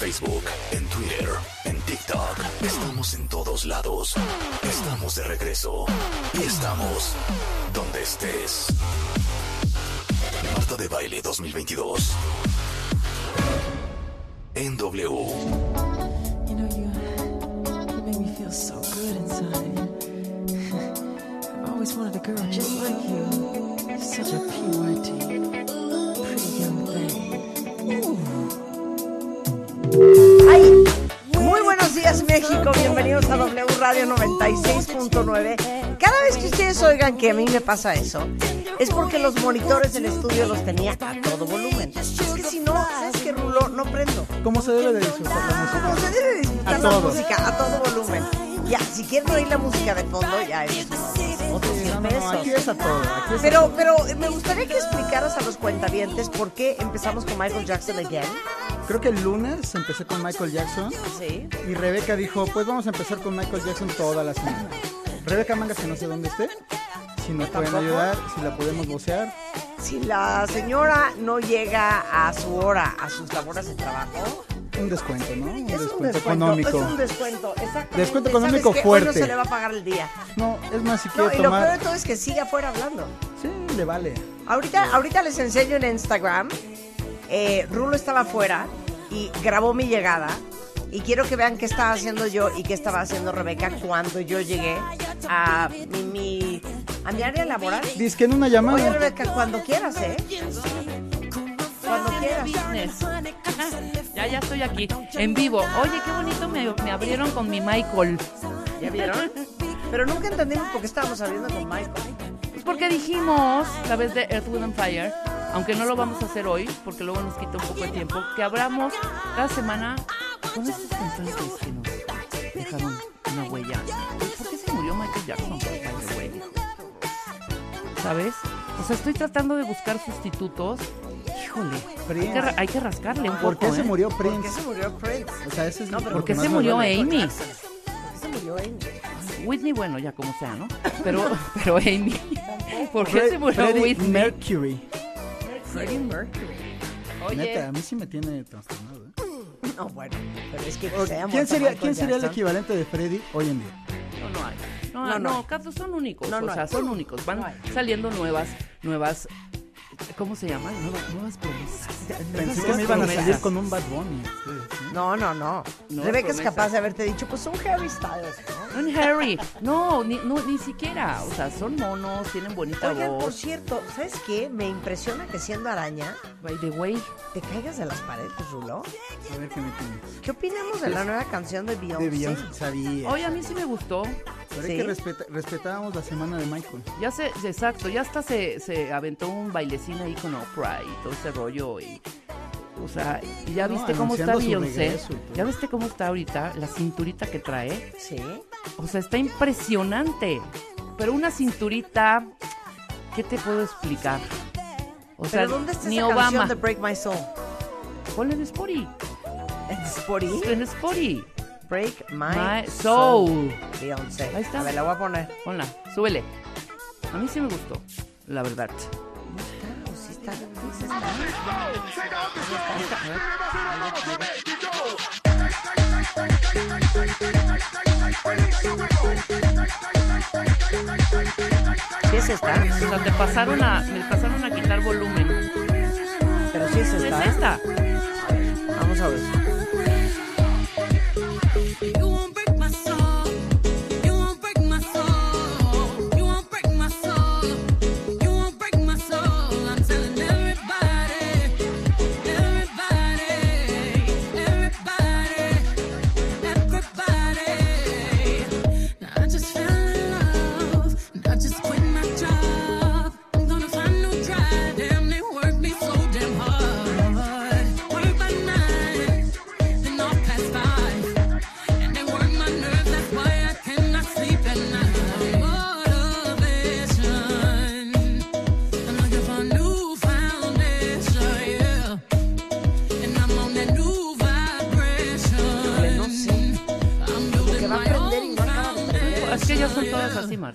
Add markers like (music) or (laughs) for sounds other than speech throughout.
Facebook, en Twitter, en TikTok. Estamos en todos lados. Estamos de regreso. Y estamos donde estés. Marta de Baile 2022. En W. You know, you, you make me feel so good inside. (laughs) I've always wanted a girl just like you. Such a PYT. Pretty young thing. Ay, muy buenos días México, bienvenidos a W Radio 96.9. Cada vez que ustedes oigan que a mí me pasa eso, es porque los monitores del estudio los tenía a todo volumen. Es que si no, ¿sabes qué, Rulo? No prendo. ¿Cómo se debe de disfrutar la música? Como se debe disfrutar A la todo. música a todo volumen. Ya, si quieren oír la música de fondo, ya es otros Sí, 100 no, no, pesos. aquí es a todo. Aquí es a Pero, todo. pero me gustaría que explicaras a los cuentavientes por qué empezamos con Michael Jackson again. Creo que el lunes empecé con Michael Jackson Sí. y Rebeca dijo, pues vamos a empezar con Michael Jackson toda la semana. Rebeca Mangas, que no sé dónde esté, si nos pueden ayudar, si la podemos vocear. Si la señora no llega a su hora a sus labores de trabajo, Un descuento, ¿no? Un es descuento, un descuento económico. Es un descuento, exactamente. Descuento económico ¿Sabes qué? Hoy no fuerte. se le va a pagar el día. No, es más, si No, quiere y lo peor de tomar... todo es que sigue afuera hablando. Sí, le vale. Ahorita, ahorita les enseño en Instagram. Eh, Rulo estaba afuera y grabó mi llegada. Y quiero que vean qué estaba haciendo yo y qué estaba haciendo Rebeca cuando yo llegué a mi, mi- a mi área laboral. Dice que en una llamada... Oye, Rebeca, cuando quieras, ¿eh? Cuando quieras. Ya, ya estoy aquí, en vivo. Oye, qué bonito me, me abrieron con mi Michael. ¿Ya vieron? Pero nunca entendimos por qué estábamos abriendo con Michael. Pues porque dijimos, la vez de Earth, Wind and Fire, aunque no lo vamos a hacer hoy, porque luego nos quita un poco de tiempo, que abramos cada semana con estos cantantes que nos dejaron una huella. ¿Por qué se murió Michael Jackson? ¿Sabes? O sea, estoy tratando de buscar sustitutos. Híjole, hay que, hay que rascarle un ¿Por poco. qué se ¿eh? murió ¿Por qué Prince? se murió Prince? O sea, ese es No, pero ¿Por qué se murió. Amy? ¿Por qué se murió Amy? Whitney, bueno, ya como sea, ¿no? Pero, (laughs) pero Amy. ¿Por qué se murió Freddie Whitney? Mercury. Freddie Mercury. Oye, Neta, a mí sí me tiene trastornado. ¿eh? No, bueno, pero es que ¿Quién sería, ¿quién sería el equivalente de Freddy hoy en día? no, no hay. No, No, no, no. Carlos, son únicos. No, no o sea, hay. son únicos. Van saliendo nuevas, nuevas. ¿Cómo se llaman? Nuevas, nuevas promesas. Pensé Nuevas que me iban a salir con un Bad Bunny. ¿no? No, no, no. No, Rebeca es promesas. capaz de haberte dicho, pues un Harry Styles, ¿no? Un Harry. No, ni, no, ni siquiera. O sea, son monos, tienen bonita Oigan, por voz. cierto, ¿sabes qué? Me impresiona que siendo araña By the way, te caigas de las paredes, Rulo. A ver qué me tienes. ¿Qué opinamos de la nueva canción de Beyoncé? De Beyoncé, sabía. oye, a mí sí me gustó. Pero que respeta- respetábamos la semana de Michael. Ya se, exacto, ya hasta se, se aventó un ahí con Oprah y todo ese rollo y o sea, ya No, viste cómo está Beyoncé, regreso ya viste cómo está ahorita la cinturita que trae, Sí. o sea, está impresionante, pero una cinturita, ¿qué te puedo explicar? O sea, ¿Pero dónde está ni esa Obama, canción de Break My Soul? ponle en Spotify, ¿En Spotify? en Spotify, Break My, My Soul, Beyoncé. Ahí está. A ver, la voy a poner. ponla, súbele, a mí sí me gustó, la verdad. Está. está. es esta, O sea, te pasaron a, me pasaron a quitar volumen. pero sí es Es esta. esta. Vamos a ver.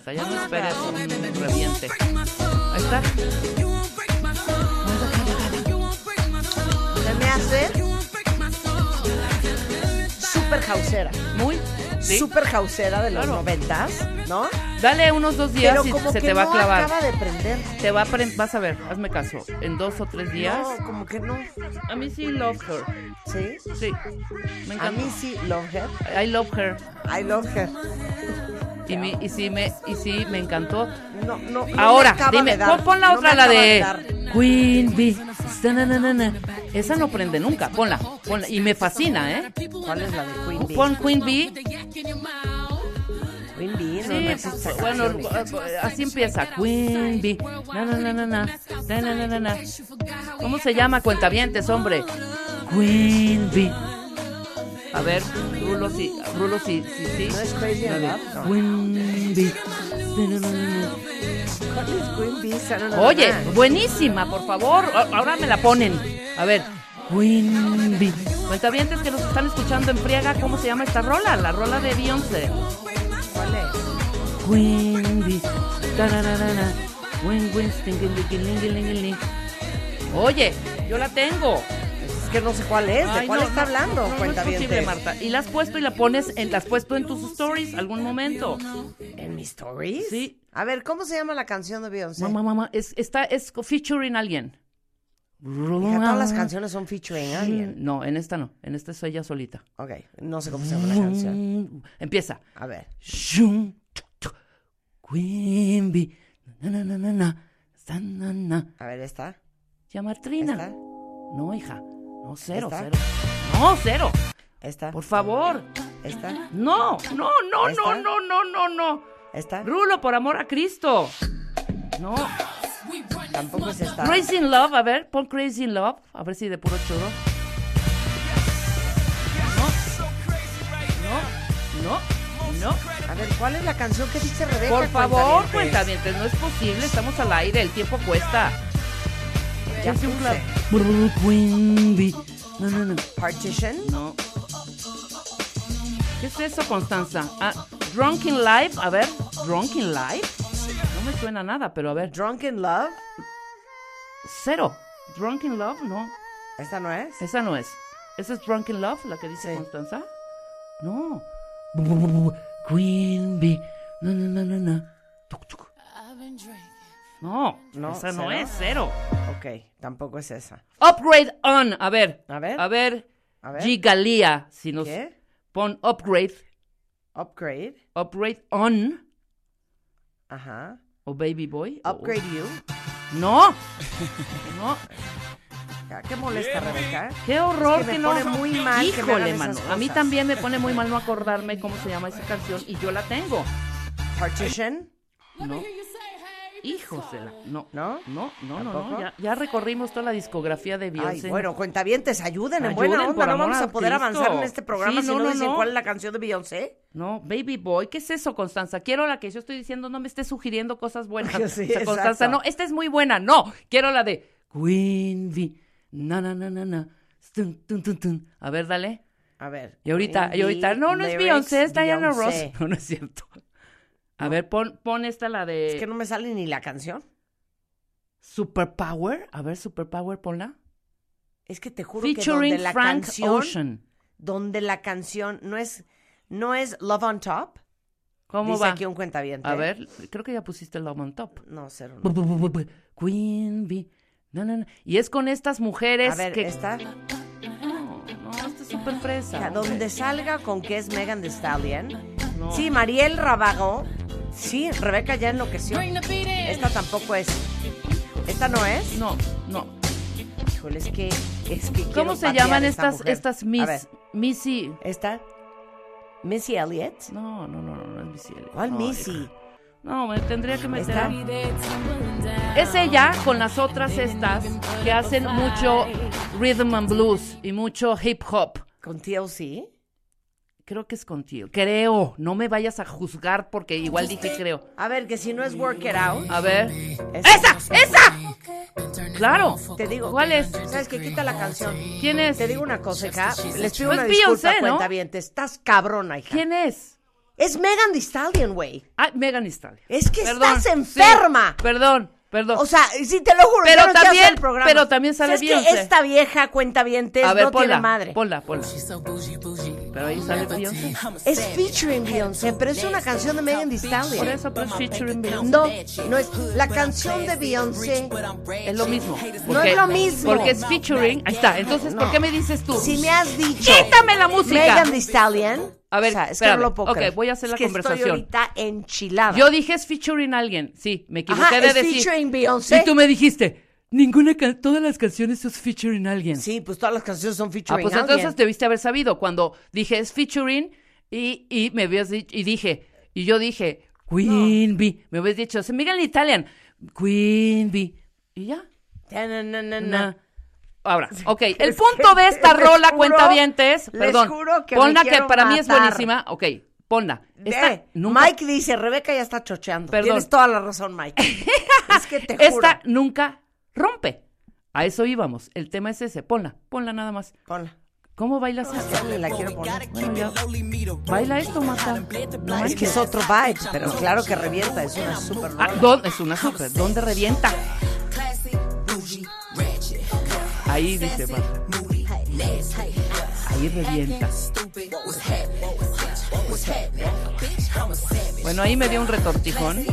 Ya no esperes un reviente. Ahí está. Se me hace super hausera. Muy. ¿sí? Super hausera de los Claro. noventas, ¿no? Dale unos dos días Pero y como se que te va no a clavar. acaba de prender. Te va a vas a ver, hazme caso. En dos o tres días. No, como que no. A mí sí love her. ¿Sí? Sí. Me A encanta. mí sí, love her. I love her. I love her. Y, mi- y sí me y sí me encantó. No, no, Ahora, dime, de dar. pon, la otra, la de. Queen Bee. Esa no prende nunca, ponla, ponla. Y me fascina, ¿eh? ¿Cuál es la de Queen Bee? Pon Queen Bee. Queen Bee, no, Sí, no esa bueno, eh, así empieza. Queen Bee. Na. Na, na, na, na, na. ¿Cómo se llama? Cuentavientes, hombre. Queen Bee. A ver, Rulo, sí, Rulo, sí, sí, sí. ¿No es Crazy no la Oye, buenísima, por favor. Ahora me la ponen. A ver. Bee. Cuentavientes que nos están escuchando en friega, ¿cómo se llama esta rola? La rola de Beyoncé. ¿Cuál es? Stingilingilingilingiling. Oye, yo la tengo. Es que no sé cuál es. ¿De Ay, cuál no, está no, hablando? No, no es Cuentavientes. posible, Marta. Y la has puesto y la pones, en, la has puesto en tus stories algún momento. ¿En mis stories? Sí. A ver, ¿cómo se llama la canción de Beyoncé? Mamá, mamá, es, está, es featuring alguien. Hija, todas las canciones son featuring a alguien. No, en esta no. En esta soy ella solita. Ok, no sé cómo se llama la canción. Empieza. A ver. Queen Bee, na, na, na, na, na, sa, na, na. A ver, ¿esta? Llama Trina. ¿Esta? No, hija. No, cero, cero. No, cero. ¿Esta? Por favor. ¿Esta? No, no, no, no, no, no, no, no. ¿Esta? Rulo, por amor a Cristo. No. Tampoco es esta. Crazy in Love, a ver, pon Crazy in Love. A ver si de puro churro. No. No, no, no. A ver, ¿cuál es la canción que dice Rebeca? Por favor, cuentavientes? cuentavientes, no es posible, estamos al aire, el tiempo cuesta. Ya Es un. No, no, no. Partition. No. ¿Qué es eso, Constanza? Ah, Drunk in Life, a ver, Drunk in Life. No me suena nada, pero a ver, Drunken Love. cero. Drunk in Love, no, ¿Esta no es? esa no es. ¿Esa es Drunk in Love, la que dice Sí. Constanza? No. Queen Bee. No, no, no, no, no. No, No, esa no ¿cero? es cero. Ok, tampoco es esa. Upgrade on, a ver. A ver. A ver. A ver. Gigalia, si nos ¿Qué? pon upgrade, Upgrade. upgrade on Ajá. o baby boy. o- Upgrade You. No. (laughs) No. Ya, ¿Qué molesta, Rebeca? Qué horror Es que me no. pone muy mal que Híjole, mano. A mí también me pone muy mal no acordarme cómo se llama esa canción y yo la tengo. Partition. No. Híjosela. No. ¿No? No, no, no, no. ¿Tampoco? Ya, ya recorrimos toda la discografía de Ay, Beyoncé. bueno, cuentavientes, ayuden en Ayuden, buena por onda. No vamos a poder Cristo. avanzar en este programa Sí, si no, no, no, dicen no. cuál es la canción de Beyoncé. No, Baby Boy, ¿qué es eso, Constanza? Quiero la que yo estoy diciendo, no me estés sugiriendo cosas buenas. (laughs) Sí, O sea, Constanza, no, esta es muy buena, no, quiero la de Queen Bee, na na na na na, tun, tun, tun. A ver, dale. A ver. Y ahorita, y ahorita, no, no es Beyoncé, es Diana Ross. (laughs) No, no es cierto. A ver, pon, pon esta la de Es que no me sale ni la canción. Superpower. A ver, Superpower, ponla. Es que te juro que Featuring donde la Frank canción, Ocean. donde la canción no es, no es Love on Top. ¿Cómo Dice va? aquí un cuentaviente. A ver, creo que ya pusiste Love on Top. No, cero. No. bu- bu- bu- Queen Bee. No, no, no. Y es con estas mujeres A ver, que... esta. No, no, esta es súper fresa. Ya, hombre. donde salga con que es Megan Thee Stallion. No. Sí, Mariel Rabago. Sí, Rebeca ya enloqueció. Esta tampoco es. ¿Esta no es? No, no. Híjole, es que. Es que ¿Cómo se llaman esta estas, mujer. estas Miss... Missy... ¿Esta? ¿Missy Elliott? No, no, no, no, no es Missy. Elliott. ¿Cuál No, Missy? No, me tendría que meter. ¿Esta? Es ella con las otras estas que hacen mucho rhythm and blues y mucho hip hop. ¿Con TLC? Creo que es contigo. Creo. No me vayas a juzgar porque igual dije creo. A ver, que si no es Work It Out. A ver. ¡Esa! ¡Esa! ¡Esa! Claro. Te digo. ¿Cuál es? ¿Sabes qué? Quita la canción. ¿Quién es? Te digo una cosa, hija. Les pido una Beyoncé, disculpa, ¿no? cuenta bien. Te estás cabrona, hija. ¿Quién es? Es Megan Thee Stallion, güey. Ah, Megan Thee Stallion. Es que Perdón, estás sí, enferma. perdón, perdón. O sea, sí te lo juro. Pero no también- el programa. pero también sale ¿Sabes que Beyoncé. esta vieja cuenta bien a ver, no ponla. tiene madre. Ponla, ponla. Pero ahí sale Beyoncé. Es featuring Beyoncé, pero es una canción de Megan Thee Por Stallion. eso, pues, featuring Beyoncé. No, no es. La canción de Beyoncé. Es lo mismo. No es lo mismo. Porque es featuring. Ahí está. Entonces, ¿por qué me dices tú? Si me has dicho. ¡Quítame la música! Megan Thee Stallion. A ver, o sea, es que espérame. no lo puedo Ok, creer. voy a hacer Es la que conversación. Estoy ahorita enchilada. Yo dije es featuring alguien. Sí, me equivoqué Ajá, de es decir. featuring Beyoncé. Y tú me dijiste, ninguna can- todas las canciones es featuring alguien. Sí, pues todas las canciones son Ah, featuring pues alguien. entonces debiste haber sabido cuando dije es featuring y, y me habías dicho, y dije, y yo dije, Queen Bee. Me habías dicho, se Miguel Italian, Queen Bee. Y ya. Na, na. Na. Ahora, ok, (laughs) el Es punto que de esta rola, juro- cuentavientes, les perdón, juro que ponla que para mí es buenísima, ok, ponla. Esta nunca- Mike dice, Rebeca ya está chocheando. Perdón. Tienes toda la razón, Mike. (laughs) es que te juro. Esta nunca rompe. A eso íbamos. El tema es ese. Ponla, ponla nada más. Ponla. ¿Cómo bailas esto? La quiero poner. Bueno. Baila esto, Marta. No Es que es otro vibe, pero claro que revienta, es una super Ah. ¿dónde? Es una super. ¿Dónde revienta? Ahí dice Marta. Ahí revienta. Bueno, ahí me dio un retortijón.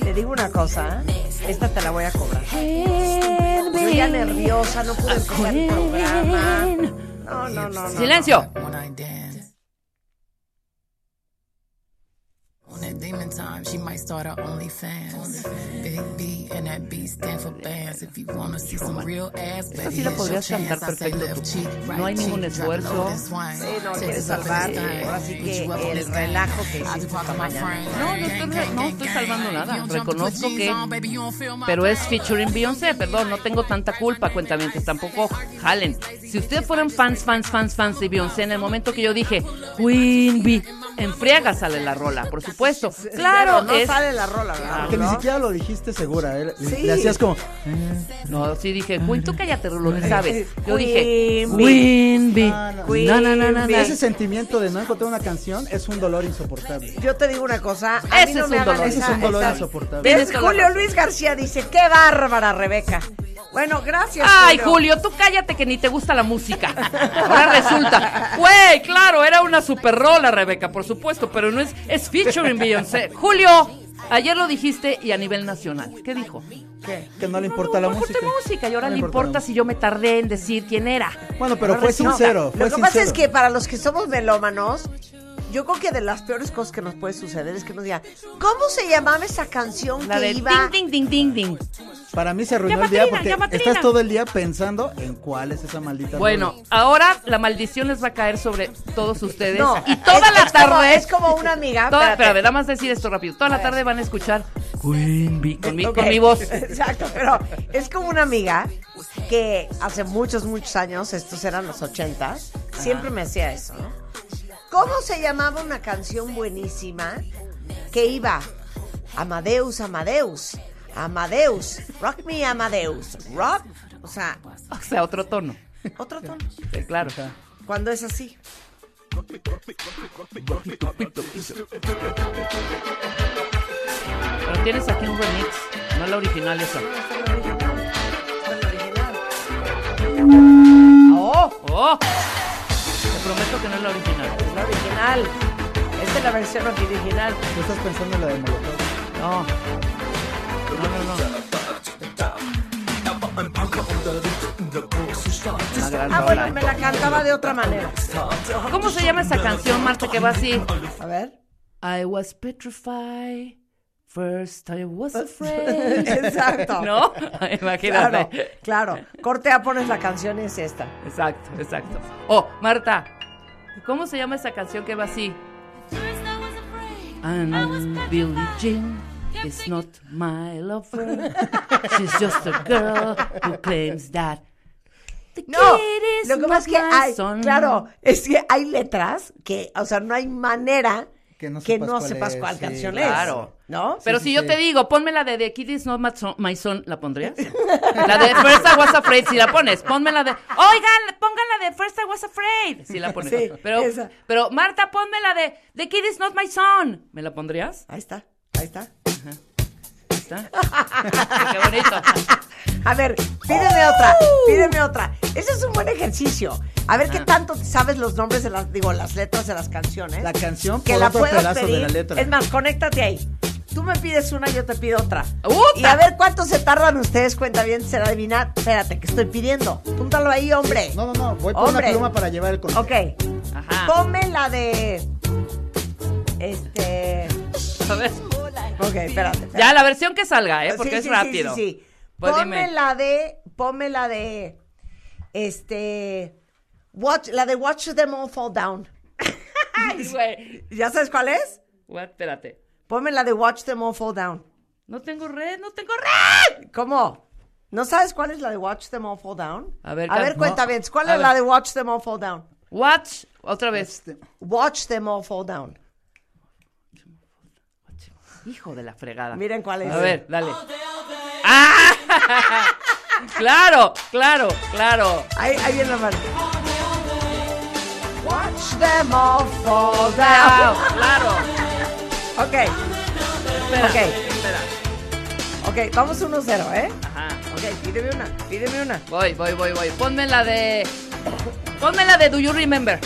Te digo una cosa, ¿eh? esta te la voy a cobrar. Yo ya nerviosa, no pude empezar el programa. No, no, no, no. Silencio I dance. On that demon time, she might start her OnlyFans. Big B and that B stand for bands. If you wanna see some real ass, sí podrías cantar perfecto tú. No hay ningún esfuerzo. Sí, no, quieres salvar ahora sí que el relajo que hiciste esta mañana. No, no estoy, no estoy salvando nada. Reconozco que. Pero es featuring Beyoncé, perdón, no tengo tanta culpa, cuentamientos, tampoco jalen. Si ustedes fueran fans, fans, fans, fans de Beyoncé, en el momento que yo dije, Queen Bee, en friega sale la rola, por supuesto. Claro, no es... sale la rola, ¿verdad? Porque ni ¿No? siquiera lo dijiste segura. ¿eh? Le- Sí. Le hacías como. No, sí dije, Queen, tú cállate, Rulo, ni sabes. Yo dije, Queen Bee. Queen Bee. No, no. No, no. Ese sentimiento de no encontrar una canción es un dolor insoportable. Yo te digo una cosa, a Ese mí no es me un dolor. esa- Ese es un dolor esa- insoportable. Julio. Luis García dice, qué bárbara, Rebeca. Bueno, gracias, Ay, Julio, tú cállate que ni te gusta la música. Ahora resulta. Güey, claro, era una super rola, Rebeca, por supuesto, pero no es, es featuring Beyoncé. Julio, ayer lo dijiste y a nivel nacional. ¿Qué dijo? ¿Qué? Que no le importa la No música. importa música y ahora No le importa si yo me tardé en decir quién era. Bueno, pero Ahora fue sincero. Fue Lo que pasa es que para los que somos melómanos, yo creo que de las peores cosas que nos puede suceder es que nos digan, ¿cómo se llamaba esa canción La que de iba? ding, ding, ding, ding, ding. Para mí se arruinó Ya, el día Patrina, porque estás todo el día pensando en cuál es esa maldita. Bueno, ahora la maldición les va a caer sobre todos ustedes. No, y toda es- la es como- tarde. es como una amiga. Toda, espérate. nada más decir esto rápido. Toda la tarde van a escuchar Queen Bee con mi, con mi voz. (laughs) Exacto, pero es como una amiga que hace muchos, muchos años, estos eran los ochentas, siempre me hacía eso, ¿no? ¿Cómo se llamaba una canción buenísima que iba Amadeus, Amadeus, Amadeus, Rock Me Amadeus, Rock, o sea, O sea, otro tono. otro tono, Sí, claro. cuando es así. Pero tienes aquí un remix, no la original esa. ¡Oh! ¡Oh! Prometo que no es la original. Es la original. Esta es la versión original. Tú estás pensando en la de Molotov. No. No, no, no. Ah, bueno, me la cantaba de otra manera. ¿Cómo se llama esa canción, Marta, que va así? A ver. I was petrified. First I was (laughs) afraid. Exacto. ¿No? (laughs) Claro, Imagínate. claro. Cortea pones la canción y es esta. Exacto, exacto. Oh, Marta, ¿cómo se llama esa canción que va así? And Billie Jean is not my lover. (laughs) She's just a girl who claims that the No, lo que pasa es que hay, claro, es que hay letras que, o sea, no hay manera Que no que sepas no cuál sepas es, sí, canción claro. ¿No? Pero Sí, si sí, yo sí. te digo, ponme la de The Kid is not my son, my son, ¿la pondrías? (laughs) La de First I was afraid, si la pones. Ponme la de, oigan, pongan la de First I was afraid, si la pones. Sí, pero, esa. pero Marta, ponme la de The Kid is not my son. ¿Me la pondrías? Ahí está, ahí está. Ahí está. (laughs) Qué bonito. A ver, pídeme otra, pídeme otra. Ese es un buen ejercicio. A ver qué tanto sabes los nombres de las, digo, las letras de las canciones. La canción que la otro puedas pedazo pedir. de la letra. Es más, conéctate ahí. Tú me pides una, yo te pido otra. ¡Uta! Y a ver cuánto se tardan ustedes, cuenta bien, en adivinar. Espérate, que estoy pidiendo. Púntalo ahí, hombre. No, no, no. Voy por Hombre. una pluma para llevar el control. Ok. Ajá. Ponme la de. Este. A ver. Ok, espérate. espérate. Ya, la versión que salga, ¿eh? Porque Sí, es sí, rápido. Sí, sí. Pues ponme dime. la de. Ponme la de. Este. Watch, la de Watch Them All Fall Down. (laughs) Ay, güey. ¿Ya sabes cuál es? What? Espérate. Ponme la de Watch Them All Fall Down. No tengo red, no tengo red. ¿Cómo? ¿No sabes cuál es la de Watch Them All Fall Down? A ver, a ver cuenta no. bien. ¿Cuál A es la de Watch Them All Fall Down? Watch, otra vez. Watch Them All Fall Down. Hijo de la fregada. Miren cuál es. A ver, dale. ¡Ah! (laughs) claro, claro, claro. Ahí, ahí viene la mano. Watch them all fall Claro, down. claro. Ok, Espera, Ok. espera. ok, vamos 1-0, ¿eh? Ajá. Ok, pídeme una, pídeme una. Voy, voy, voy, voy. Ponme la de. Ponme la de Do You Remember.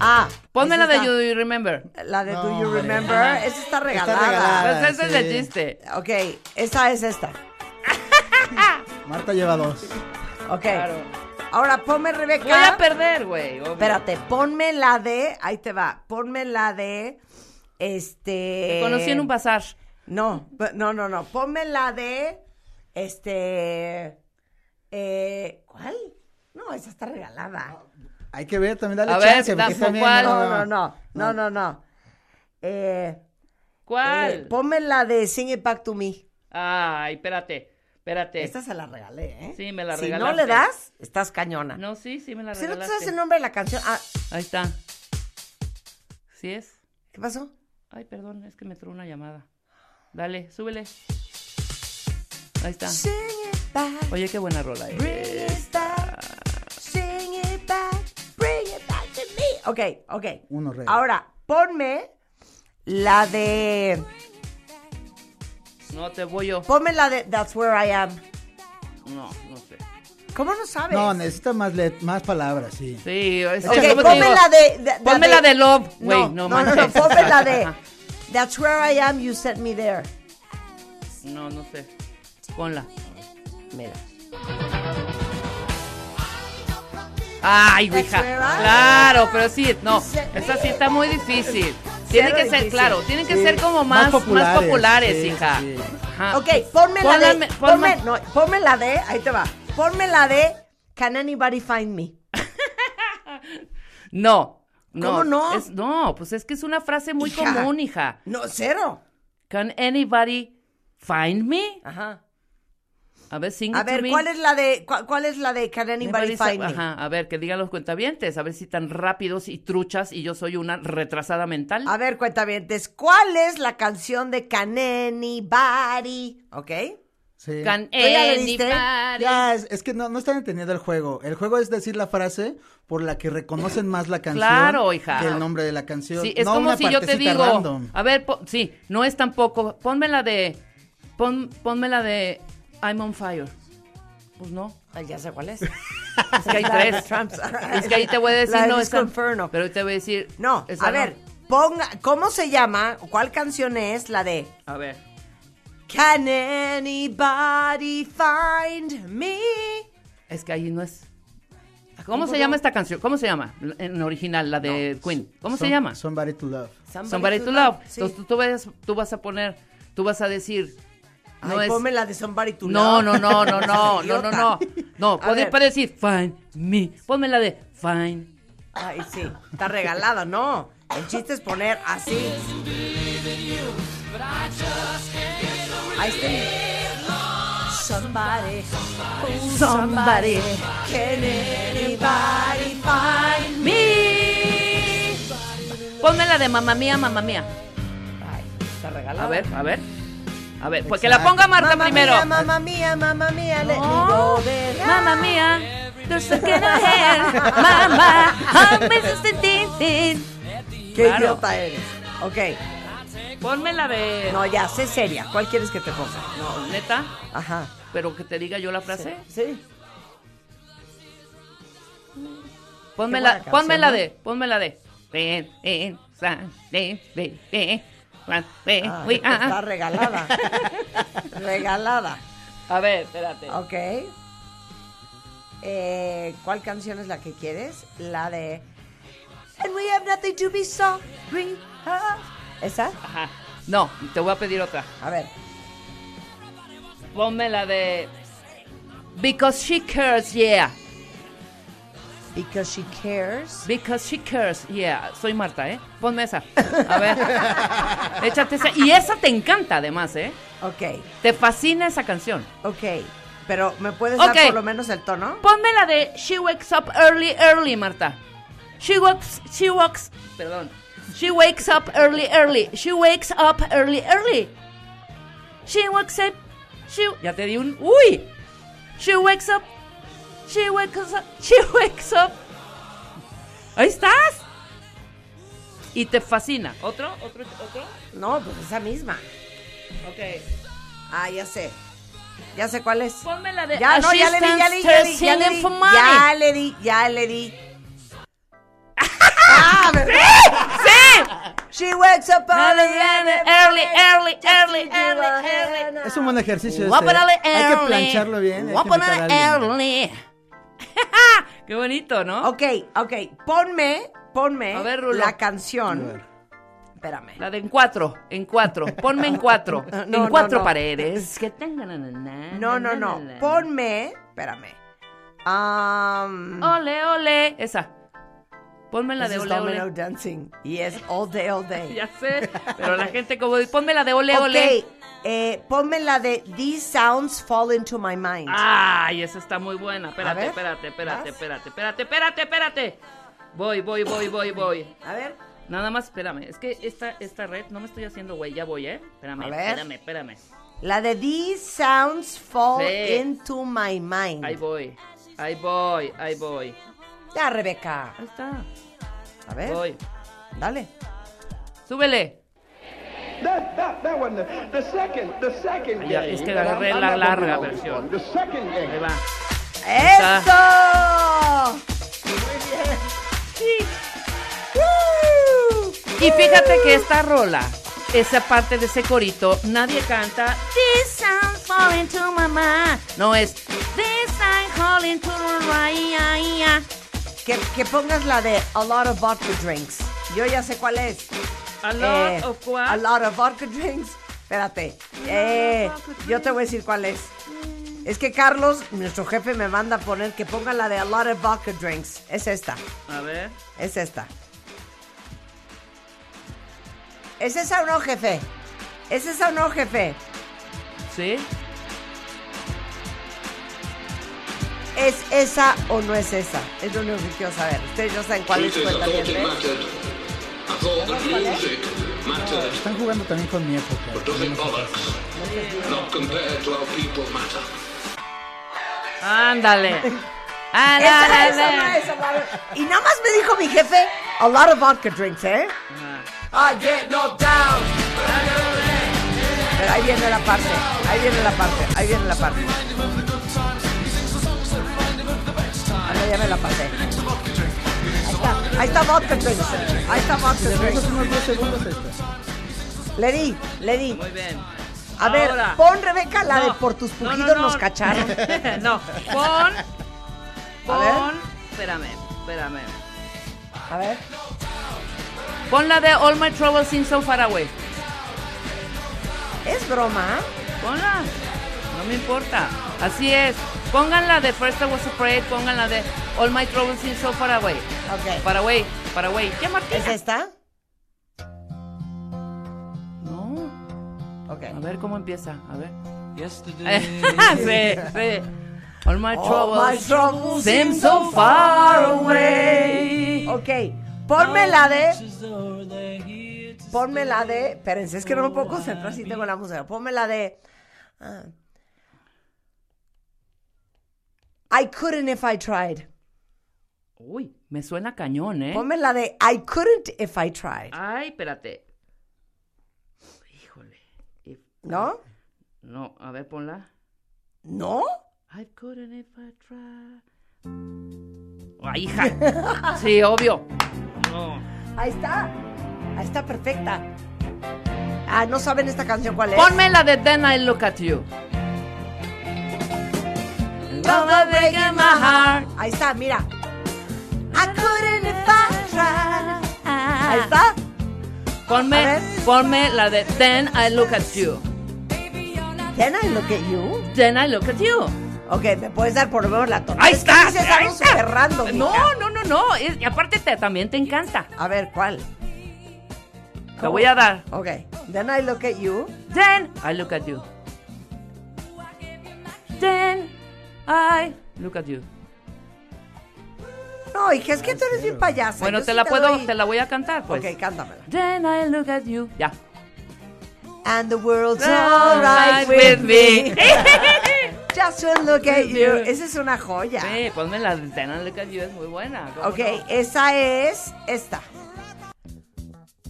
Ah, Ponme la de está- Do You Remember. La de Do You. Remember, esa está regalada. regalada. Pues ese es el chiste. Ok, esa es esta. Marta lleva dos. Ok. Claro. Ahora ponme Rebeca. Voy a perder, güey. Espérate, ponme la de. Ahí te va. Ponme la de. Este. Te conocí en un bazar. No, no, no, no. Ponme la de. Este. Eh, ¿Cuál? No, esa está regalada. Hay que ver, también dale A chance. No, no, no. No, no, no. Eh, ¿Cuál? eh, ponme la de Sing It Back to Me. Ay, espérate. Espérate. Esta se la regalé, ¿eh? Sí, me la Si no regalaste. le das, estás cañona. No, sí, sí me la si no te regalaste. sabes el nombre de la canción. Ah, Ahí está. ¿Sí es? ¿qué pasó? Ay, perdón, es que me entró una llamada. Dale, súbele. Ahí está. Sing it back. Oye, qué buena rola Bring es. it back. Sing it back. Bring it back to me. Ok, ok. Uno, rey. Ahora, ponme la de. No te voy yo. Ponme la de That's Where I Am. No, no sé. ¿Cómo no sabes? No, necesita más, let- más palabras, sí. Sí, es Ok, que, ¿cómo te ponme digo? la de. de- Ponme la de Love, güey. No, no, no, no, ponme la de. That's Where I Am, You Set Me There. No, no sé. Ponla. Mira. Ay, I- Claro, pero sí, no. Esa sí está muy difícil. Tiene Cero que ser, claro, tienen que Sí, ser como más más, más populares, populares, sí, hija. sí. Ajá. Ok, ponme la de. Ponme, ponme- no, ponme la de. Ahí te va. Ponme la de Can Anybody Find Me? (laughs) No. No, ¿Cómo no? Es- no, pues es que es una frase muy Hija. común, hija. No, cero. Can anybody find me? Ajá. A ver, sing A ver, me. ¿cuál es la de cuál, cuál es la de Can Anybody Find Me? Ajá, a ver, que digan los cuentavientes, a ver si tan rápidos y truchas y yo soy una retrasada mental. A ver, cuentavientes, ¿cuál es la canción de Can Anybody? ¿Ok? Sí. Can anybody- Ya, es, es que no, no están entendiendo el juego. El juego es decir la frase por la que reconocen más la canción Claro, hija. que el nombre de la canción. Sí, es no como una si yo te digo, random. a ver, po- sí, no es tampoco, ponme la de, pon, ponme la de I'm on fire. Pues no. Ay, ya sé cuál es. (laughs) Es que hay tres. Es que ahí te voy a decir, no, esa- Inferno. Pero te voy a decir. No, a ver, ponga, ¿cómo se llama? ¿Cuál canción es la de A ver. Can anybody find me? Es que ahí no es. ¿Cómo se llama esta canción? ¿Cómo se llama? En original, la de Queen. ¿Cómo se llama? Somebody to love. Somebody to Love. Sí. Entonces tú, tú vas, tú vas a poner, tú vas a decir. No Ay, es. ponme la de Somebody to No, Love. no, no, no, no, (laughs) no, no, no. No, A puedes ver. puedes decir Find me. Ponme la de Find. Ay, sí, está regalada, no. El chiste es poner así. Ahí está. Somebody, somebody, can anybody find Me. Ponme la de Mamma Mía, Mamma Mía. Ay, está regalada. A ver, a ver. A ver, pues que la ponga Marta Mamma primero. Mía, mamma mía, mamma mía, let me No. go there. Mamma Mía. There's a. Qué Claro. idiota eres. Ok, Ponme la de. no, ya, sé seria. ¿Cuál quieres que te ponga? No, neta. Ajá. Pero que te diga yo la frase. Sí. Ponme Qué la, buena ponme canción, la ¿no? de, ponme la de. Ven, ven, san, ven, ven, ven, Ah, uy, ah, está ah. regalada. (laughs) regalada. A ver, espérate. Ok. Eh, ¿Cuál canción es la que quieres? La de And we have nothing to be sorry. ¿Esa? Ajá. No, te voy a pedir otra. A ver. Ponme la de. Because she cares, yeah. Because she cares. Because she cares, yeah. Soy Marta, ¿eh? Ponme esa. A ver. (laughs) Échate esa. Y esa te encanta, además, ¿eh? Ok, Te fascina esa canción. ok. Pero ¿me puedes dar por lo menos el tono? Ponme la de She wakes up early, early, Marta. She walks, she walks, perdón. She wakes up early, early. She wakes up early, early. She wakes up, she, ya te di un, uy. She wakes up, she wakes up, she (laughs) wakes up. Ahí estás. Y te fascina. ¿Otro? ¿Otro? ¿Otro? No, pues esa misma. Ok. Ah, ya sé. Ya sé cuál es. Ponme la de Ya, no, ya le di, ya le di, ya le di, ya le di. Ya le di, ya le di. ah, ¿verdad? ¡Sí! She wakes up early, Early, early, early, early, early. Es un buen ejercicio. ¿eh? Hay que plancharlo bien. hay que Guapánale invitar a alguien. early. (laughs) Qué bonito, ¿no? Ok, ok. Ponme, ponme A ver, Rulo. la A canción. ver. Espérame. La de en cuatro, en cuatro. Ponme en cuatro. (laughs) No, en no, cuatro no. paredes. Que tengan. No, no, no. Ponme, espérame. Um, Ole, ole. Esa. Ponme la this de ole, ole. Dancing. Y es all day, all day. (laughs) Ya sé. Pero la gente como. Ponme la de ole, ole. eh, ponme la de These Sounds Fall Into My Mind. Ay, esa está muy buena. Espérate, espérate, espérate, espérate, espérate, espérate, espérate. Voy, voy, voy, voy, voy. A ver. Nada más, espérame. Es que esta, esta red no me estoy haciendo, güey. Ya voy, ¿eh? Espérame, espérame, espérame. La de These Sounds Fall Sí. Into My Mind. Ahí voy. Ahí voy, ahí voy. Ya, Rebeca. Ahí está. A ver, Voy. dale. Súbele. That, that, that one, the, the second, the second Ya, es que agarré I'm- I'm la larga versión. The second Ahí va. ¡Eso! ¡Woo! Y fíjate que esta rola, esa parte de ese corito, nadie canta This sound falling to my mind. No es This I'm calling to Raya. Que, que pongas la de A Lot of Vodka Drinks. Yo ya sé cuál es. A lot Eh, of what? A lot of vodka drinks. Espérate. Eh, yo te voy a decir cuál es. Es que Carlos, nuestro jefe, me manda a poner que ponga la de A lot of vodka drinks. Es esta. A ver. Es esta. ¿Es esa o no, jefe? ¿Es esa o no, jefe? ¿Sí? ¿Es esa o no es esa? Es lo único que quiero saber. Ustedes ya saben cuál es cuenta bien, ¿ves? Están jugando también con mi época. Ándale. (laughs) Ándale. esa no es, a lot of- Y nada más me dijo mi jefe, a lot of vodka drinks, ¿eh? I get knocked down. Pero ahí viene la parte, ahí viene la parte, ahí viene la parte. Ya me la pasé. Ahí está, ahí está vodka drinks. Ahí está vodka drinks. unos 10 segundos, ahí está. Le di, le di. Muy bien. A ver, Ahora. pon Rebeca la de No. por tus No, no, pujidos no. nos cacharon. (laughs) no, pon. (laughs) A ver. Pon. Espérame, espérame. A ver. Pon la de All My Troubles Seem So Far Away. Es broma. Ponla. No me importa. Así es. Pongan la de First I Was Afraid. Pongan la de All My Troubles Seem So Far Away. Ok. Far Away. Far Away. ¿Qué Martina? ¿Es esta? No. Ok. A ver cómo empieza. A ver. (laughs) sí, sí. All my All troubles, my troubles seem so far away. Ok. Ponme la de. Ponme la de. Espérense, es que no me puedo concentrar si tengo la música. Ponme la de. ah. I couldn't if I tried. Uy, me suena cañón, ¿eh? Ponme la de I couldn't if I tried. Ay, espérate. Híjole. If- ¿No? No, a ver, ponla. ¿No? I couldn't if I tried. Ay, hija. (laughs) Sí, obvio. No. Ahí está. Ahí está perfecta. Ah, ¿no saben esta canción cuál es? Ponme la de Then I Look at You. Love the break in my heart. Ahí está, mira. I couldn't if I tried. Ahí está. Ponme, ponme la de Then I Look at You. Then I look at you. Then I Look at You. Ok, ¿me puedes dar por lo menos la tonada? Ahí Es que está. dices ahí algo está. súper random, mija. No, no, no, no. es- y aparte te, también te encanta. A ver, ¿cuál? Te voy a dar. Ok. Then I look at you. Then I look at you. Then I look at you. No, hija, es que tú eres bien payasa. Bueno, yo te sí la puedo, doy- te la voy a cantar, pues. Ok, cántamela. Then I look at you. Ya. And the world's Alright with me. me. (laughs) Just to look at you. Esa es una joya. Sí, ponme la de Then I look at you, es muy buena. ¿cómo Ok, no? esa es esta.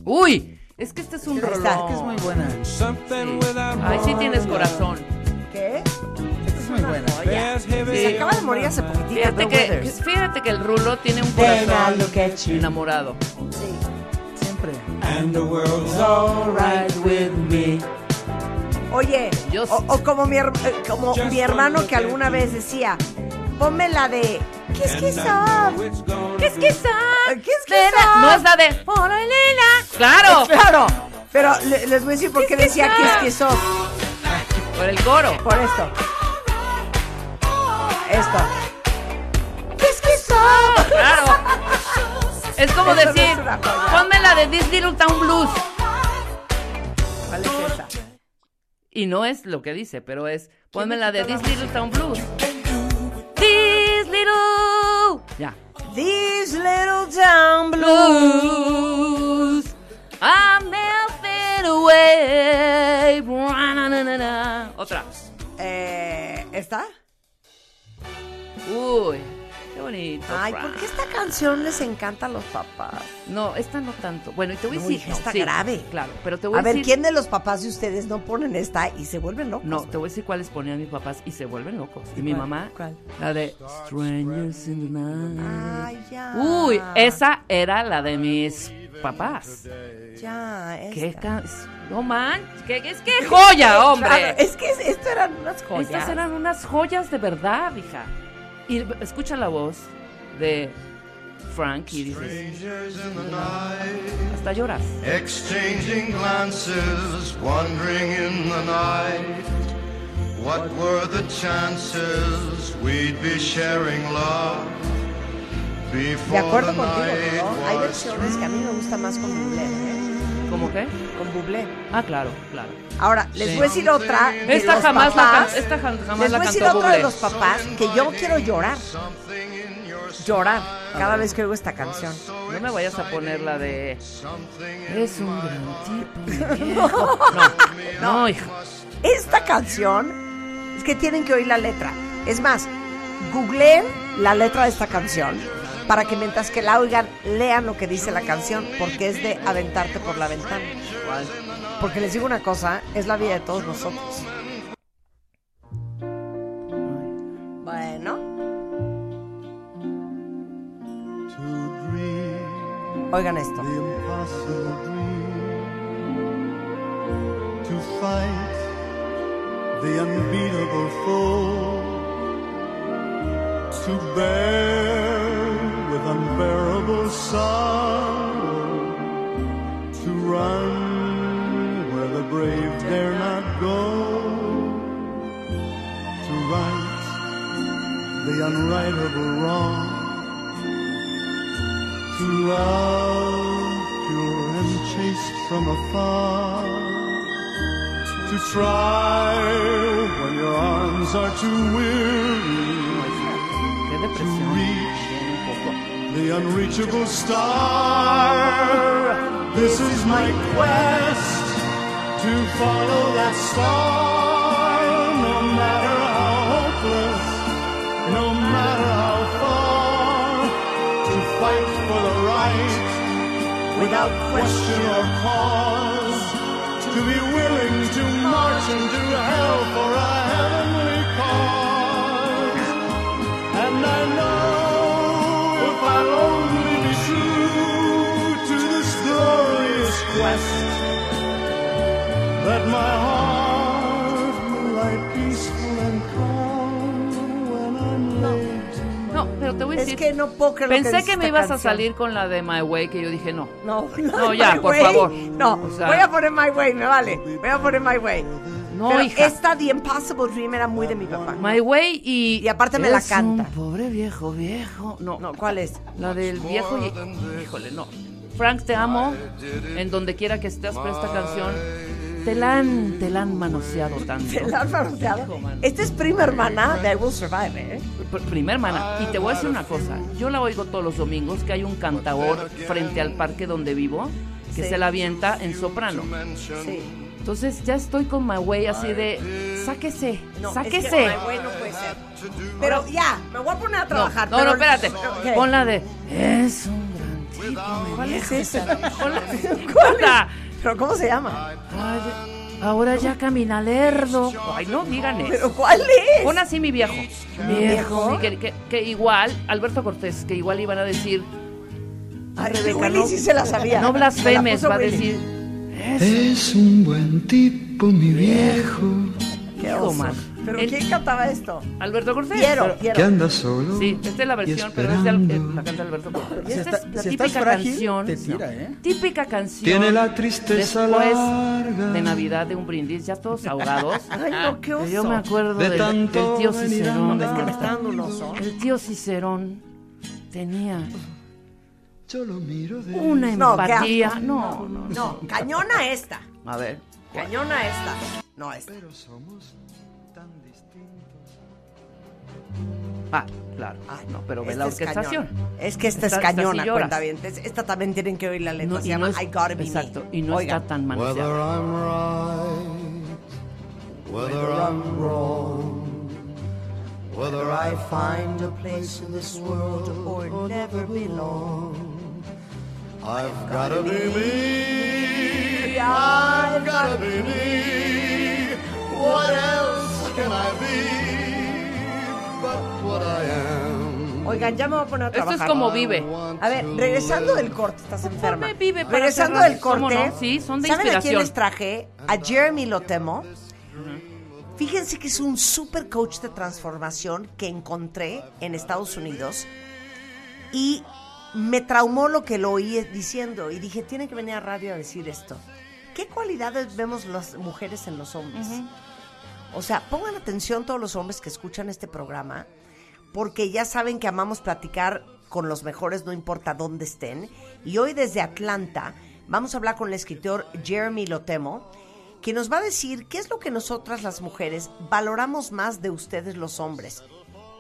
Uy, es que este es un Ahí está. rolón. Que es muy buena. Ay, sí tienes corazón. ¿Qué? Es muy buena. Joya. Se acaba de morir hace poquitito. Fíjate que, fíjate que el rulo tiene un corazón enamorado. Sí. Siempre. Alright with me. Oye, Yo o, sí. o como, mi, eh, como mi hermano que alguna vez decía, ponme la de Kiss Kiss Up. Kiss kiss up. Kiss Kiss Nena. Up. No es la de Foralena. Claro. Claro, pero le- les voy a decir por qué decía Kiss Kiss Up. Por el coro. Por esto. Esto. (laughs) Claro. Es como Eso no decir, es joya. ponme la de This Little Town Blues. ¿Cuál es esa? Y no es lo que dice, pero es, ponme la de This Little Town Blues. This Little. Ya. These little town blues. I'm melting away. Otra. Eh, ¿Esta? Uy, qué bonito. Ay. ¿por qué esta canción les encanta a los papás? No, esta no tanto. Bueno, y te voy a decir. hija, está grave. Claro, pero te voy a, A ver, decir. ¿quién de los papás de ustedes no ponen esta y se vuelven locos? No, te voy a decir cuáles ponían mis papás y se vuelven locos. Y mi mamá, ¿Cuál? la de Strangers in the Night. Ay, ya. Uy, esa era la de mis papás. Ya, ¿Qué. No man, ¿qué, es que (laughs) joya, hombre. Claro, es que es- esto eran unas joyas. Estas eran unas joyas de verdad, hija. Y escucha la voz de Frank y dices, hasta lloras. Exchanging glances, wandering in the night. What were the chances we'd be sharing love before De acuerdo contigo, ¿no? Hay versiones que a mí me gusta más con bublé, ¿eh? ¿Cómo qué? Con bublé. Ah, claro, claro. Ahora, les Sí. voy a decir otra. de Esta los jamás la papás. can- esta jam- jamás Les la voy a decir otra de los papás que yo quiero llorar. Llorar cada vez que oigo esta canción. No me vayas a poner la de. Es un gran tipo. mi (laughs) viejo". No, no, hija. Esta canción es que tienen que oír la letra. Es más, googleen la letra de esta canción para que mientras que la oigan lean lo que dice la canción porque es de aventarte por la ventana. Porque les digo una cosa, es la vida de todos nosotros. Bueno. Oigan esto. the impossible dream to fight the unbeatable foe to bear with unbearable sorrow to run where the brave dare not go to right the unrightable wrong to love pure and chaste from afar to try when your arms are too weary depresión. reach Bien, un poco. The unreachable star. This is my quest to follow that star, no matter how hopeless, no matter how far, to fight for the right without question or cause, to be willing to march into hell for that my heart will lie peaceful and calm when I'm laid No, pero te voy a Es decir. que no puedo creer lo Pensé dice que me esta ibas a canción. salir con la de My Way, que yo dije no. No, (laughs) No, ya, My por Way. favor. No, O sea- voy a poner My Way, me vale. Voy a poner My Way. No, Pero hija. esta The Impossible Dream era muy de mi papá. My Way y. Y aparte me la Es canta. un pobre viejo, viejo. No, No, ¿cuál es? La del viejo y. Híjole, no. Frank, te amo. En donde quiera que estés, pero esta canción. Te la han, te la han manoseado tanto. Se la han manoseado. Esta es prima hermana de I Will Survive, ¿eh? Pr- Primer mana. Y te voy a decir una cosa. Yo la oigo todos los domingos que hay un cantaor frente al parque donde vivo que Sí. se la avienta en soprano. Sí. Entonces ya estoy con My Way así de. Sáquese, No, sáquese. Es que My Way no puede ser. Pero ya, me voy a poner a No, trabajar. no, pero- no, espérate. ¿Qué? Pon la de. Es un gran tipo. ¿Cuál es viejo". esa? (laughs) ¿Cuál es? ¿Pero cómo se llama? Ay, ahora ya camina lerdo. Ay, no digan eso. ¿Pero cuál es? Pon así mi viejo. viejo? Sí, que, que- que igual, Alberto Cortés, que igual iban a decir. Ay, Rebeca, Willy no- sí se la sabía. No Me la blasfemes, va a decir. Es un buen tipo, mi viejo, Qué oso. ¿Pero El- quién cantaba esto? Alberto Cortés. Piero, Pero- Piero. anda solo. Sí, esta es la versión, y pero es de Al- esperando. la canta Alberto Cortés. Si, Esta es la si típica frágil, canción. te tira, no, ¿eh? Típica canción. Tiene la tristeza después larga. de Navidad de un brindis, ya todos ahogados. (laughs) Ay, no, qué oso. Que yo me acuerdo De del, tanto del tío Cicerón. Es que me está dando un oso. El tío Cicerón tenía Yo lo miro de una No, empatía. asco. No, no, no. No, cañona esta. A ver. Cañona esta. No esta. Pero somos Ah, claro. Ay, no, pero ve esta la es orquestación. cañona. Es que esta, Esta- es esta sí cañona, lloras. cuentavientes. Esta también tienen que oír la letra. No, Se y llama no es- I Gotta Be Exacto. Me. Y no Oigan. está tan Whether manoseado. I'm right, whether I'm wrong, whether I find a place in this world or never belong, I've gotta be me. I've gotta be me. What else can I be but? Oigan, ya me voy a poner a Esto es trabajar. como vive. A ver, regresando del corte, estás enferma. Vive para regresando cerrar. del corte. Sí, son de ¿saben a quién inspiración. les traje? A Jeremy Lotemo. Fíjense que es un super coach de transformación que encontré en Estados Unidos y me traumó lo que lo oí diciendo y dije, tiene que venir a radio a decir esto. ¿Qué cualidades vemos las mujeres en los hombres? O sea, pongan atención todos los hombres que escuchan este programa, porque ya saben que amamos platicar con los mejores, no importa dónde estén. Y hoy desde Atlanta vamos a hablar con el escritor Jeremy Lotemo, que nos va a decir qué es lo que nosotras las mujeres valoramos más de ustedes los hombres.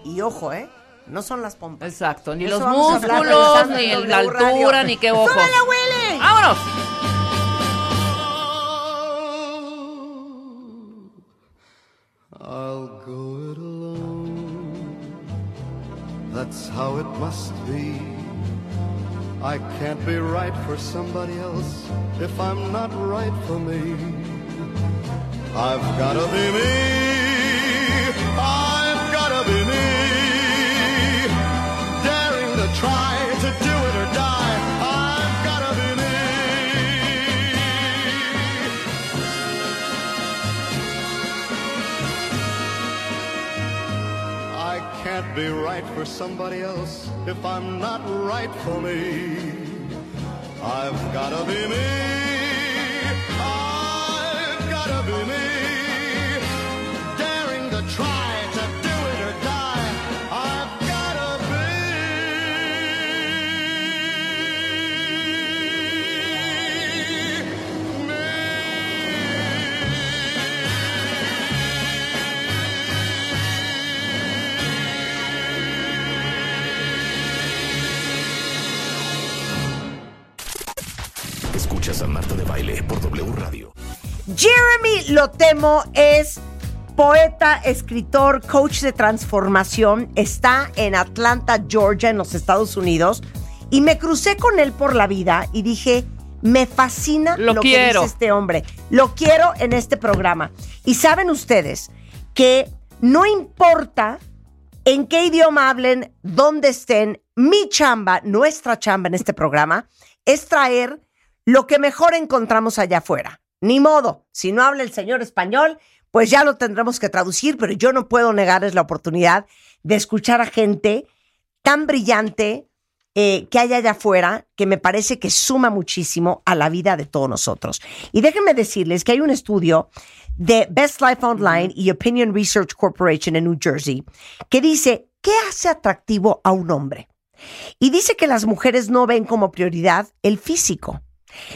Y ojo, ¿eh? No son las pompas. Exacto, ni Eso los hablar músculos, ni la Radio. altura, ni qué ojos. ¡Súbele, Willy! ¡Vámonos! That's how it must be. I can't be right for somebody else if I'm not right for me. I've gotta be me. I've for somebody else if I'm not right for me. I've gotta be me. I've gotta be me. Jeremy Lotemo es poeta, escritor, coach de transformación. Está en Atlanta, Georgia, en los Estados Unidos. Y me crucé con él por la vida y dije, me fascina Lo lo, quiero. que dice este hombre. Lo quiero en este programa. Y saben ustedes que no importa en qué idioma hablen, dónde estén, mi chamba, nuestra chamba en este programa, es traer lo que mejor encontramos allá afuera. Ni modo, si no habla el señor español, pues ya lo tendremos que traducir, pero yo no puedo negarles la oportunidad de escuchar a gente tan brillante eh, que hay allá afuera que me parece que suma muchísimo a la vida de todos nosotros. Y déjenme decirles que hay un estudio de Best Life Online y Opinion Research Corporation en New Jersey que dice, ¿qué hace atractivo a un hombre? Y dice que las mujeres no ven como prioridad el físico.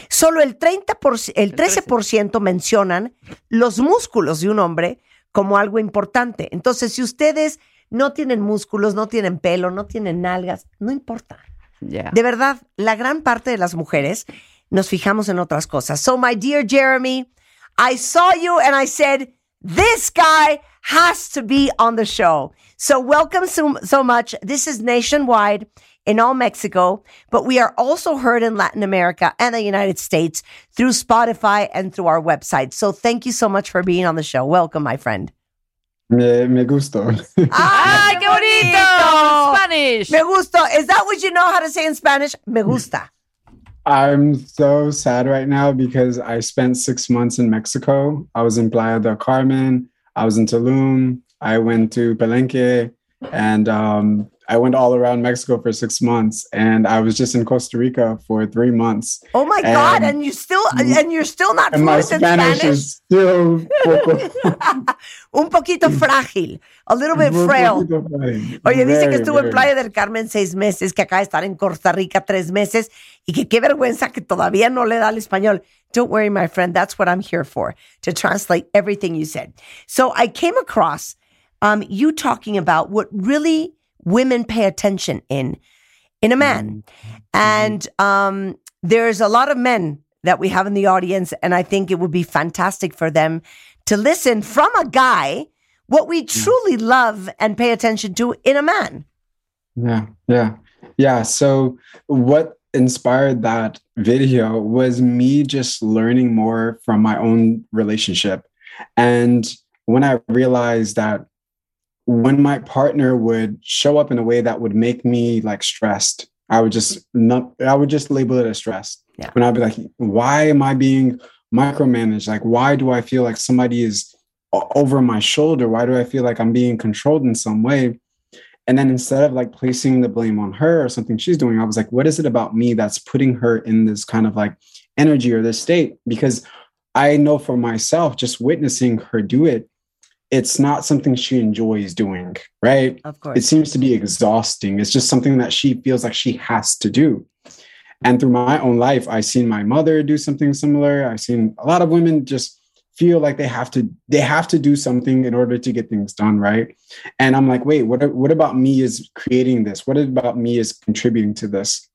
Solo el 30%, el 13% mencionan los músculos de un hombre como algo importante. Entonces, si ustedes no tienen músculos, no tienen pelo, no tienen nalgas, no importa. De verdad, la gran parte de las mujeres nos fijamos en otras cosas. So, my dear Jeremy, I saw you and I said, this guy has to be on the show. So, welcome so, so much. This is nationwide in all Mexico, but we are also heard in Latin America and the United States through Spotify and through our website. So, thank you so much for being on the show. Welcome, my friend. Me, me gustó. (laughs) ¡Ay, qué bonito! Spanish. Me gusto. Is that what you know how to say in Spanish? Me gusta. I'm so sad right now because I spent six months in Mexico. I was in Playa del Carmen. I was in Tulum. I went to Palenque, and um, I went all around Mexico for six months. And I was just in Costa Rica for three months. Oh my God! And- And you still and you're still not And my fluent in Spanish, is still poco, (laughs) Un poquito frágil, a little bit frail. Oye, dice que Very, estuvo en. Playa del Carmen seis meses, que acaba de estar en Costa Rica tres meses y que qué vergüenza que todavía no le da el español. Don't worry, my friend. That's what I'm here for, to translate everything you said. So I came across um, you talking about what really women pay attention in in a man. And um, there's a lot of men that we have in the audience, and I think it would be fantastic for them to listen from a guy what we truly love and pay attention to in a man. Yeah, yeah, yeah. So, what inspired that video was me just learning more from my own relationship. And when I realized that when my partner would show up in a way that would make me like stressed, I would just not, I would just label it as stress. Yeah. When I'd be like, why am I being micromanaged? Like, why do I feel like somebody is over my shoulder? Why do I feel like I'm being controlled in some way? And then instead of like placing the blame on her or something she's doing, I was like, what is it about me that's putting her in this kind of like energy or this state? Because I know for myself, just witnessing her do it, it's not something she enjoys doing, right? Of course. It seems to be exhausting. It's just something that she feels like she has to do. And through my own life, I've seen my mother do something similar. I've seen a lot of women just feel like they have to they have to do something in order to get things done, right? And I'm like, wait, what what about me is creating this? What about me is contributing to this?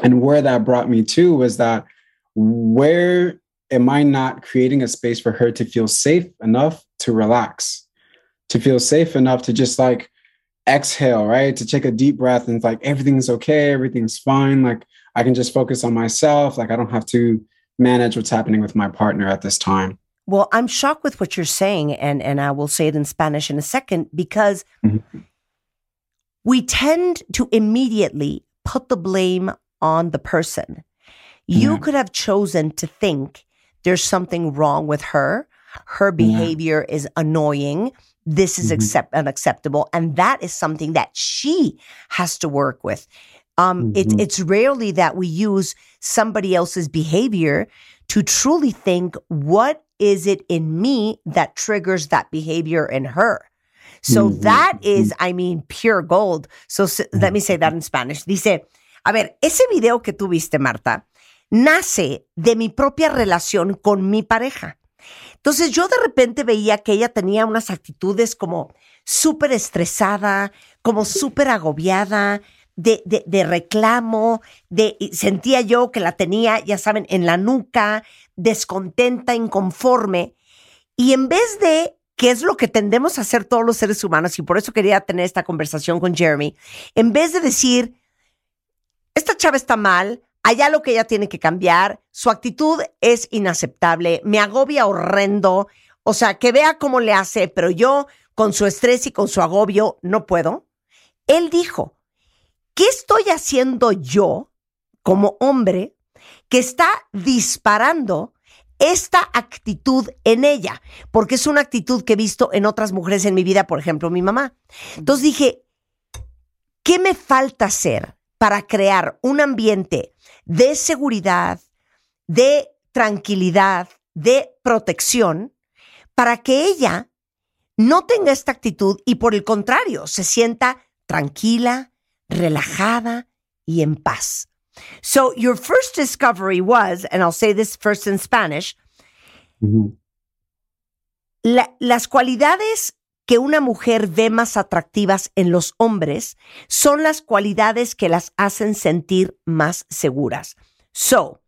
And where that brought me to was that where am I not creating a space for her to feel safe enough to relax, to feel safe enough to just like exhale, right? To take a deep breath and it's like everything's okay, everything's fine. Like I can just focus on myself. Like I don't have to manage what's happening with my partner at this time. Well, I'm shocked with what you're saying, and, and I will say it in Spanish in a second because Mhm. we tend to immediately put the blame on the person. You Yeah. could have chosen to think there's something wrong with her her behavior is annoying. This is accept- unacceptable. And that is something that she has to work with. Um, it's, Mhm. it's rarely that we use somebody else's behavior to truly think, what is it in me that triggers that behavior in her? So Mhm, that is, I mean, pure gold. So s- let me say that in Spanish. Dice, a ver, ese video que tú viste, Marta, nace de mi propia relación con mi pareja. Entonces yo de repente veía que ella tenía unas actitudes como súper estresada, como súper agobiada, de, de- reclamo, de, sentía yo que la tenía, ya saben, en la nuca, descontenta, inconforme. Y en vez de, que es lo que tendemos a hacer todos los seres humanos, y por eso quería tener esta conversación con Jeremy, en vez de decir, esta chava está mal, allá lo que ella tiene que cambiar, su actitud es inaceptable, me agobia horrendo, o sea, que vea cómo le hace, pero yo con su estrés y con su agobio no puedo. Él dijo, ¿qué estoy haciendo yo como hombre que está disparando esta actitud en ella? Porque es una actitud que he visto en otras mujeres en mi vida, por ejemplo, mi mamá. Entonces dije, ¿qué me falta hacer para crear un ambiente de seguridad, de tranquilidad, de protección, para que ella no tenga esta actitud y por el contrario, se sienta tranquila, relajada y en paz? So your first discovery was, and I'll say this first in Spanish, la- las cualidades que una mujer ve más atractivas en los hombres son las cualidades que las hacen sentir más seguras. So,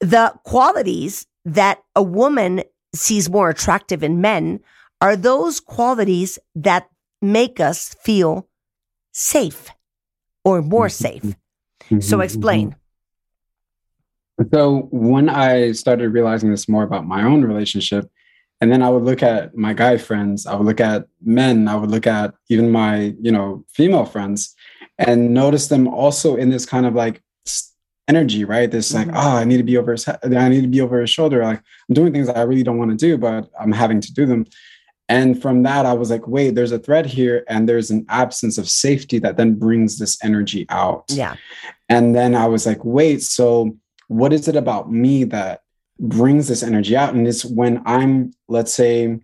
the qualities that a woman sees more attractive in men are those qualities that make us feel safe or more safe. So, Mhm, explain. So when I started realizing this more about my own relationship, and then I would look at my guy friends, I would look at men, I would look at even my, you know, female friends and notice them also in this kind of like energy, right? This like, Mhm. oh, I need to be over his head, I need to be over his shoulder. Like I'm doing things that I really don't want to do, but I'm having to do them. And from that, I was like, wait, there's a thread here, and there's an absence of safety that then brings this energy out. Yeah. And then I was like, wait, so what is it about me that brings this energy out? And it's when I'm, let's say,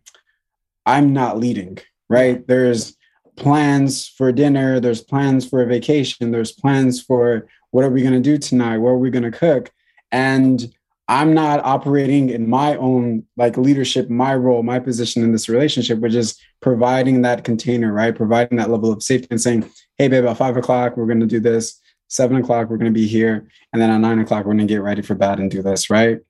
I'm not leading, right? There's plans for dinner, there's plans for a vacation, there's plans for what are we going to do tonight? What are we going to cook? And I'm not operating in my own like leadership, my role, my position in this relationship, which is providing that container, right? Providing that level of safety and saying, hey, babe, at five o'clock, we're going to do this. Seven o'clock, we're going to be here. And then at nine o'clock, we're going to get ready for bed and do this, right?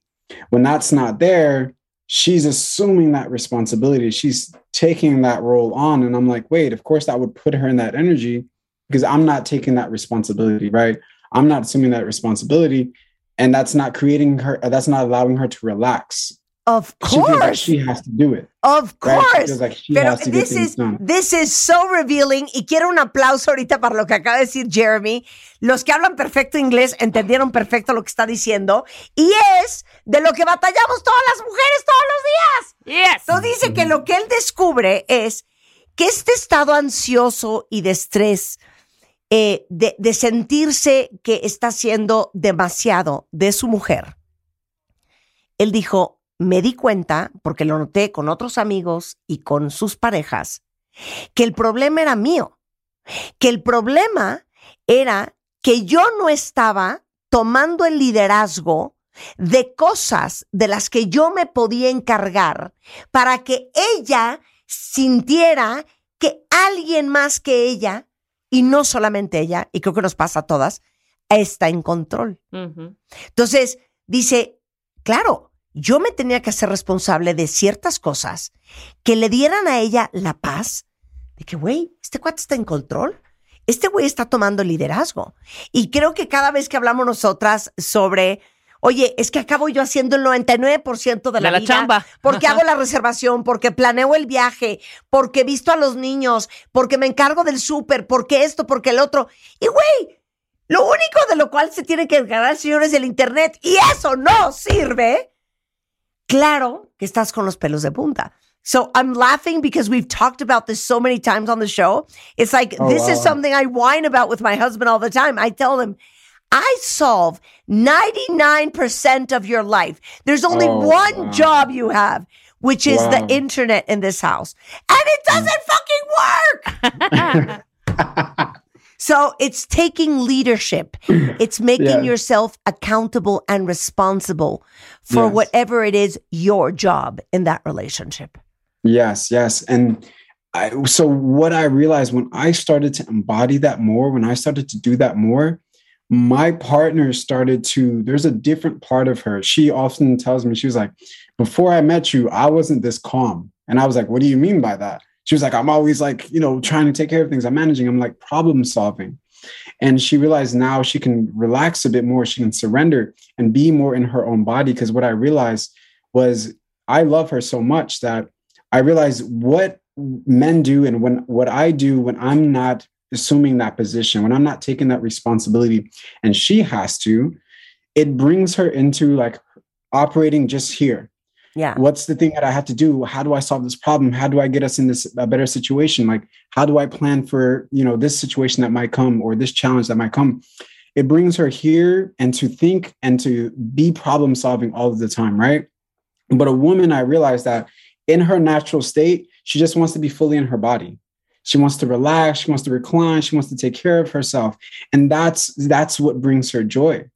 When that's not there, she's assuming that responsibility. She's taking that role on. And I'm like, wait, of course, that would put her in that energy because I'm not taking that responsibility, right? I'm not assuming that responsibility. And that's not creating her, that's not allowing her to relax. Of She feels like course. she has to do it. Of Right? Course. feels like she Pero has to get this is, done. this is so revealing y quiero un aplauso ahorita para lo que acaba de decir Jeremy. Los que hablan perfecto inglés entendieron perfecto lo que está diciendo y es de lo que batallamos todas las mujeres todos los días. Yes. Entonces dice que lo que él descubre es que este estado ansioso y de estrés, eh, de, de sentirse que está haciendo demasiado de su mujer, él dijo, me di cuenta, porque lo noté con otros amigos y con sus parejas, que el problema era mío, que el problema era que yo no estaba tomando el liderazgo de cosas de las que yo me podía encargar para que ella sintiera que alguien más que ella, y no solamente ella, y creo que nos pasa a todas, está en control. Entonces, dice, claro, yo me tenía que hacer responsable de ciertas cosas que le dieran a ella la paz de que, güey, este cuate está en control. Este güey está tomando liderazgo. Y creo que cada vez que hablamos nosotras sobre, oye, es que acabo yo haciendo el 99% de la, De la vida chamba. porque hago la reservación, porque planeo el viaje, porque visto a los niños, porque me encargo del súper, porque esto, porque el otro. Y güey, lo único de lo cual se tiene que encargar, señores, del Internet, y eso no sirve, claro que estás con los pelos de punta. So I'm laughing because we've talked about this so many times on the show. It's like Oh, this is something I whine about with my husband all the time. I tell him, I solve 99% of your life. There's only Oh, one wow. job you have, which is Wow. the internet in this house. And it doesn't fucking work. (laughs) (laughs) (laughs) so it's taking leadership. (clears throat) It's making Yeah. yourself accountable and responsible for Yes. whatever it is your job in that relationship. Yes, yes. And I, so what I realized when I started to embody that more, when I started to do that more, my partner started to, there's a different part of her. She often tells me, she was like, before I met you, I wasn't this calm. And I was like, what do you mean by that? She was like, I'm always like, you know, trying to take care of things. I'm managing. I'm like problem solving. And she realized now she can relax a bit more. She can surrender and be more in her own body. Because what I realized was I love her so much that I realized what men do and when what I do when I'm not assuming that position, when I'm not taking that responsibility, and she has to, it brings her into like operating just here. Yeah. What's the thing that I have to do? How do I solve this problem? How do I get us in this a better situation? Like, how do I plan for you know this situation that might come or this challenge that might come? It brings her here and to think and to be problem solving all of the time, right? But a woman, I realized that in her natural state, she just wants to be fully in her body. She wants to relax, she wants to recline, she wants to take care of herself. And that's that's what brings her joy.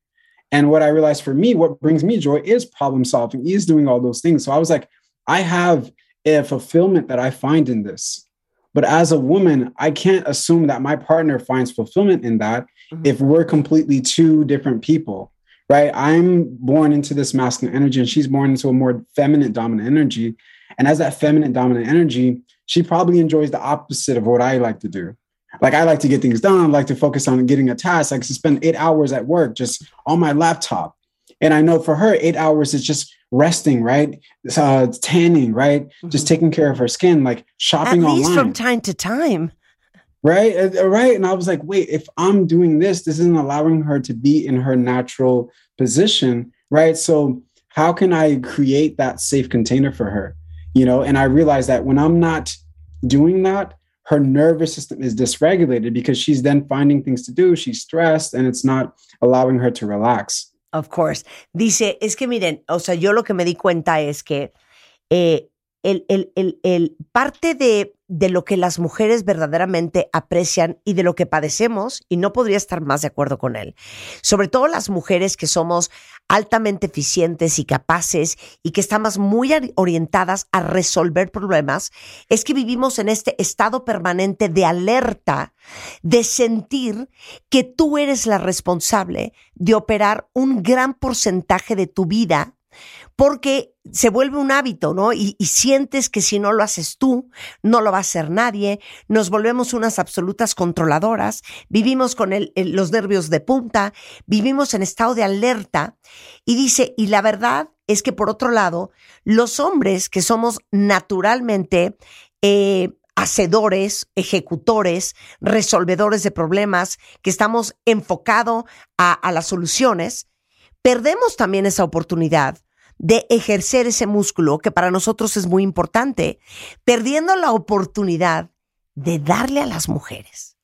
And what I realized for me, what brings me joy is problem solving, is doing all those things. So I was like, I have a fulfillment that I find in this. But as a woman, I can't assume that my partner finds fulfillment in that mm-hmm. if we're completely two different people, right? I'm born into this masculine energy and she's born into a more feminine dominant energy. And as that feminine dominant energy, she probably enjoys the opposite of what I like to do. Like I like to get things done. I like to focus on getting a task. I like to spend eight hours at work just on my laptop. And I know for her, eight hours is just resting, right? Uh, tanning, right? Just taking care of her skin, like At shopping least online from time to time. right Uh, right and i was like wait if i'm doing this this isn't allowing her to be in her natural position right so how can i create that safe container for her you know and i realized that when i'm not doing that her nervous system is dysregulated because she's then finding things to do she's stressed and it's not allowing her to relax Of course. Dice, es que miren, o sea, yo lo que me di cuenta es que eh, el, el- el- el parte de, de lo que las mujeres verdaderamente aprecian y de lo que padecemos, y no podría estar más de acuerdo con él, sobre todo las mujeres que somos altamente eficientes y capaces y que estamos muy orientadas a resolver problemas, es que vivimos en este estado permanente de alerta, de sentir que tú eres la responsable de operar un gran porcentaje de tu vida porque se vuelve un hábito, ¿no? Y, sientes que si no lo haces tú, no lo va a hacer nadie, nos volvemos unas absolutas controladoras, vivimos con los nervios de punta, vivimos en estado de alerta. Y dice, y la verdad es que por otro lado, los hombres que somos naturalmente... eh, hacedores, ejecutores, resolvedores de problemas, que estamos enfocados a las soluciones, perdemos también esa oportunidad de ejercer ese músculo que para nosotros es muy importante, perdiendo la oportunidad de darle a las mujeres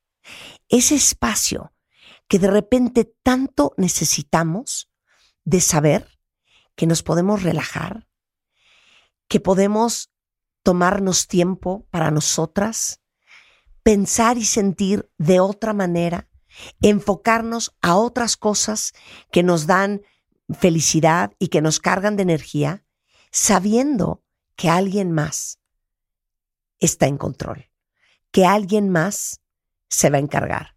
ese espacio que de repente tanto necesitamos de saber que nos podemos relajar, que podemos tomarnos tiempo para nosotras, pensar y sentir de otra manera, enfocarnos a otras cosas que nos dan felicidad y que nos cargan de energía, sabiendo que alguien más está en control, que alguien más se va a encargar.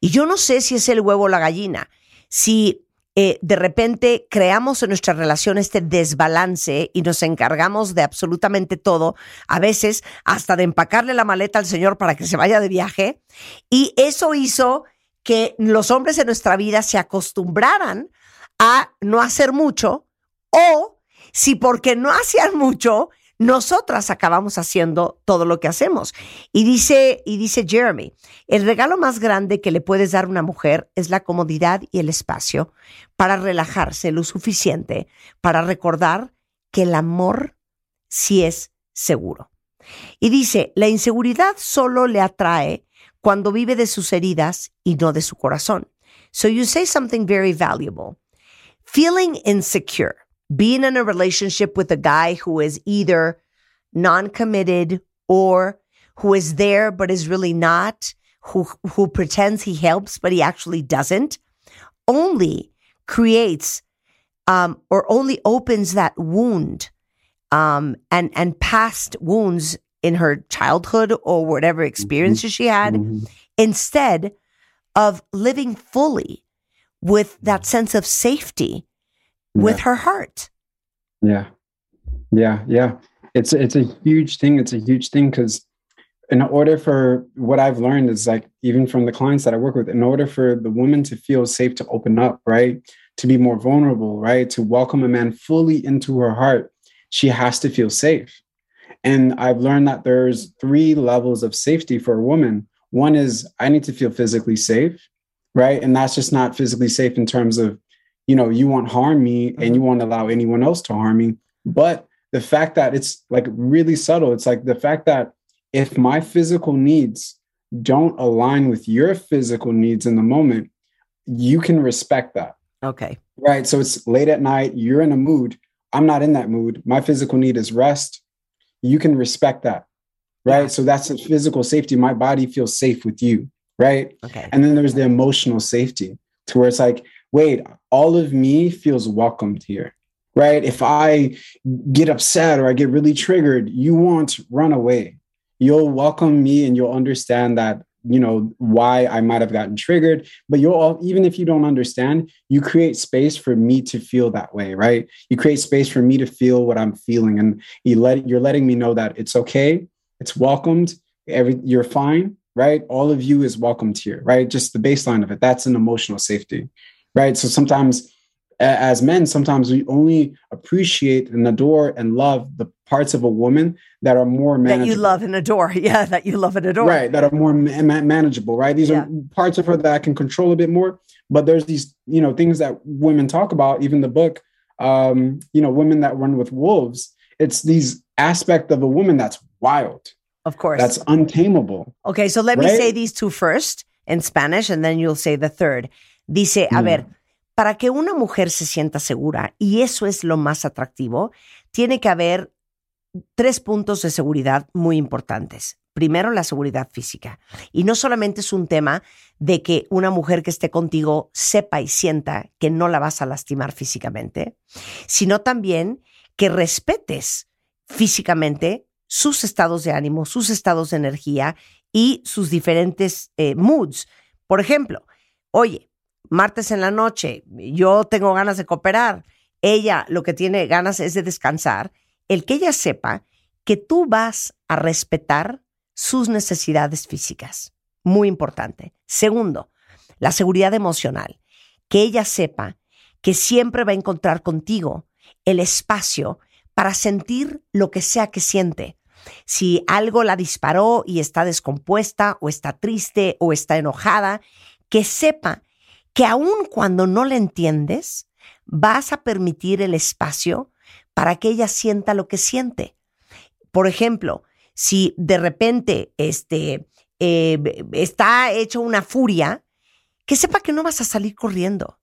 Y yo no sé si es el huevo o la gallina, si eh, de repente creamos en nuestra relación este desbalance y nos encargamos de absolutamente todo, a veces hasta de empacarle la maleta al Señor para que se vaya de viaje, y eso hizo que los hombres en nuestra vida se acostumbraran a no hacer mucho, o si porque no hacían mucho, nosotras acabamos haciendo todo lo que hacemos. Y dice, y dice Jeremy, el regalo más grande que le puedes dar a una mujer es la comodidad y el espacio para relajarse lo suficiente, para recordar que el amor sí es seguro. Y dice, la inseguridad solo le atrae cuando vive de sus heridas y no de su corazón. So you say something very valuable. Feeling insecure, being in a relationship with a guy who is either non-committed or who is there but is really not, who who pretends he helps but he actually doesn't, only creates um, or only opens that wound um, and and past wounds in her childhood or whatever experiences she had, instead of living fully with that sense of safety with Yeah. her heart. Yeah. Yeah. Yeah. It's it's a huge thing. It's a huge thing because in order for what I've learned is like even from the clients that I work with, in order for the woman to feel safe to open up, right? To be more vulnerable, right? To welcome a man fully into her heart, she has to feel safe. And I've learned that there's three levels of safety for a woman. One is I need to feel physically safe, right? And that's just not physically safe in terms of, you know, you won't harm me and mm-hmm. you won't allow anyone else to harm me. But the fact that it's like really subtle, it's like the fact that if my physical needs don't align with your physical needs in the moment, you can respect that. Okay. Right. So it's late at night, you're in a mood. I'm not in that mood. My physical need is rest. You can respect that. Right. So that's a physical safety. My body feels safe with you. Right. Okay. And then there's the emotional safety to where it's like, wait, all of me feels welcomed here. Right. If I get upset or I get really triggered, you won't run away. You'll welcome me and you'll understand that you know why i might have gotten triggered but you'll all, even if you don't understand you create space for me to feel that way right you create space for me to feel what i'm feeling and you let you're letting me know that it's okay it's welcomed every you're fine right? All of you is welcomed here right? Just the baseline of it. That's an emotional safety right? So sometimes as men sometimes we only appreciate and adore and love the parts of a woman that are more That you love and adore. (laughs) Yeah, that you love and adore. right that are more ma- manageable right? These Yeah. are parts of her that i can control a bit more but there's these you know things that women talk about even the book um you know women that run with wolves. It's these aspect of a woman that's wild Of course. that's untamable Okay, so let me say these two first in Spanish and then you'll say the third. Dice, a Mm. ver, para que una mujer se sienta segura, y eso es lo más atractivo, tiene que haber tres puntos de seguridad muy importantes. Primero, la seguridad física. Y no solamente es un tema de que una mujer que esté contigo sepa y sienta que no la vas a lastimar físicamente, sino también que respetes físicamente sus estados de ánimo, sus estados de energía y sus diferentes eh, moods. Por ejemplo, oye, martes en la noche, yo tengo ganas de cooperar, ella lo que tiene ganas es de descansar, el que ella sepa que tú vas a respetar sus necesidades físicas. Muy importante. Segundo, la seguridad emocional. Que ella sepa que siempre va a encontrar contigo el espacio para sentir lo que sea que siente. Si algo la disparó y está descompuesta o está triste o está enojada, que sepa que aun cuando no la entiendes, vas a permitir el espacio para que ella sienta lo que siente. Por ejemplo, si de repente este, eh, está hecho una furia, que sepa que no vas a salir corriendo.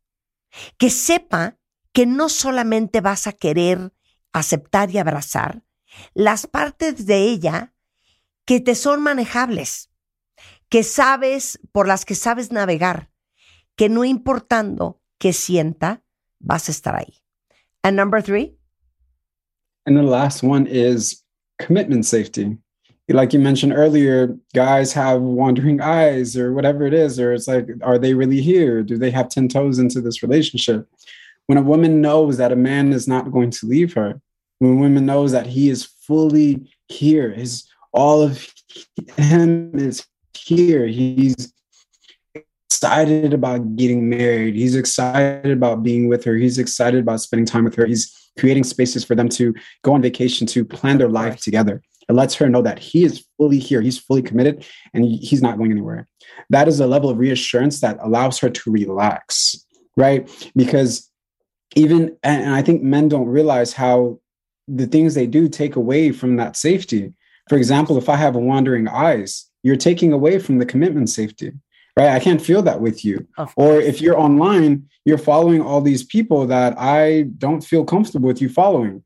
Que sepa que no solamente vas a querer aceptar y abrazar las partes de ella que te son manejables, que sabes, por las que sabes navegar, que no importando que sienta, vas a estar ahí. And number three, And the last one is commitment safety. Like you mentioned earlier, guys have wandering eyes or whatever it is, or it's like, are they really here? Do they have 10 toes into this relationship? When a woman knows that a man is not going to leave her, when women knows that he is fully here, his all of him is here. He's excited about getting married. He's excited about being with her. He's excited about spending time with her. He's creating spaces for them to go on vacation, to plan their life together. It lets her know that he is fully here, he's fully committed, and he's not going anywhere. That is a level of reassurance that allows her to relax, right? Because even, and I think men don't realize how the things they do take away from that safety. For example, if I have wandering eyes, you're taking away from the commitment safety, right? I can't feel that with you. Or if you're online, you're following all these people that I don't feel comfortable with you following.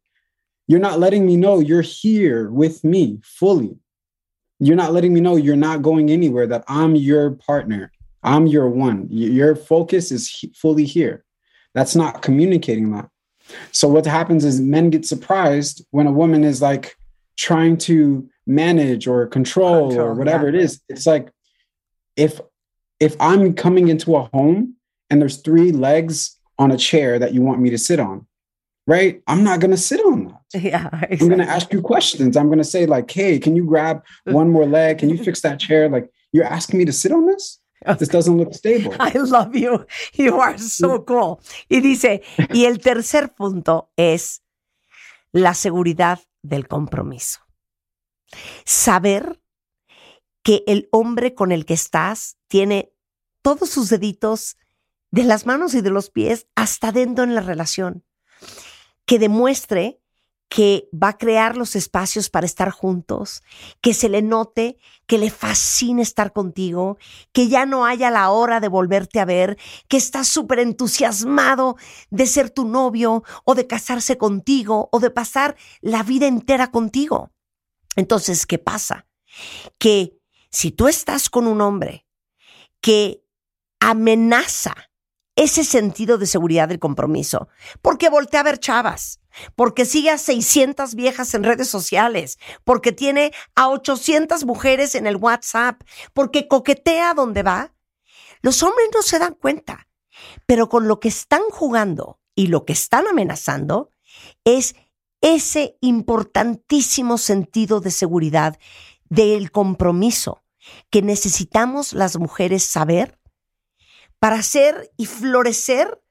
You're not letting me know you're here with me fully. You're not letting me know you're not going anywhere, that I'm your partner. I'm your one. Your focus is he- fully here. That's not communicating that. So what happens is men get surprised when a woman is like trying to manage or control, Control, or whatever yeah. it is. It's like if if I'm coming into a home and there's three legs on a chair that you want me to sit on, right? I'm not going to sit on that. (laughs) Yeah, I'm going to ask you questions. I'm going to say like, "Hey, can you grab (laughs) one more leg? Can you fix that chair?" Like, you're asking me to sit on this? This doesn't look stable. (laughs) I love you. You are so cool. Y dice, y el tercer punto es la seguridad del compromiso. Saber que el hombre con el que estás tiene todos sus deditos de las manos y de los pies hasta dentro en la relación. Que demuestre que va a crear los espacios para estar juntos, que se le note que le fascina estar contigo, que ya no haya la hora de volverte a ver, que está súper entusiasmado de ser tu novio o de casarse contigo o de pasar la vida entera contigo. Entonces, ¿qué pasa? Que si tú estás con un hombre que amenaza ese sentido de seguridad del compromiso, porque voltea a ver chavas, porque sigue a 600 viejas en redes sociales, porque tiene a 800 mujeres en el WhatsApp, porque coquetea donde va, los hombres no se dan cuenta, pero con lo que están jugando y lo que están amenazando es ese importantísimo sentido de seguridad del compromiso que necesitamos las mujeres saber para hacer y florecer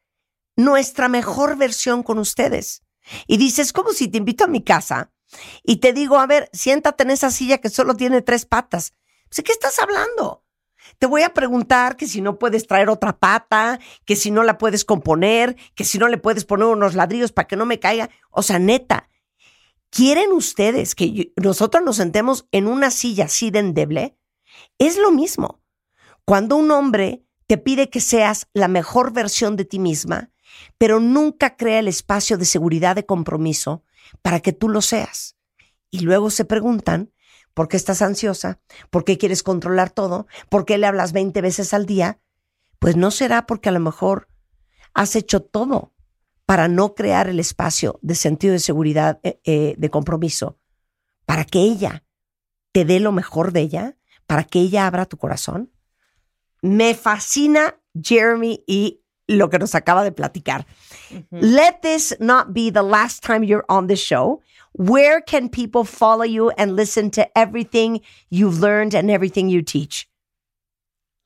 nuestra mejor versión con ustedes. Y dices, como si te invito a mi casa y te digo, a ver, siéntate en esa silla que solo tiene tres patas. ¿De qué estás hablando? Te voy a preguntar que si no puedes traer otra pata, que si no la puedes componer, que si no le puedes poner unos ladrillos para que no me caiga. O sea, neta, ¿quieren ustedes que nosotros nos sentemos en una silla así de endeble? Es lo mismo. Cuando un hombre te pide que seas la mejor versión de ti misma, pero nunca crea el espacio de seguridad de compromiso para que tú lo seas. Y luego se preguntan, ¿por qué estás ansiosa? ¿Por qué quieres controlar todo? ¿Por qué le hablas 20 veces al día? Pues no será porque a lo mejor has hecho todo para no crear el espacio de sentido de seguridad, eh, eh, de compromiso, para que ella te dé lo mejor de ella, para que ella abra tu corazón. Me fascina Jeremy y lo que nos acaba de platicar. Let this not be the last time you're on the show. Where can people follow you and listen to everything you've learned and everything you teach?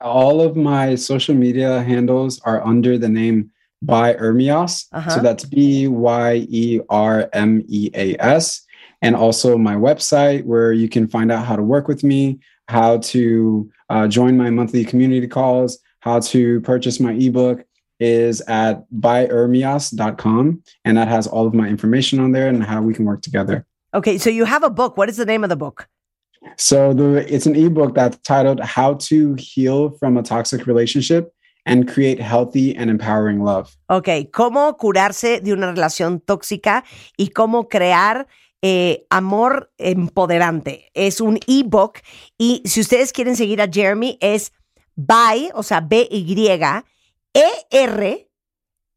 all of my social media handles are under the name by Ermias. Uh-huh. So that's B Y E R M E A S. And also my website where you can find out how to work with me, how to uh, join my monthly community calls, how to purchase my ebook is at byermias.com. And that has all of my information on there and how we can work together. Okay, so you have a book. What is the name of the book? So the it's an ebook that's titled How to Heal from a Toxic Relationship and Create Healthy and Empowering Love. Ok, cómo curarse de una relación tóxica y cómo crear eh, amor empoderante. Es un ebook y si ustedes quieren seguir a Jeremy es by, o sea, B-Y, E-R,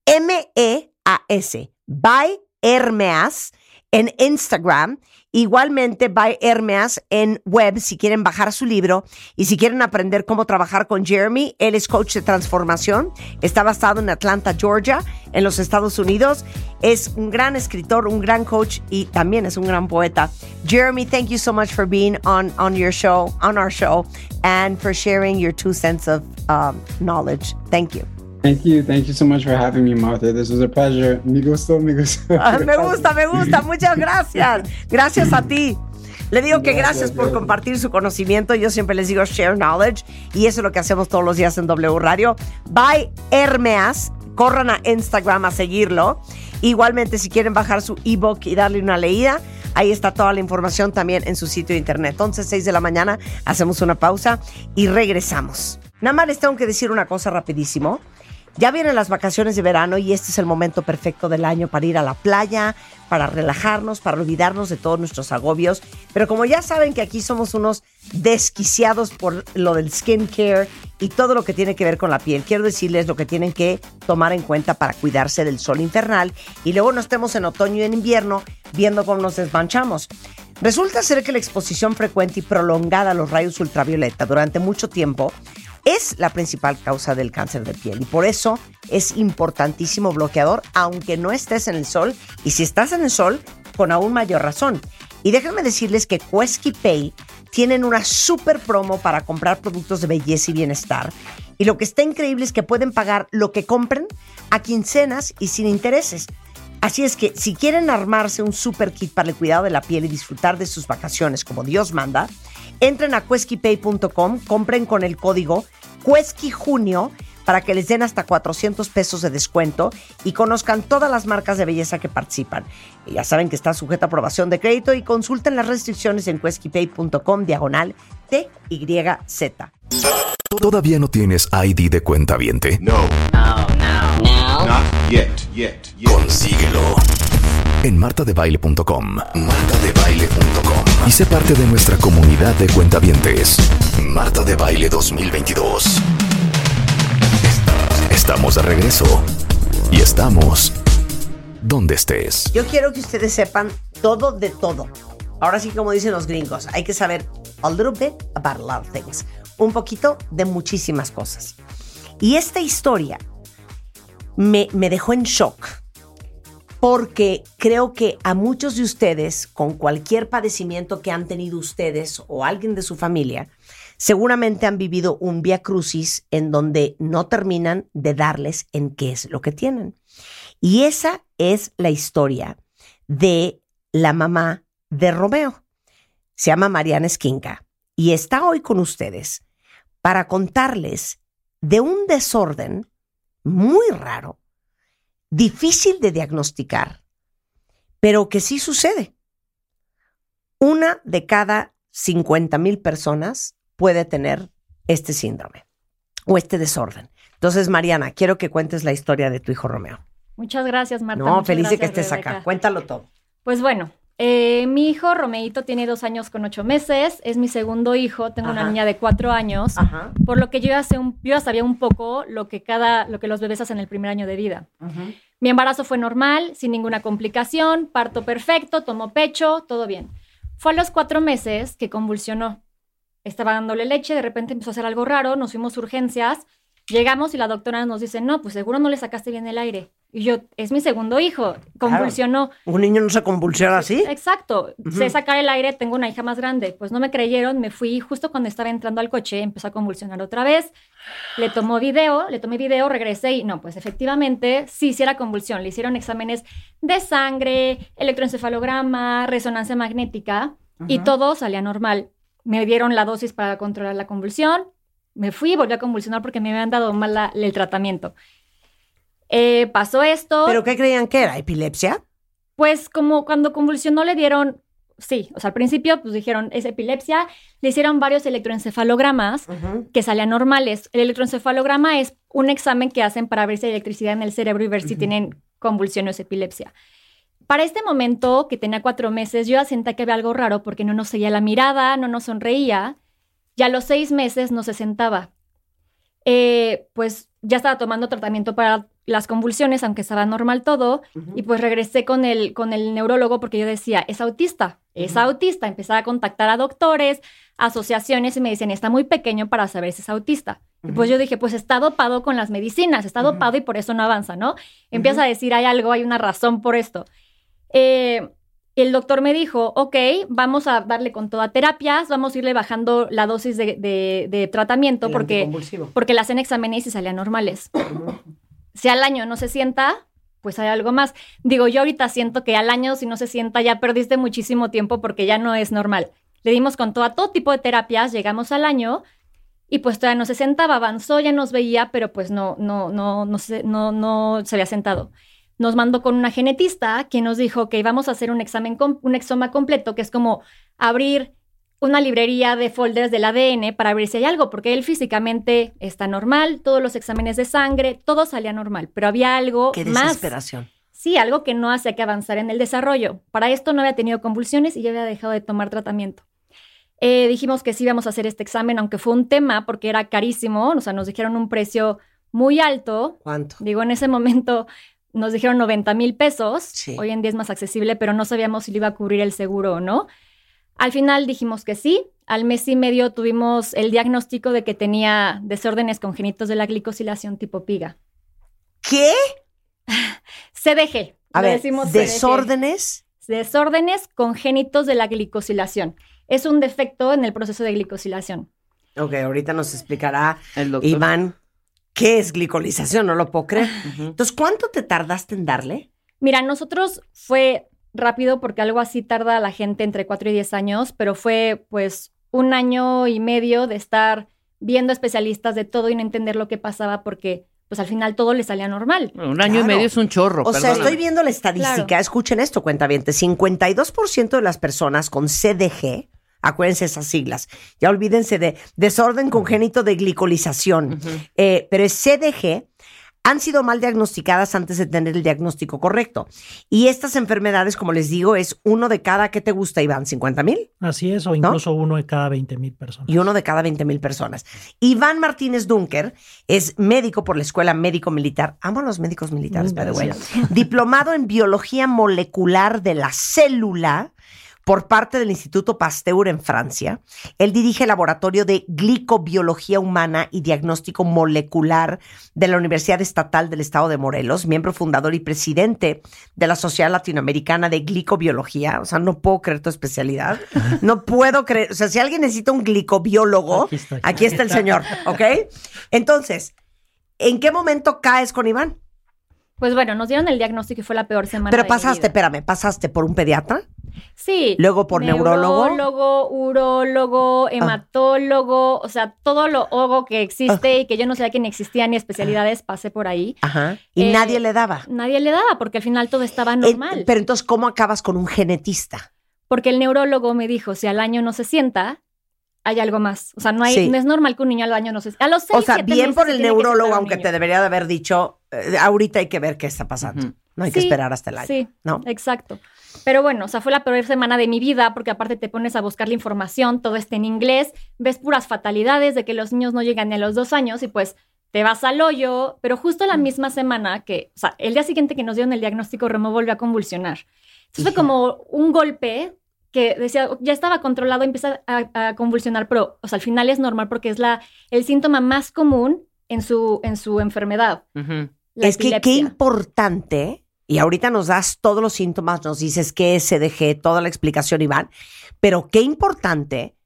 M-E-A-S, by Hermeas en Instagram. Igualmente, by Hermeas en web si quieren bajar su libro y si quieren aprender cómo trabajar con Jeremy. Él es coach de transformación. Está basado en Atlanta, Georgia, en los Estados Unidos. Es un gran escritor, un gran coach y también es un gran poeta. Jeremy, thank you so much for being on, on your show, on our show, and for sharing your two cents of um, knowledge. Thank you. Thank you. Thank you so much for having me, Martha. This was a pleasure. Me gusto, me gusto. (laughs) Ah, me (laughs) gusta, me gusta. Muchas gracias. Gracias a ti. Le digo que gracias por compartir su conocimiento. Yo siempre les digo share knowledge y eso es lo que hacemos todos los días en W Radio. By Hermeas. Corran a Instagram a seguirlo. Igualmente, si quieren bajar su ebook y darle una leída, ahí está toda la información también en su sitio de internet. Entonces, 6 de la mañana, hacemos una pausa y regresamos. Nada más les tengo que decir una cosa rapidísimo. Ya vienen las vacaciones de verano y este es el momento perfecto del año para ir a la playa, para relajarnos, para olvidarnos de todos nuestros agobios. Pero como ya saben que aquí somos unos desquiciados por lo del skincare y todo lo que tiene que ver con la piel, quiero decirles lo que tienen que tomar en cuenta para cuidarse del sol infernal y luego no estemos en otoño y en invierno viendo cómo nos desmanchamos. Resulta ser que la exposición frecuente y prolongada a los rayos ultravioleta durante mucho tiempo es la principal causa del cáncer de piel y por eso es importantísimo bloqueador aunque no estés en el sol y si estás en el sol con aún mayor razón. Y déjenme decirles que Quesky Pay tienen una super promo para comprar productos de belleza y bienestar. Y lo que está increíble es que pueden pagar lo que compren a quincenas y sin intereses. Así es que si quieren armarse un super kit para el cuidado de la piel y disfrutar de sus vacaciones como Dios manda, entren a queskypay.com, compren con el código QueskyJunio para que les den hasta 400 pesos de descuento y conozcan todas las marcas de belleza que participan. Y ya saben que está sujeta a aprobación de crédito y consulten las restricciones en queskypay.com diagonal TYZ. ¿Todavía no tienes ID de cuenta viente? No. No, no, no. Not yet, yet, yet. Consíguelo en martadebaile.com. Martadebaile.com. Y sé parte de nuestra comunidad de cuentavientes. Marta de Baile 2022. Estamos de regreso. Y estamos donde estés. Yo quiero que ustedes sepan todo de todo. Ahora sí, como dicen los gringos, hay que saber a little bit about a lot of things. Un poquito de muchísimas cosas. Y esta historia me, me dejó en shock porque creo que a muchos de ustedes, con cualquier padecimiento que han tenido ustedes o alguien de su familia, seguramente han vivido un via crucis en donde no terminan de darles en qué es lo que tienen. Y esa es la historia de la mamá de Romeo. Se llama Mariana Esquinca y está hoy con ustedes para contarles de un desorden muy raro difícil de diagnosticar, pero que sí sucede. Una de cada 50 mil personas puede tener este síndrome o este desorden. Entonces, Mariana, quiero que cuentes la historia de tu hijo Romeo. Muchas gracias, Marta. No, Muchas feliz de que estés acá. Cuéntalo todo. Pues bueno, eh, mi hijo Romeito tiene dos años con ocho meses, es mi segundo hijo, tengo una niña de cuatro años, por lo que yo ya, sé un- yo ya sabía un poco lo que, cada, lo que los bebés hacen el primer año de vida. Mi embarazo fue normal, sin ninguna complicación, parto perfecto, tomó pecho, todo bien. Fue a los cuatro meses que convulsionó. Estaba dándole leche, de repente empezó a hacer algo raro, nos fuimos a urgencias, llegamos y la doctora nos dice, no, pues seguro no le sacaste bien el aire. Y yo, es mi segundo hijo, convulsionó. ¿Un niño no se convulsiona así? Exacto, Ujú. sé sacar el aire, tengo una hija más grande. Pues no me creyeron, me fui justo cuando estaba entrando al coche, empezó a convulsionar otra vez. Le tomó video, le tomé video, regresé y no, pues efectivamente sí, sí era convulsión. Le hicieron exámenes de sangre, electroencefalograma, resonancia magnética y Ujú. todo salía normal. Me dieron la dosis para controlar la convulsión, me fui y volví a convulsionar porque me habían dado mal la- el tratamiento. Eh, pasó esto. ¿Pero qué creían que era? ¿Epilepsia? Pues como cuando convulsionó le dieron, sí, o sea, al principio pues dijeron es epilepsia, le hicieron varios electroencefalogramas que salían normales. El electroencefalograma es un examen que hacen para ver si hay electricidad en el cerebro y ver si tienen convulsiones o epilepsia. Para este momento, que tenía cuatro meses, yo ya sentía que había algo raro porque no nos seguía la mirada, no nos sonreía, y a los seis meses no se sentaba. Eh, pues ya estaba tomando tratamiento para las convulsiones, aunque estaba normal todo, y pues regresé con el, con el neurólogo porque yo decía, es autista, es autista. Empezaba a contactar a doctores, asociaciones y me decían, está muy pequeño para saber si es autista. Y pues yo dije, pues está dopado con las medicinas, está dopado y por eso no avanza, ¿no? Empieza a decir, hay algo, hay una razón por esto. Eh, el doctor me dijo, ok, vamos a darle con toda terapias, vamos a irle bajando la dosis de, de- de tratamiento El porque, porque le hacen exámenes y salían normales. Si al año no se sienta, pues hay algo más. Digo, yo ahorita siento que al año si no se sienta ya perdiste muchísimo tiempo porque ya no es normal. Le dimos con todo, a todo tipo de terapias, llegamos al año y pues todavía no se sentaba, avanzó, ya nos veía, pero pues no, no, no, no, se, no, se había sentado. nos mandó con una genetista quien nos dijo que íbamos a hacer un examen, un exoma completo, que es como abrir una librería de folders del ADN para ver si hay algo, porque él físicamente está normal, todos los exámenes de sangre, todo salía normal, pero había algo Qué más. desesperación. Sí, algo que no hacía que avanzar en el desarrollo. Para esto no había tenido convulsiones y ya había dejado de tomar tratamiento. Eh, dijimos que sí íbamos a hacer este examen, aunque fue un tema porque era carísimo, o sea, nos dijeron un precio muy alto. ¿Cuánto? Digo, en ese momento nos dijeron 90 mil pesos. Sí. Hoy en día es más accesible, pero no sabíamos si lo iba a cubrir el seguro o no. Al final dijimos que sí. Al mes y medio tuvimos el diagnóstico de que tenía desórdenes congénitos de la glicosilación tipo PIGA. ¿Qué? (laughs) CDG. A ver, decimos CDG. desórdenes. Desórdenes congénitos de la glicosilación. Es un defecto en el proceso de glicosilación. Ok, ahorita nos explicará El doctor. Iván qué es glicolización, no lo puedo creer. Entonces, ¿cuánto te tardaste en darle? Mira, nosotros fue rápido porque algo así tarda a la gente entre 4 y 10 años, pero fue pues un año y medio de estar viendo especialistas de todo y no entender lo que pasaba porque pues al final todo le salía normal. Un año y medio es un chorro. O sea, estoy viendo la estadística. Claro. Escuchen esto, cuenta bien. 52% de las personas con CDG, acuérdense esas siglas, ya olvídense de desorden congénito de glicolización, eh, pero es CDG, han sido mal diagnosticadas antes de tener el diagnóstico correcto. Y estas enfermedades, como les digo, es uno de cada, ¿qué te gusta, Iván? ¿50 mil? Así es, o incluso uno de cada 20 mil personas. y uno de cada 20 mil personas. Iván Martínez Dunker es médico por la Escuela Médico Militar. Amo a los médicos militares, by the way. Diplomado en biología molecular de la célula por parte del Instituto Pasteur en Francia. Él dirige el laboratorio de glicobiología humana y diagnóstico molecular de la Universidad Estatal del Estado de Morelos, miembro fundador y presidente de la Sociedad Latinoamericana de Glicobiología. O sea, no puedo creer tu especialidad. No puedo creer. O sea, si alguien necesita un glicobiólogo, Aquí está. aquí está el señor, ¿ok? Entonces, ¿en qué momento caes con Iván? Pues bueno, nos dieron el diagnóstico y fue la peor semana. Pero de mi pasaste, vida. espérame, pasaste por un pediatra. Sí. Luego por neurólogo. Neurólogo, urólogo, hematólogo, o sea, todo lo ogo que existe y que yo no sabía que ni existía ni especialidades, pasé por ahí. Ajá. Y Eh, nadie le daba. Nadie le daba porque al final todo estaba Eh, normal. pero entonces, ¿cómo acabas con un genetista? Porque el neurólogo me dijo, si al año no se sienta, hay algo más. O sea, no, hay, Sí. no es normal que un niño al año no se A los seis, O sea, siete bien meses por el neurólogo, aunque te debería de haber dicho, eh, ahorita hay que ver qué está pasando. No hay que esperar hasta el año. Sí, ¿no? exacto. Pero bueno, o sea, fue la peor semana de mi vida porque aparte te pones a buscar la información, todo está en inglés, ves puras fatalidades de que los niños no llegan ni a los dos años y pues te vas al hoyo, pero justo la misma semana que, o sea, el día siguiente que nos dieron el diagnóstico, Remo volvió a convulsionar. Entonces fue como un golpe que decía, ya estaba controlado, empieza a, a convulsionar, pero, o sea, al final es normal porque es la, el síntoma más común en su, en su enfermedad. la es que qué importante, y ahorita nos das todos los síntomas, nos dices qué es CDG, toda la explicación, Iván, pero qué importante,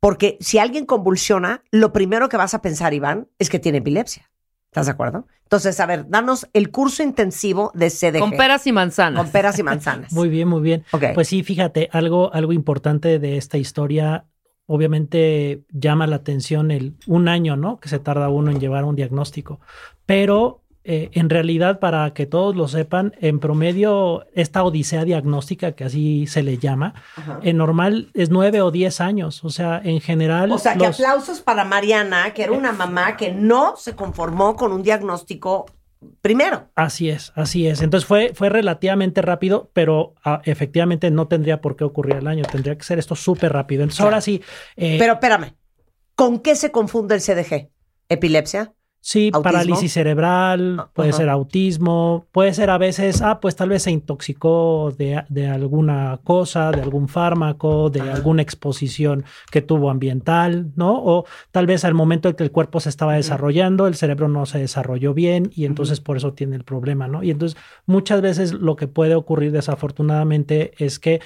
porque si alguien convulsiona, lo primero que vas a pensar, Iván, es que tiene epilepsia. ¿Estás de acuerdo? Entonces, a ver, danos el curso intensivo de CDG. Con peras y manzanas. Con peras y manzanas. (laughs) Muy bien, muy bien. Ok. Pues sí, fíjate, algo, algo importante de esta historia, obviamente llama la atención el un año, ¿no? Que se tarda uno en llevar un diagnóstico. Pero eh, en realidad, para que todos lo sepan, en promedio, esta odisea diagnóstica, que así se le llama, Ajá. en normal es nueve o diez años. O sea, en general. O sea, que aplausos para Mariana, que era una mamá que no se conformó con un diagnóstico primero. Así es, así es. Entonces fue, fue relativamente rápido, pero ah, efectivamente no tendría por qué ocurrir el año. Tendría que ser esto súper rápido. Entonces ahora sí. eh, Pero espérame, ¿con qué se confunde el CDG? ¿Epilepsia? Sí, ¿Autismo? parálisis cerebral, puede ajá. ser autismo, puede ser a veces, ah, pues tal vez se intoxicó de, de alguna cosa, de algún fármaco, de alguna exposición que tuvo ambiental, ¿no? O tal vez al momento en que el cuerpo se estaba desarrollando, el cerebro no se desarrolló bien y entonces por eso tiene el problema, ¿no? Y entonces muchas veces lo que puede ocurrir desafortunadamente es que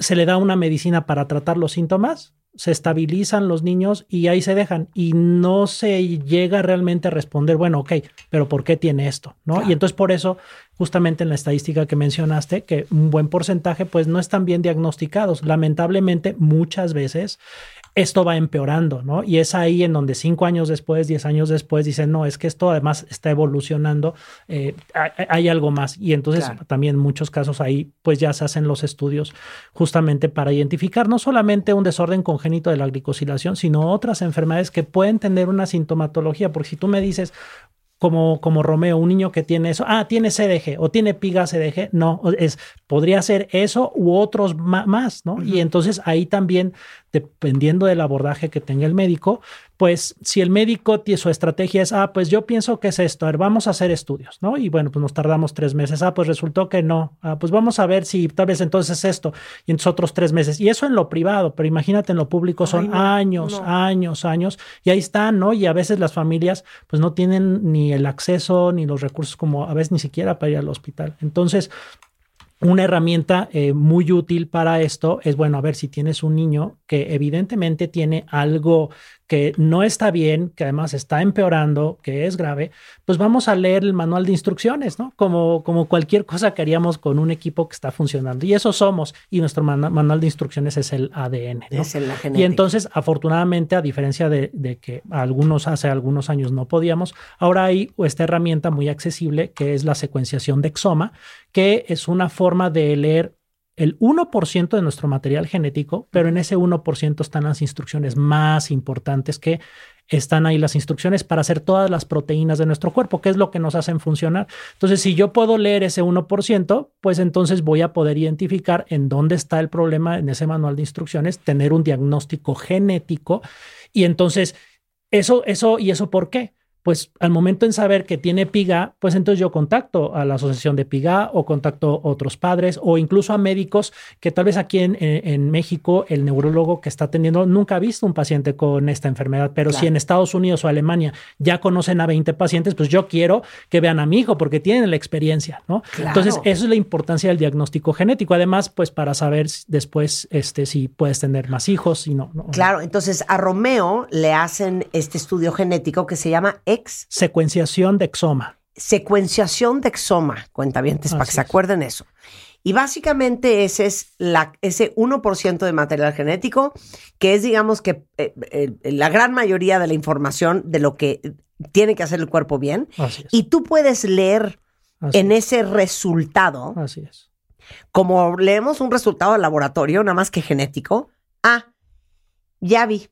se le da una medicina para tratar los síntomas, se estabilizan los niños y ahí se dejan y no se llega realmente a responder, bueno, ok, pero ¿por qué tiene esto? ¿no? Y entonces por eso justamente en la estadística que mencionaste, que un buen porcentaje pues no están bien diagnosticados. Lamentablemente, muchas veces esto va empeorando, ¿no? Y es ahí en donde cinco años después, diez años después, dicen, no, es que esto además está evolucionando, eh, hay, hay algo más. Y entonces Claro. también en muchos casos ahí pues ya se hacen los estudios justamente para identificar no solamente un desorden congénito de la glicosilación, sino otras enfermedades que pueden tener una sintomatología. Porque si tú me dices, como, como Romeo, un niño que tiene eso, ah, tiene CDG o tiene piga CDG, no, es, podría ser eso u otros más, ¿no? Y entonces ahí también, dependiendo del abordaje que tenga el médico, pues si el médico tiene su estrategia es, ah, pues yo pienso que es esto, a ver, vamos a hacer estudios, ¿no? Y bueno, pues nos tardamos tres meses, ah, pues resultó que no, ah, pues vamos a ver si tal vez entonces es esto, y entonces otros tres meses, y eso en lo privado, pero imagínate en lo público son Ay, no, años, no. años, años, y ahí están, ¿no? Y a veces las familias pues no tienen ni el acceso ni los recursos como a veces ni siquiera para ir al hospital. Entonces, una herramienta eh, muy útil para esto es, bueno, a ver si tienes un niño que evidentemente tiene algo que no está bien, que además está empeorando, que es grave, pues vamos a leer el manual de instrucciones, ¿no? Como, como cualquier cosa que haríamos con un equipo que está funcionando. Y eso somos. Y nuestro manual de instrucciones es el ADN. ¿no? Es en la Y entonces, afortunadamente, a diferencia de, de que algunos hace algunos años no podíamos, ahora hay esta herramienta muy accesible que es la secuenciación de exoma, que es una forma de leer el 1% de nuestro material genético, pero en ese 1% están las instrucciones más importantes que están ahí las instrucciones para hacer todas las proteínas de nuestro cuerpo, que es lo que nos hacen funcionar. Entonces, si yo puedo leer ese 1%, pues entonces voy a poder identificar en dónde está el problema en ese manual de instrucciones, tener un diagnóstico genético y entonces eso, eso, ¿y eso por qué? Pues al momento en saber que tiene PIGA, pues entonces yo contacto a la asociación de PIGA o contacto a otros padres o incluso a médicos que tal vez aquí en, en- en México el neurólogo que está atendiendo nunca ha visto un paciente con esta enfermedad, pero si en Estados Unidos o Alemania ya conocen a 20 pacientes, pues yo quiero que vean a mi hijo porque tienen la experiencia, ¿no? Claro. Entonces, eso es la importancia del diagnóstico genético. Además, pues para saber después este, si puedes tener más hijos, si no. no. Claro, entonces a Romeo le hacen este estudio genético que se llama ex Secuenciación de exoma. secuenciación de exoma, cuentavientes, para que Así se acuerden eso. Y básicamente ese es la, ese 1% de material genético, que es, digamos, que eh, eh, la gran mayoría de la información de lo que tiene que hacer el cuerpo bien. Así es. Y tú puedes leer Así en es. ese resultado, Así es. como leemos un resultado de laboratorio, nada más que genético. Ah, ya vi.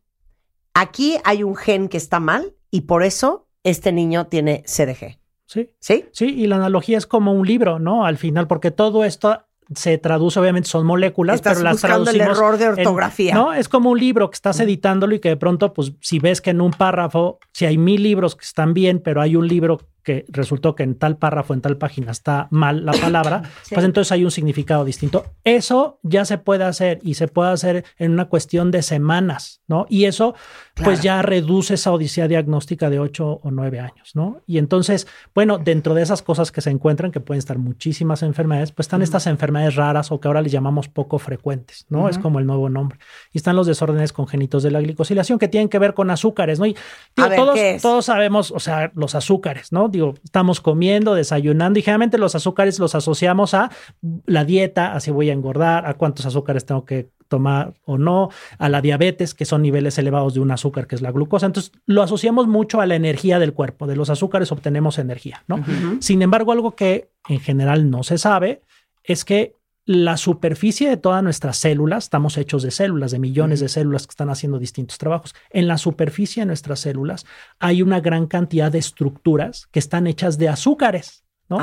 Aquí hay un gen que está mal y por eso este niño tiene CDG. Sí. ¿Sí? Sí, y la analogía es como un libro, ¿no? Al final, porque todo esto se traduce, obviamente son moléculas, Estás pero las buscando el traducimos error de en- ortografía. no, es como un libro que estás editándolo y que de pronto, pues, si ves que en un párrafo, si hay mil libros que están bien, pero hay un libro que resultó que en tal párrafo, en tal página está mal la palabra, (coughs) Sí. pues entonces hay un significado distinto. Eso ya se puede hacer y se puede hacer en una cuestión de semanas, ¿no? Y eso, pues ya reduce esa odisea diagnóstica de ocho o nueve años, ¿no? Y entonces, bueno, dentro de esas cosas que se encuentran, que pueden estar muchísimas enfermedades, pues están estas enfermedades raras o que ahora les llamamos poco frecuentes, ¿no? Es como el nuevo nombre. Y están los desórdenes congénitos de la glicosilación que tienen que ver con azúcares, ¿no? Y digo, ver, todos, todos sabemos, o sea, los azúcares, ¿no? Digo, estamos comiendo, desayunando y generalmente los azúcares los asociamos a la dieta, a si voy a engordar, a cuántos azúcares tengo que tomar o no, a la diabetes, que son niveles elevados de un azúcar, que es la glucosa. Entonces, lo asociamos mucho a la energía del cuerpo. De los azúcares obtenemos energía, ¿no? Sin embargo, algo que en general no se sabe es que la superficie de todas nuestras células, estamos hechos de células, de millones de células que están haciendo distintos trabajos. En la superficie de nuestras células hay una gran cantidad de estructuras que están hechas de azúcares, ¿no?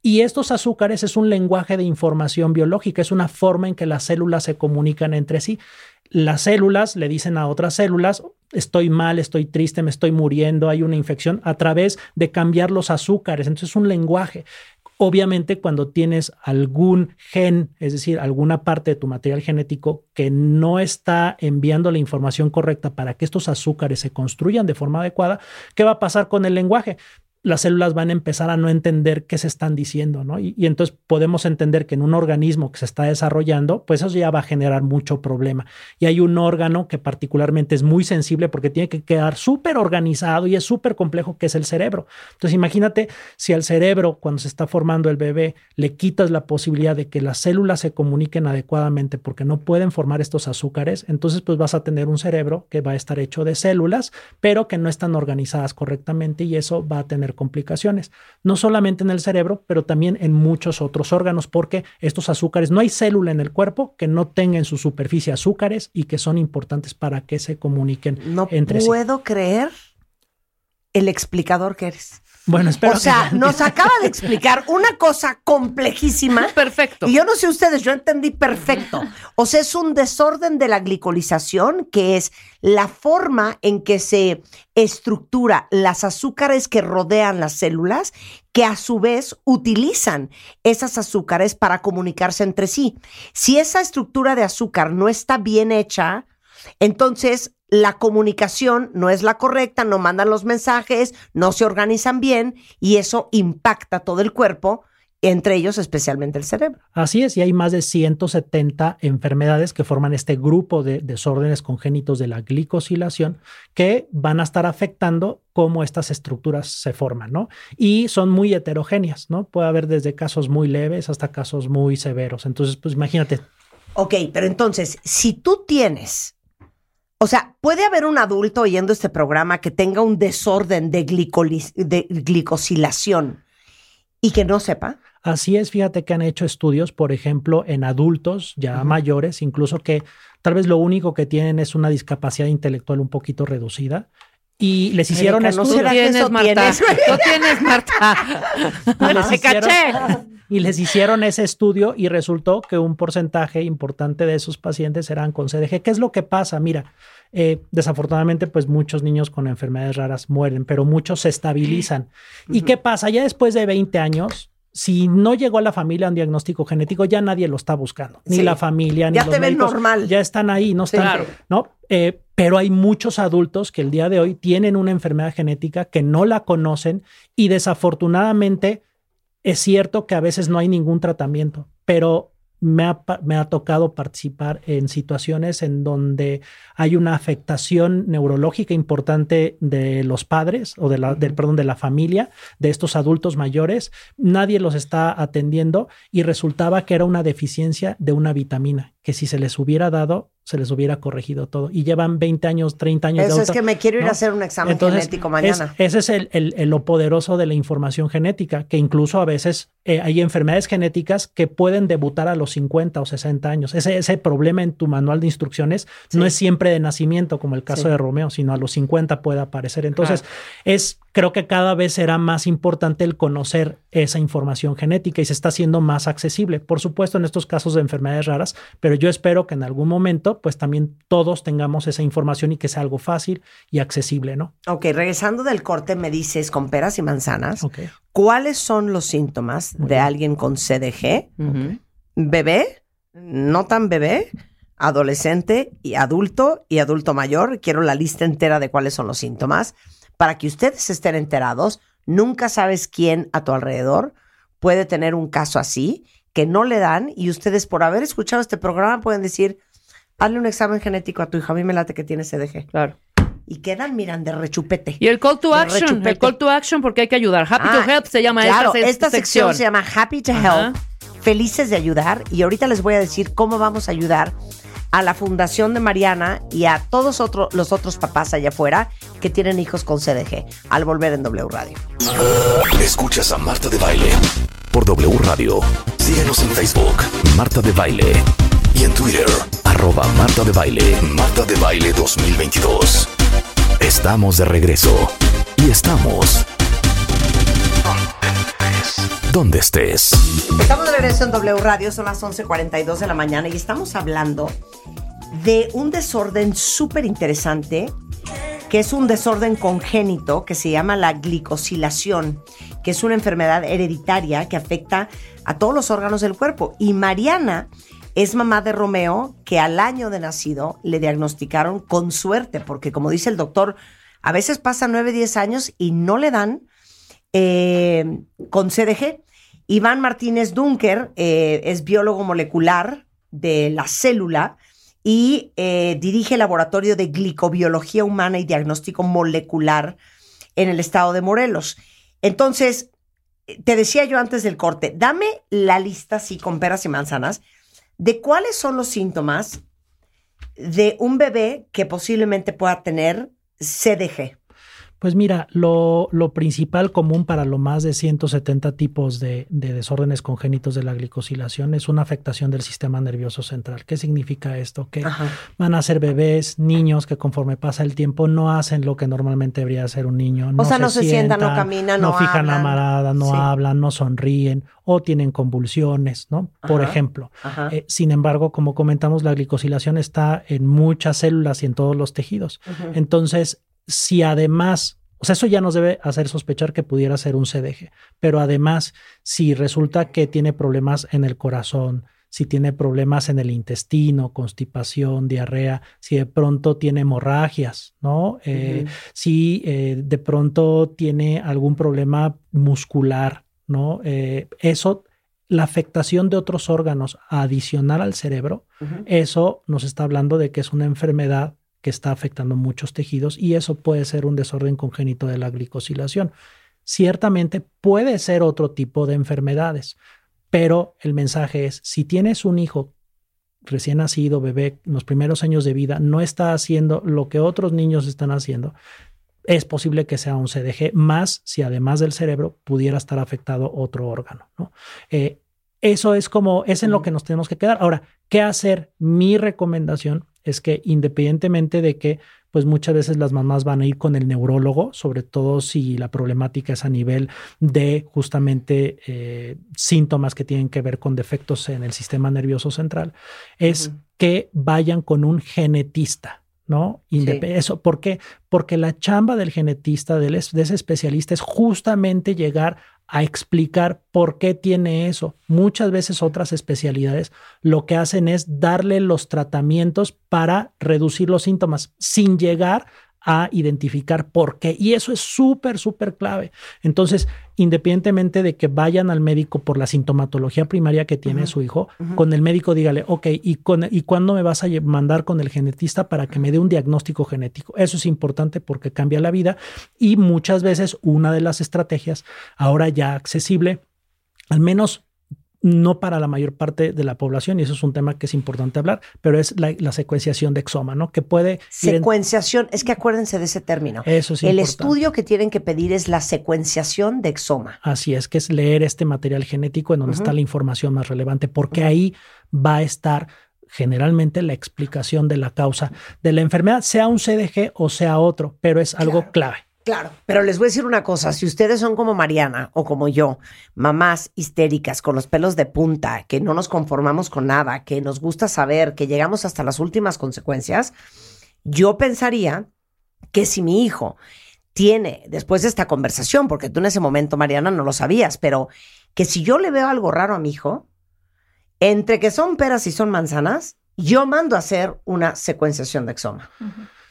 Y estos azúcares es un lenguaje de información biológica, es una forma en que las células se comunican entre sí. Las células le dicen a otras células, estoy mal, estoy triste, me estoy muriendo, hay una infección, a través de cambiar los azúcares. Entonces es un lenguaje. Obviamente cuando tienes algún gen, es decir, alguna parte de tu material genético que no está enviando la información correcta para que estos azúcares se construyan de forma adecuada, ¿qué va a pasar con el lenguaje? Las células van a empezar a no entender qué se están diciendo, ¿no? Y, entonces podemos entender que en un organismo que se está desarrollando, pues eso ya va a generar mucho problema. Y hay un órgano que particularmente es muy sensible porque tiene que quedar súper organizado y es súper complejo, que es el cerebro. Entonces imagínate si al cerebro, cuando se está formando el bebé, le quitas la posibilidad de que las células se comuniquen adecuadamente porque no pueden formar estos azúcares, entonces pues vas a tener un cerebro que va a estar hecho de células, pero que no están organizadas correctamente y eso va a tener complicaciones, no solamente en el cerebro, pero también en muchos otros órganos, porque estos azúcares, no hay célula en el cuerpo que no tenga en su superficie azúcares y que son importantes para que se comuniquen No entre sí. puedo creer el explicador que eres. Bueno, espero O sea, nos acaba de explicar una cosa complejísima. (laughs) Perfecto. Y yo no sé ustedes, yo entendí perfecto. O sea, es un desorden de la glicolización, que es la forma en que se estructura las azúcares que rodean las células, que a su vez utilizan esas azúcares para comunicarse entre sí. Si esa estructura de azúcar no está bien hecha, entonces la comunicación no es la correcta, no mandan los mensajes, no se organizan bien y eso impacta todo el cuerpo, entre ellos especialmente el cerebro. Así es, y hay más de 170 enfermedades que forman este grupo de desórdenes congénitos de la glicosilación que van a estar afectando cómo estas estructuras se forman, ¿no? Y son muy heterogéneas, ¿no? Puede haber desde casos muy leves hasta casos muy severos. Entonces, pues imagínate. Ok, pero entonces, si tú tienes, o sea, puede haber un adulto oyendo este programa que tenga un desorden de, de glicosilación y que no sepa. Así es, fíjate que han hecho estudios, por ejemplo, en adultos ya mayores, incluso que tal vez lo único que tienen es una discapacidad intelectual un poquito reducida. Y les hicieron Erika, ¿no estudios. tienes, eso Marta. tienes? (laughs) Lo tienes, Marta. (laughs) Y les hicieron- caché. Y les hicieron ese estudio y resultó que un porcentaje importante de esos pacientes eran con CDG. ¿Qué es lo que pasa? Mira, eh, desafortunadamente, pues muchos niños con enfermedades raras mueren, pero muchos se estabilizan. ¿Y qué pasa? Ya después de 20 años, si no llegó a la familia un diagnóstico genético, ya nadie lo está buscando. Ni Sí. la familia, ni Ya los te ven médicos. normal. Ya están ahí, no están. Claro. ¿no? Eh, pero hay muchos adultos que el día de hoy tienen una enfermedad genética que no la conocen y desafortunadamente es cierto que a veces no hay ningún tratamiento, pero me ha, pa- me ha tocado participar en situaciones en donde hay una afectación neurológica importante de los padres o de la, del, perdón, de la familia, de estos adultos mayores. Nadie los está atendiendo y resultaba que era una deficiencia de una vitamina, que si se les hubiera dado, se les hubiera corregido todo. Y llevan 20 años, 30 años de Eso es auto- que me quiero ir ¿no? a hacer un examen Entonces, genético es- mañana. ese es el, el- el- lo poderoso de la información genética, que incluso a veces eh, hay enfermedades genéticas que pueden debutar a los 50 o 60 años. Ese, ese problema en tu manual de instrucciones no es siempre de nacimiento, como el caso Sí. de Romeo, sino a los 50 puede aparecer. Entonces, es creo que cada vez será más importante el conocer esa información genética y se está haciendo más accesible. Por supuesto, en estos casos de enfermedades raras, pero yo espero que en algún momento, pues también todos tengamos esa información y que sea algo fácil y accesible, ¿no? Ok, regresando del corte, me dices con peras y manzanas, Ok. ¿cuáles son los síntomas de alguien con CDG? Bebé, no tan bebé, adolescente y adulto y adulto mayor. Quiero la lista entera de cuáles son los síntomas para que ustedes estén enterados. Nunca sabes quién a tu alrededor puede tener un caso así que no le dan y ustedes por haber escuchado este programa pueden decir, hazle un examen genético a tu hijo, a mí me late que tiene CDG. Claro. Y quedan, miran, de rechupete. Y el call to action, rechupete. el call to action porque hay que ayudar. Happy Ah, to help se llama claro, esta, se- esta sección se llama Happy to Ajá. Help, felices de ayudar. Y ahorita les voy a decir cómo vamos a ayudar a la fundación de Mariana y a todos los otros papás allá afuera que tienen hijos con CDG al volver en W Radio. Escuchas a Marta de Baile por W Radio. Síguenos en Facebook, Marta de Baile. Y en Twitter, arroba Marta de Baile, Marta de Baile 2022. Estamos de regreso. Y estamos... Donde estés. Estamos de regreso en W Radio, son las 11:42 de la mañana y estamos hablando de un desorden súper interesante que es un desorden congénito que se llama la glicosilación, que es una enfermedad hereditaria que afecta a todos los órganos del cuerpo. Y Mariana es mamá de Romeo, que al año de nacido le diagnosticaron con suerte, porque como dice el doctor, a veces pasan 9, 10 años y no le dan eh, con CDG. Iván Martínez Dunker eh, es biólogo molecular de la célula y eh, dirige el laboratorio de glicobiología humana y diagnóstico molecular en el estado de Morelos. Entonces, te decía yo antes del corte, dame la lista, así con peras y manzanas, de cuáles son los síntomas de un bebé que posiblemente pueda tener CDG. Pues mira, lo, lo principal común para lo más de 170 tipos de, de desórdenes congénitos de la glicosilación es una afectación del sistema nervioso central. ¿Qué significa esto? Que van a ser bebés, niños que conforme pasa el tiempo no hacen lo que normalmente debería hacer un niño. O sea, no se sientan, no caminan, no fijan la hablan. marada, no Sí. hablan, no sonríen o tienen convulsiones, ¿no? Por ejemplo. Eh, sin embargo, como comentamos, la glicosilación está en muchas células y en todos los tejidos. Entonces, si además, o sea, eso ya nos debe hacer sospechar que pudiera ser un CDG, pero además, si resulta que tiene problemas en el corazón, si tiene problemas en el intestino, constipación, diarrea, si de pronto tiene hemorragias, ¿no? Eh. Si eh, de pronto tiene algún problema muscular, ¿no? Eh, eso, la afectación de otros órganos adicional al cerebro, eso nos está hablando de que es una enfermedad que está afectando muchos tejidos y eso puede ser un desorden congénito de la glicosilación. Ciertamente puede ser otro tipo de enfermedades, pero el mensaje es, si tienes un hijo recién nacido, bebé, en los primeros años de vida, no está haciendo lo que otros niños están haciendo, es posible que sea un CDG, más si además del cerebro pudiera estar afectado otro órgano. ¿no? Eh, eso es como, es en lo que nos tenemos que quedar. Ahora, ¿qué hacer? Mi recomendación es que independientemente de que, pues muchas veces las mamás van a ir con el neurólogo, sobre todo si la problemática es a nivel de justamente eh, síntomas que tienen que ver con defectos en el sistema nervioso central, es que vayan con un genetista. ¿no? Indep Eso, ¿por qué? Porque la chamba del genetista, de ese especialista, es justamente llegar a explicar por qué tiene eso. Muchas veces otras especialidades lo que hacen es darle los tratamientos para reducir los síntomas sin llegar a identificar por qué. Y eso es súper, súper clave. Entonces, independientemente de que vayan al médico por la sintomatología primaria que tiene su hijo, con el médico dígale, ok, ¿y, con, ¿y cuándo me vas a mandar con el genetista para que me dé un diagnóstico genético? Eso es importante porque cambia la vida y muchas veces una de las estrategias ahora ya accesible, al menos no para la mayor parte de la población, y eso es un tema que es importante hablar, pero es la, la secuenciación de exoma, ¿no? Que puede en- Secuenciación, es que acuérdense de ese término. Eso es El importante. estudio que tienen que pedir es la secuenciación de exoma. Así es, que es leer este material genético en donde está la información más relevante, porque ahí va a estar generalmente la explicación de la causa de la enfermedad, sea un CDG o sea otro, pero es algo clave. Claro, pero les voy a decir una cosa, si ustedes son como Mariana o como yo, mamás histéricas con los pelos de punta, que no nos conformamos con nada, que nos gusta saber, que llegamos hasta las últimas consecuencias, yo pensaría que si mi hijo tiene, después de esta conversación, porque tú en ese momento, Mariana, no lo sabías, pero que si yo le veo algo raro a mi hijo, entre que son peras y son manzanas, yo mando a hacer una secuenciación de exoma.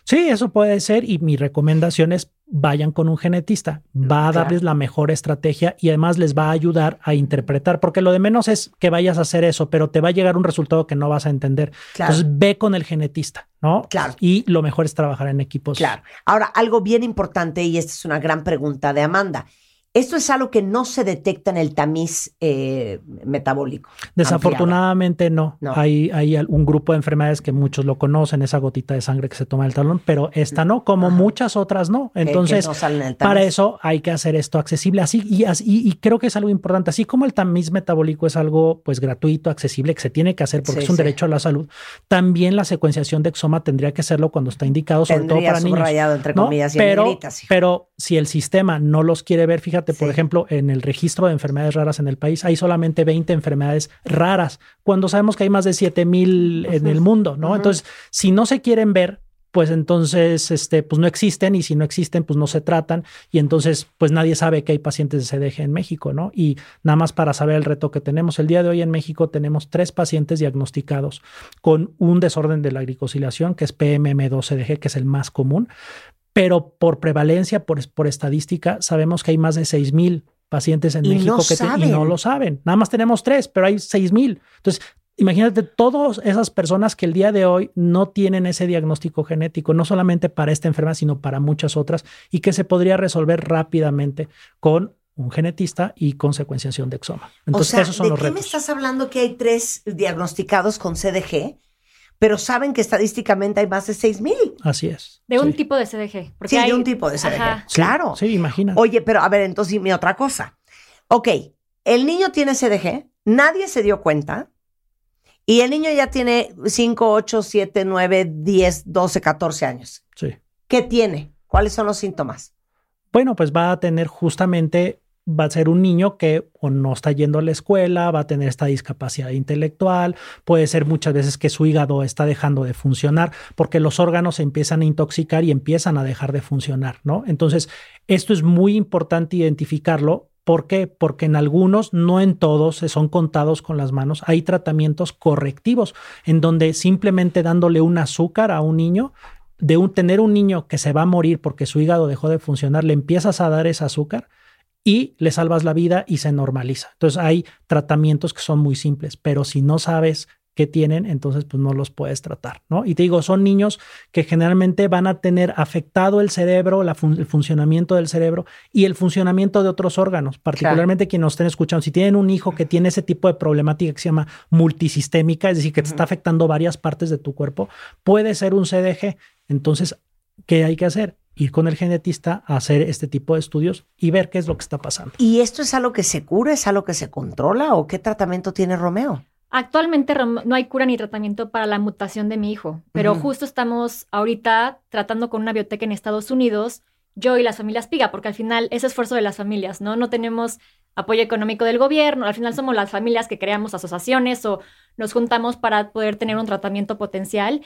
Sí, eso puede ser y mi recomendación es vayan con un genetista, va a darles la mejor estrategia y además les va a ayudar a interpretar, porque lo de menos es que vayas a hacer eso, pero te va a llegar un resultado que no vas a entender. Claro. Entonces ve con el genetista, ¿no? Claro. Y lo mejor es trabajar en equipos. Claro. Ahora, algo bien importante, y esta es una gran pregunta de Amanda. Esto es algo que no se detecta en el tamiz eh, metabólico. Desafortunadamente no. No. Hay, hay un grupo de enfermedades que muchos lo conocen, esa gotita de sangre que se toma el talón, pero esta no, como muchas otras no. que Entonces, no para eso hay que hacer esto accesible. Así y, así- y creo que es algo importante. Así como el tamiz metabólico es algo pues gratuito, accesible, que se tiene que hacer porque Sí, es un sí. derecho a la salud, también la secuenciación de exoma tendría que hacerlo cuando está indicado, sobre Tendría todo para niños. entre ¿no? comillas, y en pero, pero si el sistema no los quiere ver, fíjate, por ejemplo, en el registro de enfermedades raras en el país hay solamente 20 enfermedades raras, cuando sabemos que hay más de 7 mil en el mundo, ¿no? Entonces, si no se quieren ver, pues entonces, este, pues no existen y si no existen, pues no se tratan y entonces, pues nadie sabe que hay pacientes de CDG en México, ¿no? Y nada más para saber el reto que tenemos. El día de hoy en México tenemos tres pacientes diagnosticados con un desorden de la glicosilación, que es PMM2-CDG, que es el más común pero por prevalencia, por, por estadística, sabemos que hay más de 6 mil pacientes en Y México no que te- y no lo saben. Nada más tenemos tres, pero hay 6 mil. Entonces, imagínate todas esas personas que el día de hoy no tienen ese diagnóstico genético, no solamente para esta enfermedad, sino para muchas otras, y que se podría resolver rápidamente con un genetista y con secuenciación de exoma. Entonces, o sea, esos son ¿de los qué me estás hablando que hay tres diagnosticados con CDG, pero saben que estadísticamente hay más de 6 mil? Así es. De un tipo de CDG. Porque Sí, hay, de un tipo de CDG. Ajá. Claro. Sí, imagina. Oye, pero a ver, entonces dime otra cosa. Ok, el niño tiene CDG, nadie se dio cuenta, y el niño ya tiene 5, 8, 7, 9, 10, 12, 14 años. Sí. ¿Qué tiene? ¿Cuáles son los síntomas? Bueno, pues va a tener justamente, va a ser un niño que no está yendo a la escuela, va a tener esta discapacidad intelectual, puede ser muchas veces que su hígado está dejando de funcionar porque los órganos se empiezan a intoxicar y empiezan a dejar de funcionar, ¿no? Entonces, esto es muy importante identificarlo. ¿Por qué? Porque en algunos, no en todos, son contados con las manos, hay tratamientos correctivos en donde simplemente dándole un azúcar a un niño de un, tener un niño que se va a morir porque su hígado dejó de funcionar, le empiezas a dar ese azúcar y le salvas la vida y se normaliza. Entonces hay tratamientos que son muy simples, pero si no sabes qué tienen, entonces pues no los puedes tratar, ¿no? Y te digo, son niños que generalmente van a tener afectado el cerebro, la fun- el funcionamiento del cerebro y el funcionamiento de otros órganos, particularmente quienes nos estén escuchando. Si tienen un hijo que tiene ese tipo de problemática que se llama multisistémica, es decir, que te está afectando varias partes de tu cuerpo, puede ser un CDG. Entonces, ¿qué hay que hacer? Ir con el genetista a hacer este tipo de estudios y ver qué es lo que está pasando. ¿Y esto es algo que se cura? ¿Es algo que se controla? ¿O qué tratamiento tiene Romeo? Actualmente no hay cura ni tratamiento para la mutación de mi hijo, pero justo estamos ahorita tratando con una biblioteca en Estados Unidos, yo y las familias Piga, porque al final es esfuerzo de las familias, ¿no? No tenemos apoyo económico del gobierno, al final somos las familias que creamos asociaciones o nos juntamos para poder tener un tratamiento potencial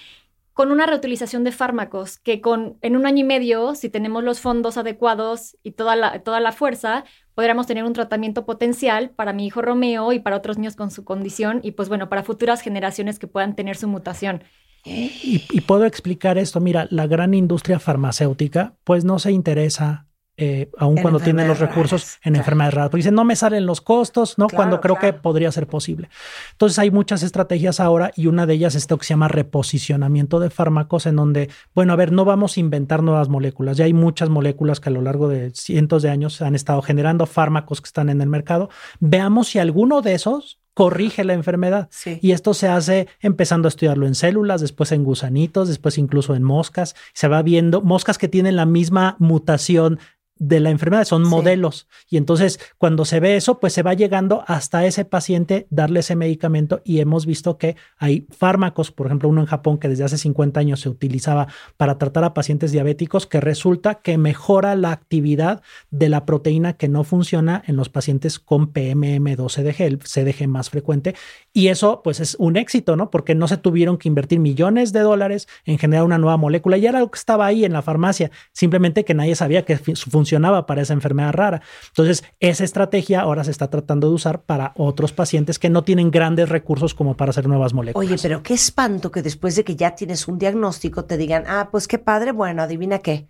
con una reutilización de fármacos que con en un año y medio, si tenemos los fondos adecuados y toda la, toda la fuerza, podríamos tener un tratamiento potencial para mi hijo Romeo y para otros niños con su condición y pues bueno, para futuras generaciones que puedan tener su mutación. Y, y puedo explicar esto, mira, la gran industria farmacéutica pues no se interesa, eh, aun En cuando tiene los recursos, raras, en enfermedades raras, porque dicen, no me salen los costos, ¿no? Claro, cuando creo que podría ser posible. Entonces hay muchas estrategias ahora y una de ellas es esto que se llama reposicionamiento de fármacos, en donde, bueno, a ver, no vamos a inventar nuevas moléculas, ya hay muchas moléculas que a lo largo de cientos de años han estado generando fármacos que están en el mercado. Veamos si alguno de esos corrige la enfermedad. Sí. Y esto se hace empezando a estudiarlo en células, después en gusanitos, después incluso en moscas. Se va viendo moscas que tienen la misma mutación de la enfermedad, son modelos. Y entonces cuando se ve eso, pues se va llegando hasta ese paciente, darle ese medicamento y hemos visto que hay fármacos, por ejemplo, uno en Japón que desde hace 50 años se utilizaba para tratar a pacientes diabéticos, que resulta que mejora la actividad de la proteína que no funciona en los pacientes con PMM2-CDG, el CDG más frecuente. Y eso pues es un éxito, ¿no? Porque no se tuvieron que invertir millones de dólares en generar una nueva molécula. Ya era algo que estaba ahí en la farmacia, simplemente que nadie sabía que fi- para esa enfermedad rara. Entonces, esa estrategia ahora se está tratando de usar para otros pacientes que no tienen grandes recursos como para hacer nuevas moléculas. Oye, pero qué espanto que después de que ya tienes un diagnóstico te digan, ah, pues qué padre, bueno, adivina qué,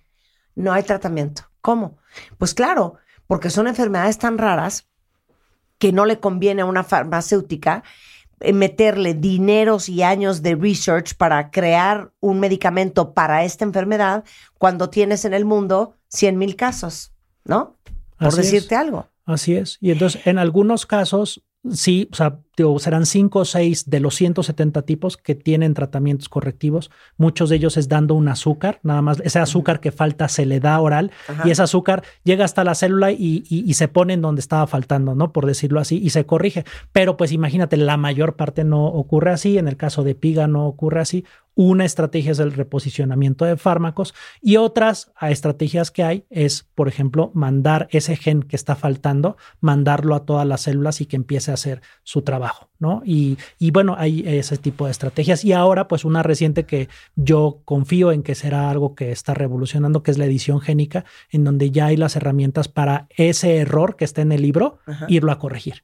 no hay tratamiento. ¿Cómo? Pues claro, porque son enfermedades tan raras que no le conviene a una farmacéutica eh, meterle dineros y años de research para crear un medicamento para esta enfermedad cuando tienes en el mundo 100 mil casos, ¿no? Por Así es. decirte algo. Así es. Y entonces, en algunos casos, sí, o sea, digo, serán cinco o seis de los 170 tipos que tienen tratamientos correctivos. Muchos de ellos es dando un azúcar, nada más. Ese azúcar que falta se le da oral Ajá. y ese azúcar llega hasta la célula y, y- y se pone en donde estaba faltando, ¿no? Por decirlo así, y se corrige. Pero pues imagínate, la mayor parte no ocurre así. En el caso de Piga no ocurre así. Una estrategia es el reposicionamiento de fármacos y otras estrategias que hay es, por ejemplo, mandar ese gen que está faltando, mandarlo a todas las células y que empiece a hacer su trabajo, ¿no? Y, y bueno, hay ese tipo de estrategias. Y ahora, pues una reciente que yo confío en que será algo que está revolucionando, que es la edición génica, en donde ya hay las herramientas para ese error que está en el libro, Ajá. irlo a corregir.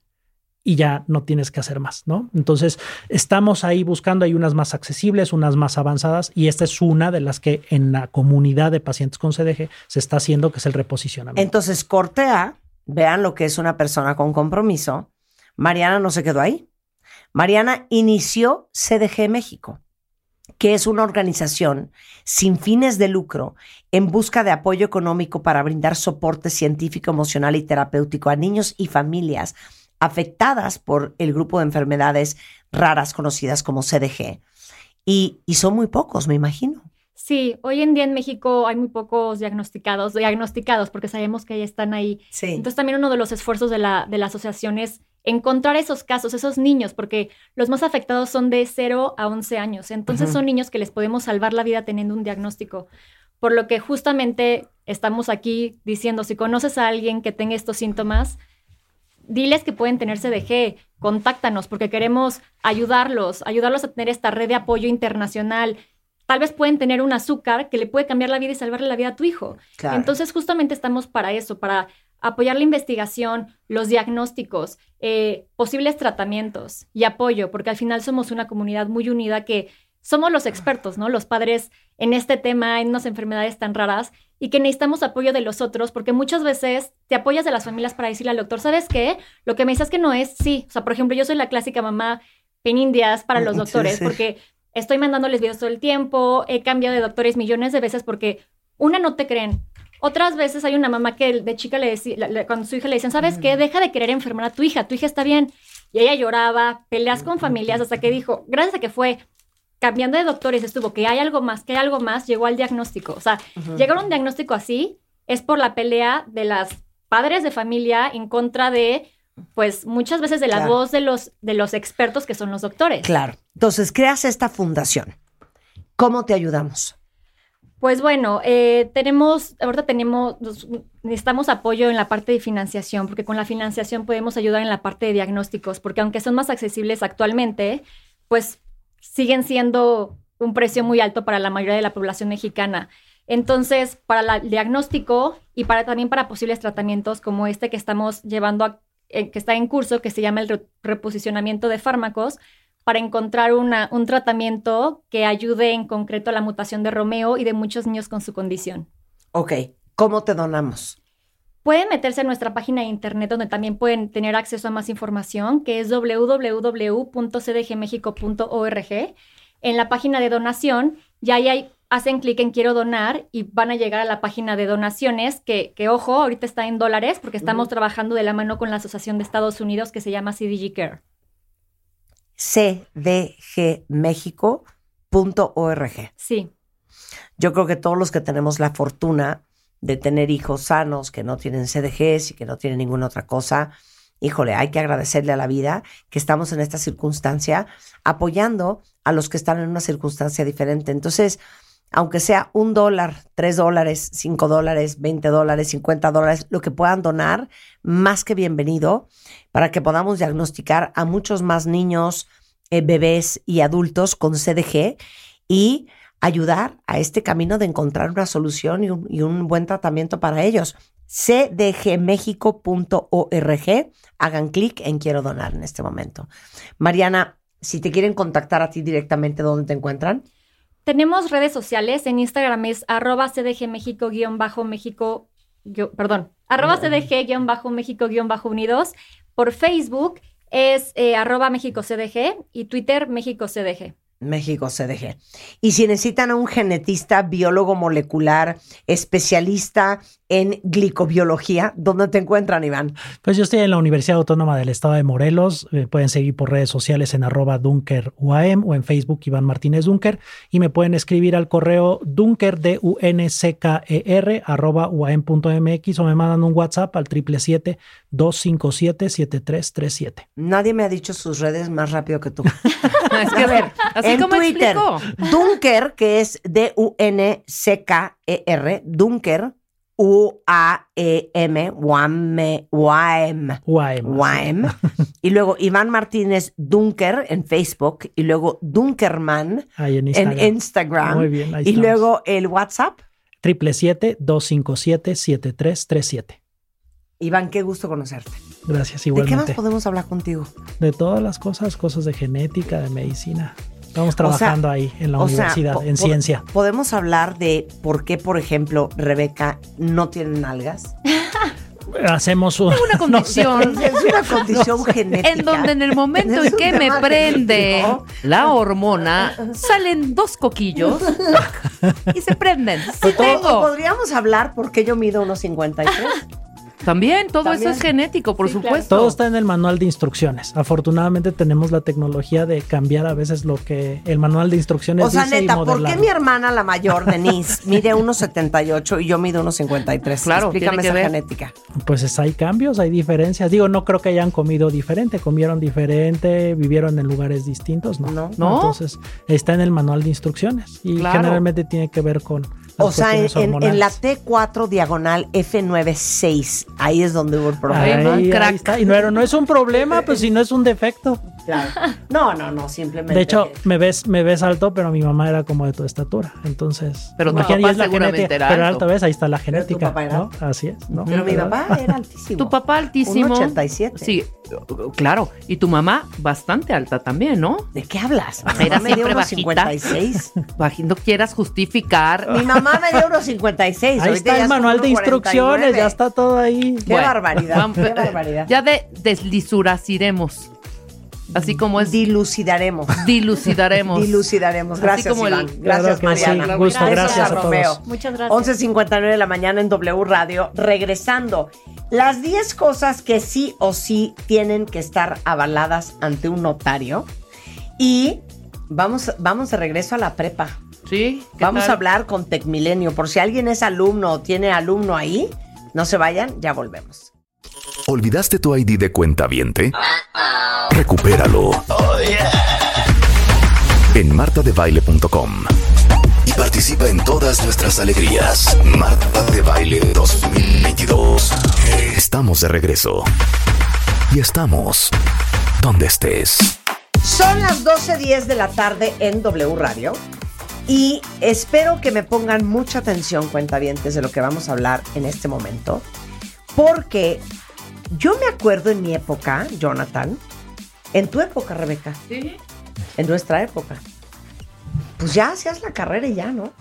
y ya no tienes que hacer más, ¿no? Entonces, estamos ahí buscando, hay unas más accesibles, unas más avanzadas, y esta es una de las que en la comunidad de pacientes con CDG se está haciendo, que es el reposicionamiento. Entonces, corte A, vean lo que es una persona con compromiso. Mariana no se quedó ahí. Mariana inició CDG México, que es una organización sin fines de lucro en busca de apoyo económico para brindar soporte científico, emocional y terapéutico a niños y familias afectadas por el grupo de enfermedades raras conocidas como CDG. Y, y son muy pocos, me imagino. Sí, hoy en día en México hay muy pocos diagnosticados, diagnosticados porque sabemos que ya están ahí. Sí. Entonces también uno de los esfuerzos de la, de la asociación es encontrar esos casos, esos niños, porque los más afectados son de 0 a 11 años. Entonces son niños que les podemos salvar la vida teniendo un diagnóstico. Por lo que justamente estamos aquí diciendo, si conoces a alguien que tenga estos síntomas, diles que pueden tener CDG, contáctanos porque queremos ayudarlos, ayudarlos a tener esta red de apoyo internacional. Tal vez pueden tener un azúcar que le puede cambiar la vida y salvarle la vida a tu hijo. Claro. Entonces, justamente estamos para eso, para apoyar la investigación, los diagnósticos, eh, posibles tratamientos y apoyo, porque al final somos una comunidad muy unida que somos los expertos, ¿no? Los padres en este tema, en unas enfermedades tan raras y que necesitamos apoyo de los otros, porque muchas veces te apoyas de las familias para decirle al doctor, ¿sabes qué? Lo que me dices que no es, sí. O sea, por ejemplo, yo soy la clásica mamá penindias para los (laughs) Sí, doctores, sí. porque estoy mandándoles videos todo el tiempo, he cambiado de doctores millones de veces porque una no te creen. Otras veces hay una mamá que de chica le decía, cuando su hija le dicen, ¿sabes qué? Deja de querer enfermar a tu hija, tu hija está bien. Y ella lloraba, peleas con familias, hasta que dijo, gracias a que fue cambiando de doctores, estuvo que hay algo más, que hay algo más, llegó al diagnóstico. O sea, Ujú. llegar a un diagnóstico así es por la pelea de las padres de familia en contra de, pues muchas veces de la Claro. voz de los, de los expertos que son los doctores. Claro. Entonces, creas esta fundación. ¿Cómo te ayudamos? Pues bueno, eh, tenemos, ahorita tenemos, necesitamos apoyo en la parte de financiación, porque con la financiación podemos ayudar en la parte de diagnósticos, porque aunque son más accesibles actualmente, pues siguen siendo un precio muy alto para la mayoría de la población mexicana. Entonces, para el diagnóstico y para también para posibles tratamientos como este que estamos llevando, a- eh, que está en curso, que se llama el re- reposicionamiento de fármacos, para encontrar una- un tratamiento que ayude en concreto a la mutación de Romeo y de muchos niños con su condición. Ok. ¿Cómo te donamos? Pueden meterse a nuestra página de internet donde también pueden tener acceso a más información, que es www.cdgmexico.org. En la página de donación, ya ahí hay- hacen clic en quiero donar y van a llegar a la página de donaciones, que, que ojo, ahorita está en dólares porque estamos trabajando de la mano con la Asociación de Estados Unidos que se llama CDG Care. cdgmexico.org. Sí. Yo creo que todos los que tenemos la fortuna de tener hijos sanos, que no tienen CDGs y que no tienen ninguna otra cosa, híjole, hay que agradecerle a la vida que estamos en esta circunstancia apoyando a los que están en una circunstancia diferente. Entonces, aunque sea un dólar, tres dólares, cinco dólares, veinte dólares, cincuenta dólares, lo que puedan donar, más que bienvenido, para que podamos diagnosticar a muchos más niños, eh, bebés y adultos con CDG y ayudar a este camino de encontrar una solución y un, y un buen tratamiento para ellos. cdgmexico.org, hagan clic en quiero donar en este momento. Mariana, si te quieren contactar a ti directamente, ¿dónde te encuentran? Tenemos redes sociales, en Instagram es arroba cdgmexico-méxico, perdón, arroba cdg-méxico-unidos. Por Facebook es eh, arroba México CDG y Twitter México CDG. México CDG. Y si necesitan a un genetista, biólogo molecular, especialista en glicobiología, ¿dónde te encuentran, Iván? Pues yo estoy en la Universidad Autónoma del Estado de Morelos. Me pueden seguir por redes sociales en arroba Dunker UAM o en Facebook Iván Martínez Dunker. Y me pueden escribir al correo dunker, d u n c k e r arroba uam.mx o me mandan un WhatsApp al 777-257-7337. Nadie me ha dicho sus redes más rápido que tú. (laughs) Es que, a ver, (laughs) así en como Twitter, explico. Dunker, que es D-U-N-C-K-E-R, Dunker, U-A-E-M, Wam, Waem, Waem. Y luego Iván Martínez Dunker en Facebook, y luego Dunkerman Ahí en en Instagram. Instagram. Muy bien, ahí y estamos. luego el WhatsApp. 777-257-7337. Iván, qué gusto conocerte. Gracias, ¿De qué más igualmente. podemos hablar contigo? De todas las cosas, cosas de genética, de medicina. Estamos O sea, trabajando ahí en la sea, universidad, po- en po- ciencia. Podemos hablar de por qué, por ejemplo, Rebeca no tiene nalgas. (laughs) Hacemos un, Una (laughs) no sé. condición. (laughs) Es una condición genética. En donde en el momento en que me prende genético. la hormona, salen dos coquillos y se prenden. Sí O- o tengo. podríamos hablar por qué yo mido unos 53. También, todo También. eso es genético, por Sí, claro. supuesto. Todo está en el manual de instrucciones. Afortunadamente tenemos la tecnología de cambiar a veces lo que el manual de instrucciones O sea, dice neta, y ¿por qué mi hermana, la mayor, Denise, (laughs) mide 1,78 y yo mido 1,53? Claro, Explícame esa ver. genética. Pues es- hay cambios, hay diferencias. Digo, no creo que hayan comido diferente, comieron diferente, vivieron en lugares distintos, ¿no? No. No. Entonces, está en el manual de instrucciones y Claro. generalmente tiene que ver con O sea, en, cuestiones en- en la hormonales. T4 diagonal F96, ahí es donde hubo el problema. Ahí, ahí crack. está. Y no, es un problema, pues si no es un defecto. Claro. No, no, no, simplemente. De hecho, me ves, me ves alto, pero mi mamá era como de tu estatura. Entonces, Pero tu imagina, y papá es la seguramente genética. era Pero alto, ¿ves? Ahí está la tu genética. papá era ¿no? Así es, ¿no? pero mi papá era altísimo. Tu papá altísimo. 1,87. Sí, claro. Y tu mamá bastante alta también, ¿no? ¿De qué hablas? Mi Era mamá me dio siempre unos bajita. 56. (laughs) Baji- No quieras justificar. Mi mamá me dio unos 56. Ahí está el manual de 1,49. instrucciones, ya está todo ahí. Qué Bueno, barbaridad, vamos- qué barbaridad. Ya de deslisuraciremos. Así como es. Dilucidaremos. (laughs) Dilucidaremos. Dilucidaremos. Así Gracias, como el- Iván. Claro Gracias, sí, Mariana. gusto, gracias a todos. Romeo. Muchas gracias. 11.59 de la mañana en W Radio. Regresando. Las 10 cosas que sí o sí tienen que estar avaladas ante un notario. Y vamos, vamos de regreso a la prepa. Sí. ¿qué Vamos tal? a hablar con Tecmilenio. Por si alguien es alumno o tiene alumno ahí, no se vayan, ya volvemos. ¿Olvidaste tu ID de cuenta viente? Recupéralo. En martadebaile.com. Y participa en todas nuestras alegrías. Marta de Baile 2022. Estamos de regreso. Y estamos donde estés. Son las 12.10 de la tarde en W Radio. Y espero que me pongan mucha atención, cuentavientes, de lo que vamos a hablar en este momento. Porque yo me acuerdo en mi época, Jonathan, en tu época, Rebeca, Sí. en nuestra época, pues ya hacías la carrera y ya, ¿no?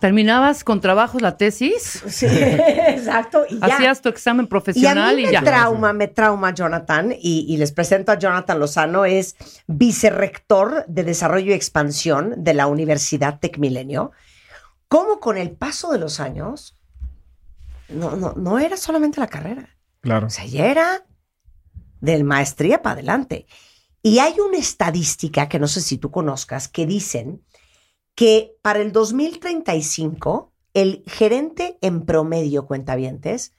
¿Terminabas con trabajos la tesis? Sí, (laughs) exacto. Y ya. Hacías tu examen Y a profesional mí y, me ya. trauma, me trauma Jonathan, y, y les presento a Jonathan Lozano, es vicerrector de Desarrollo y Expansión de la Universidad Tecmilenio. Cómo con el paso de los años, no, no, no era solamente la carrera, Claro. o del maestría para adelante. Y hay una estadística que no sé si tú conozcas, que dicen que para el 2035 el gerente en promedio, cuentavientes,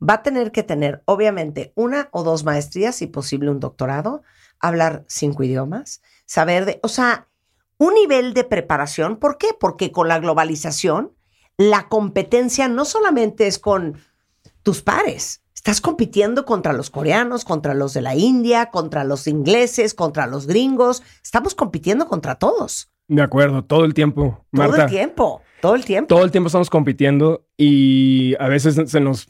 va a tener que tener, obviamente, una o dos maestrías y posible un doctorado, hablar cinco idiomas, saber de, o sea, un nivel de preparación. ¿Por qué? Porque con la globalización, la competencia no solamente es con tus pares, estás compitiendo contra los coreanos, contra los de la India, contra los ingleses, contra los gringos, estamos compitiendo contra todos, De acuerdo, todo el tiempo. Marta, todo el tiempo, todo el tiempo. todo el tiempo estamos compitiendo y a veces se nos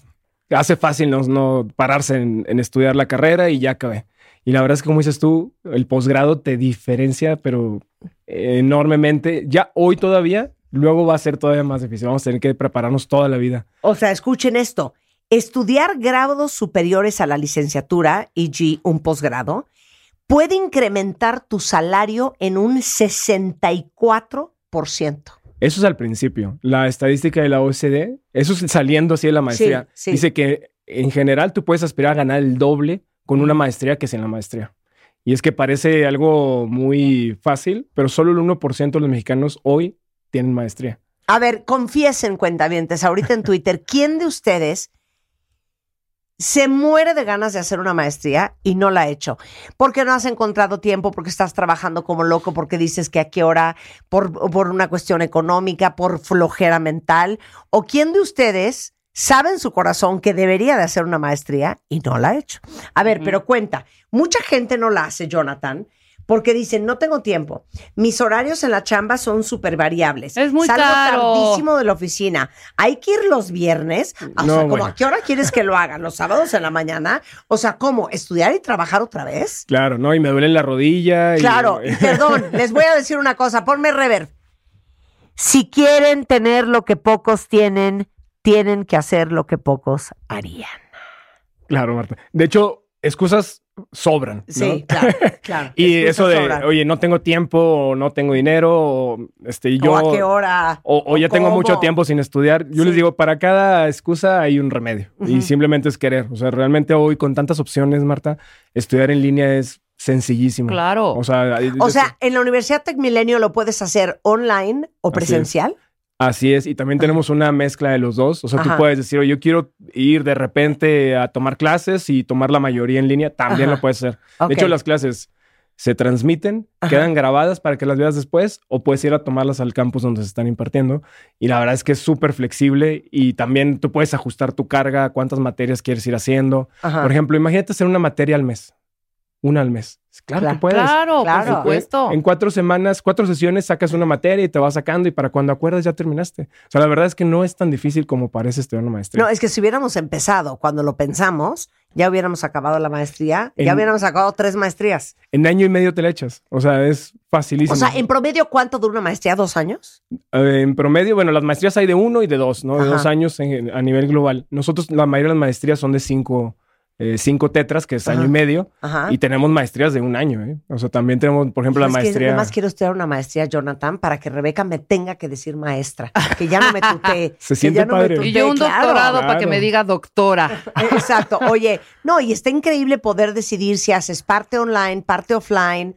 hace fácil nos, no pararse en, en estudiar la carrera y ya acabé. Y la verdad es que, como dices tú, el posgrado te diferencia, pero enormemente. Ya hoy todavía, luego va a ser todavía más difícil. Vamos a tener que prepararnos toda la vida. O sea, escuchen esto. Estudiar grados superiores a la licenciatura, e.g., un posgrado, puede incrementar tu salario en un 64%. Eso es al principio. La estadística de la OCDE, eso es saliendo así de la maestría. Sí, sí. Dice que en general tú puedes aspirar a ganar el doble con una maestría que sin la maestría. Y es que parece algo muy fácil, pero solo el 1% de los mexicanos hoy tienen maestría. A ver, confiesen, cuentavientes, ahorita en Twitter, ¿quién de ustedes se muere de ganas de hacer una maestría y no la ha hecho? Porque no has encontrado tiempo, porque estás trabajando como loco, porque dices que a qué hora, por, por una cuestión económica, por flojera mental. ¿O quién de ustedes sabe en su corazón que debería de hacer una maestría y no la ha hecho? A ver, pero cuenta, mucha gente no la hace, Jonathan, porque dicen, no tengo tiempo. Mis horarios en la chamba son súper variables. Es muy Salgo caro. tardísimo de la oficina. Hay que ir los viernes. O No, sea, bueno. ¿a qué hora quieres que lo hagan? ¿Los sábados en la mañana? O sea, ¿cómo? ¿Estudiar y trabajar otra vez? Claro, ¿no? Y me duele la rodilla. y- Claro, y (laughs) perdón, les voy a decir una cosa, ponme rever. Si quieren tener lo que pocos tienen, tienen que hacer lo que pocos harían. Claro, Marta. De hecho, excusas sobran. ¿no? Sí, claro, (laughs) claro. Y eso de, sobran. oye, no tengo tiempo, o no tengo dinero, o este, yo. o a qué hora. O, o ya tengo mucho tiempo sin estudiar. Yo les digo, para cada excusa hay un remedio. Y simplemente es querer. O sea, realmente hoy con tantas opciones, Marta, estudiar en línea es sencillísimo. Claro. O sea, O sea, en la Universidad Tech Milenio lo puedes hacer online o Así es. Así es, y también tenemos una mezcla de los dos. O sea, Ajá. tú puedes decir, yo quiero ir de repente a tomar clases y tomar la mayoría en línea, también Ajá. lo puedes hacer. De hecho, las clases se transmiten, Ajá. quedan grabadas para que las veas después, o puedes ir a tomarlas al campus donde se están impartiendo. Y la verdad es que es súper flexible y también tú puedes ajustar tu carga, cuántas materias quieres ir haciendo. Por ejemplo, imagínate hacer una materia al mes. Una al mes. Claro, Claro. que puedes. Claro, Claro. por supuesto. En cuatro semanas, cuatro sesiones, sacas una materia y te vas sacando y para cuando acuerdas ya terminaste. O sea, la verdad es que no es tan difícil como parece estudiar una maestría. No, es que si hubiéramos empezado cuando lo pensamos, ya hubiéramos acabado la maestría, ya hubiéramos acabado tres maestrías. En año y medio te la echas. O sea, es facilísimo. O sea, en promedio, ¿cuánto dura una maestría? ¿Dos años? Eh, en promedio, bueno, las maestrías hay de uno y de dos, ¿no? De Ajá. dos años en- a nivel global. Nosotros, la mayoría de las maestrías son de cinco, eh, cinco tetras, que es Ajá. año y medio. Ajá. Y tenemos maestrías de un año, ¿eh? O sea, también tenemos, por ejemplo, la maestría. además quiero estudiar una maestría, Jonathan, para que Rebeca me tenga que decir maestra, que ya no me tutee. (laughs) Se siente no padre. tutee, Y yo un claro. doctorado para que me diga doctora. (laughs) Exacto. Oye, no, y está increíble poder decidir si haces parte online, parte offline,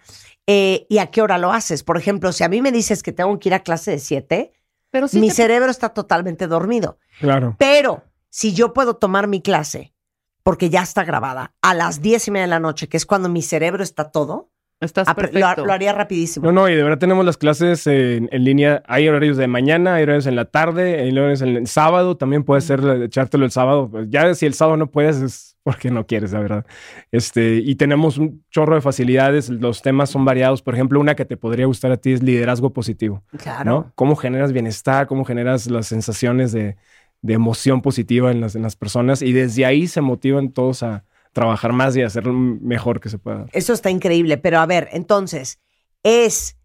eh, y a qué hora lo haces. Por ejemplo, si a mí me dices que tengo que ir a clase de siete, Pero sí mi te- cerebro está totalmente dormido. Claro. Pero si yo puedo tomar mi clase, porque ya está grabada, a las diez y media de la noche, que es cuando mi cerebro está todo, estás lo, perfecto. lo haría rapidísimo. No, no, y de verdad tenemos las clases en, en línea. Hay horarios de mañana, hay horarios en la tarde, hay horarios en el sábado. También puedes ser, echártelo el sábado. Pues ya si el sábado no puedes, es porque no quieres, la verdad. Este, y tenemos un chorro de facilidades. Los temas son variados. Por ejemplo, una que te podría gustar a ti es liderazgo positivo. Claro. ¿no? Cómo generas bienestar, cómo generas las sensaciones de, de emoción positiva en las, en las personas. Y desde ahí se motivan todos a trabajar más y a hacer lo mejor que se pueda. Eso está increíble, pero a ver, entonces, es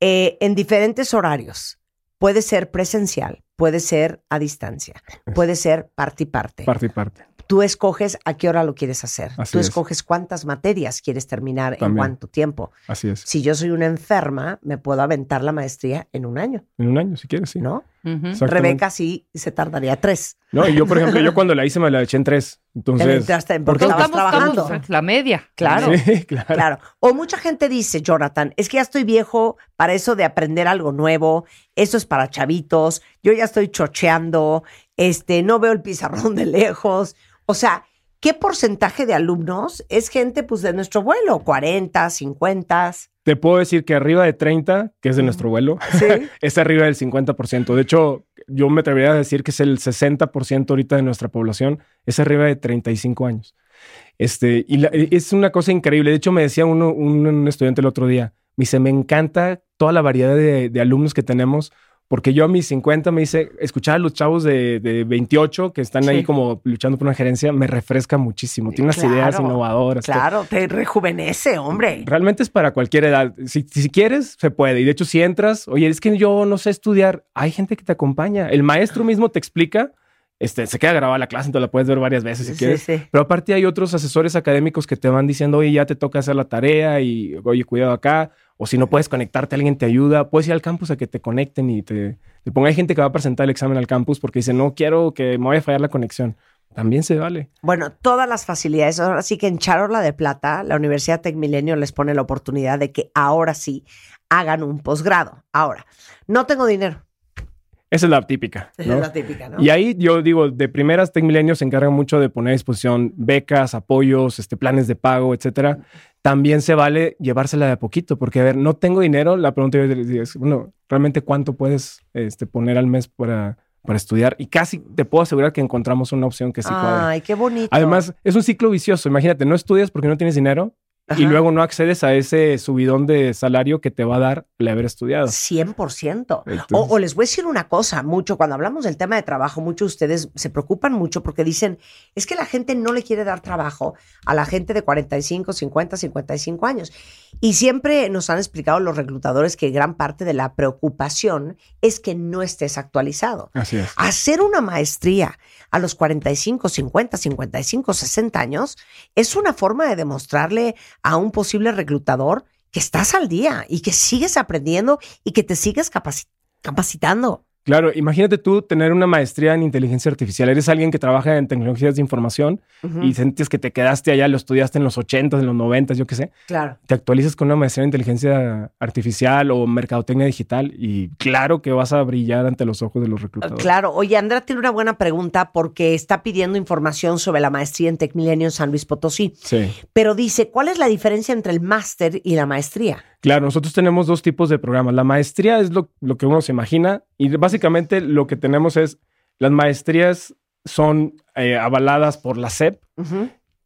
eh, en diferentes horarios. Puede ser presencial, puede ser a distancia, puede ser parte y parte. Parte y parte. Tú escoges a qué hora lo quieres hacer. Así Tú es. escoges cuántas materias quieres terminar en cuánto tiempo. Así es. Si yo soy una enferma, me puedo aventar la maestría en un año, En un año, si quieres, sí. ¿no? Rebeca sí se tardaría tres. No, y yo, por ejemplo, yo (laughs) cuando la hice me la eché en tres. Entonces. en- porque estabas trabajando. estamos la media. Claro. Sí, (laughs) claro. Claro. O mucha gente dice, Jonathan, es que ya estoy viejo para eso de aprender algo nuevo, eso es para chavitos, yo ya estoy chocheando, este, no veo el pizarrón de lejos. O sea, ¿qué porcentaje de alumnos es gente pues de nuestro vuelo? ¿40, 50? Te puedo decir que arriba de 30, que es de nuestro vuelo, Sí. (laughs) es arriba del 50%. De hecho, yo me atrevería a decir que es el 60% ahorita de nuestra población, es arriba de 35 años. Este, y la- es una cosa increíble. De hecho, me decía uno, un, un estudiante el otro día, me dice, me encanta toda la variedad de, de alumnos que tenemos, porque yo a mis 50 me dice, escuchar a los chavos de, de 28 que están Sí. ahí como luchando por una gerencia, me refresca muchísimo. Tiene unas Claro, ideas innovadoras. Claro, te rejuvenece, hombre. Realmente es para cualquier edad. Si, si quieres, se puede. Y de hecho, si entras, oye, es que yo no sé estudiar, hay gente que te acompaña. El maestro mismo te explica. Este, se queda grabada la clase, entonces la puedes ver varias veces si Sí, quieres. sí. Pero aparte hay otros asesores académicos que te van diciendo, oye, ya te toca hacer la tarea y, oye, cuidado acá. O si no puedes conectarte, alguien te ayuda. Puedes ir al campus a que te conecten y te, ponga. Hay gente que va a presentar el examen al campus porque dice, no quiero que me vaya a fallar la conexión. También se vale. Bueno, todas las facilidades. Ahora sí que en Charola de Plata, la Universidad Tecmilenio les pone la oportunidad de que ahora sí hagan un posgrado. Ahora, no tengo dinero. Esa es la típica. Esa ¿no? es la típica, ¿no? Y ahí yo digo, de primeras, Tech Milenio se encarga mucho de poner a disposición becas, apoyos, este, planes de pago, etcétera. También se vale llevársela de a poquito, porque a ver, no tengo dinero. La pregunta yo es, bueno, ¿realmente cuánto puedes este, poner al mes para, para estudiar? Y casi te puedo asegurar que encontramos una opción que sí cuadra. Ay, qué bonito. Además, es un ciclo vicioso. Imagínate, no estudias porque no tienes dinero y luego no accedes a ese subidón de salario que te va a dar el haber estudiado. 100%. Entonces- O, o les voy a decir una cosa, mucho, cuando hablamos del tema de trabajo, muchos de ustedes se preocupan mucho porque dicen, es que la gente no le quiere dar trabajo a la gente de 45, 50, 55 años. Y siempre nos han explicado los reclutadores que gran parte de la preocupación es que no estés actualizado. Así es. Hacer una maestría a los 45, 50, 55, 60 años es una forma de demostrarle a un posible reclutador que estás al día y que sigues aprendiendo y que te sigues capaci- capacitando. Claro, imagínate tú tener una maestría en inteligencia artificial. Eres alguien que trabaja en tecnologías de información y sientes que te quedaste allá, lo estudiaste en los 80s, en los 90s, yo qué sé. Claro. Te actualizas con una maestría en inteligencia artificial o mercadotecnia digital y claro que vas a brillar ante los ojos de los reclutadores. Claro, oye, Andrea tiene una buena pregunta porque está pidiendo información sobre la maestría en Tech Milenio en San Luis Potosí, Sí. pero dice, ¿cuál es la diferencia entre el máster y la maestría? Claro, nosotros tenemos dos tipos de programas. La maestría es lo, que uno se imagina y básicamente lo que tenemos es, las maestrías son eh, avaladas por la SEP.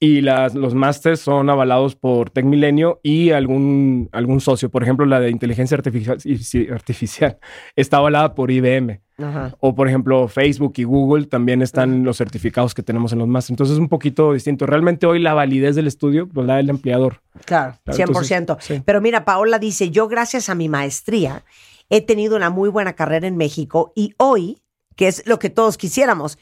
Y las, los másters son avalados por Tech Milenio y algún, algún socio. Por ejemplo, la de inteligencia artificial, (laughs) está avalada por IBM. Ajá. O por ejemplo, Facebook y Google también están los certificados que tenemos en los másteres. Entonces es un poquito distinto. Realmente hoy la validez del estudio pues, la da el empleador. Claro, Claro, 100%. entonces, sí. Pero mira, Paola dice, yo gracias a mi maestría he tenido una muy buena carrera en México y hoy, que es lo que todos quisiéramos,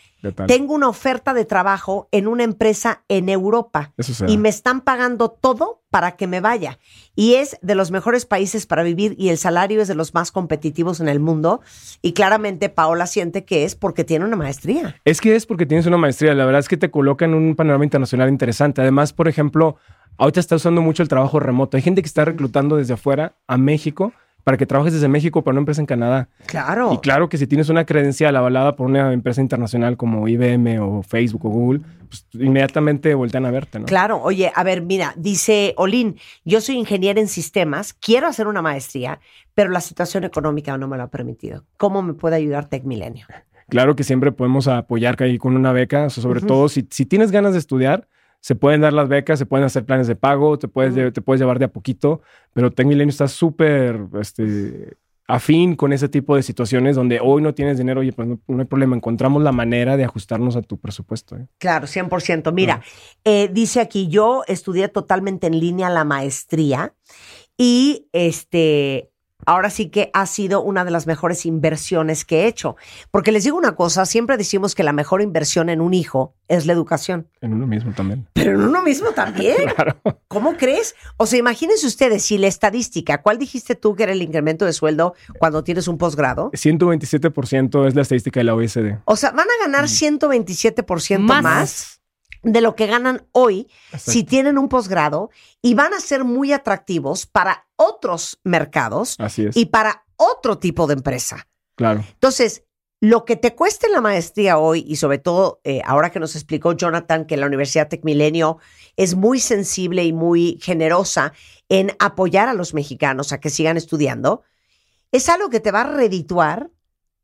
tengo una oferta de trabajo en una empresa en Europa y me están pagando todo para que me vaya. Y es de los mejores países para vivir y el salario es de los más competitivos en el mundo. Y claramente Paola siente que es porque tiene una maestría. Es que es porque tienes una maestría. La verdad es que te coloca en un panorama internacional interesante. Además, por ejemplo, ahorita está usando mucho el trabajo remoto. Hay gente que está reclutando desde afuera a México para que trabajes desde México para una empresa en Canadá. Claro. Y claro que si tienes una credencial avalada por una empresa internacional como IBM o Facebook o Google, pues inmediatamente voltean a verte, ¿no? Claro, oye, a ver, mira, dice Olin, yo soy ingeniera en sistemas, quiero hacer una maestría, pero la situación económica no me lo ha permitido. ¿Cómo me puede ayudar Tech Milenio? Claro que siempre podemos apoyar ahí con una beca, sobre todo si, si tienes ganas de estudiar, se pueden dar las becas, se pueden hacer planes de pago, te puedes, te puedes llevar de a poquito, pero Tech Milenio está súper este, afín con ese tipo de situaciones donde hoy no tienes dinero, oye, pues no, no hay problema, encontramos la manera de ajustarnos a tu presupuesto. ¿eh? Claro, 100%. Mira, eh, dice aquí, yo estudié totalmente en línea la maestría y este, ahora sí que ha sido una de las mejores inversiones que he hecho. Porque les digo una cosa, siempre decimos que la mejor inversión en un hijo es la educación. En uno mismo también. Pero en uno mismo también. (laughs) ¿Cómo crees? O sea, imagínense ustedes si la estadística, ¿cuál dijiste tú que era el incremento de sueldo cuando tienes un posgrado? 127% es la estadística de la OECD. O sea, van a ganar 127% más. Más. De lo que ganan hoy Exacto. si tienen un posgrado y van a ser muy atractivos para otros mercados Así es. y para otro tipo de empresa. Claro. Entonces, lo que te cueste la maestría hoy y sobre todo eh, ahora que nos explicó Jonathan que la Universidad Tech Milenio es muy sensible y muy generosa en apoyar a los mexicanos a que sigan estudiando, es algo que te va a redituar,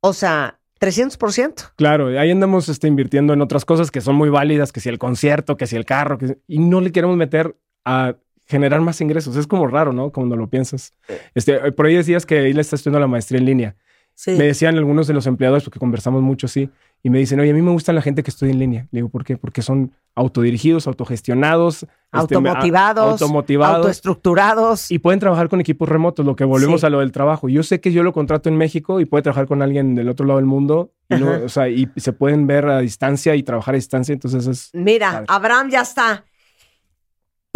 o sea, 300%. Claro, ahí andamos este, invirtiendo en otras cosas que son muy válidas, que si el concierto, que si el carro, que, y no le queremos meter a generar más ingresos. Es como raro, ¿no? Cuando lo piensas. Este, por ahí decías que él está estudiando la maestría en línea. Sí. Me decían algunos de los empleadores, porque conversamos mucho así, y me dicen, oye, a mí me gusta la gente que estudia en línea. Le digo, ¿por qué? Porque son autodirigidos, autogestionados, este, me- a- Automotivados, automotivados autoestructurados. y pueden trabajar con equipos remotos, lo que volvemos Sí. a lo del trabajo. Yo sé que yo lo contrato en México y puede trabajar con alguien del otro lado del mundo, y, no- o sea, y se pueden ver a distancia y trabajar a distancia, entonces es... Mira, Padre. Abraham ya está.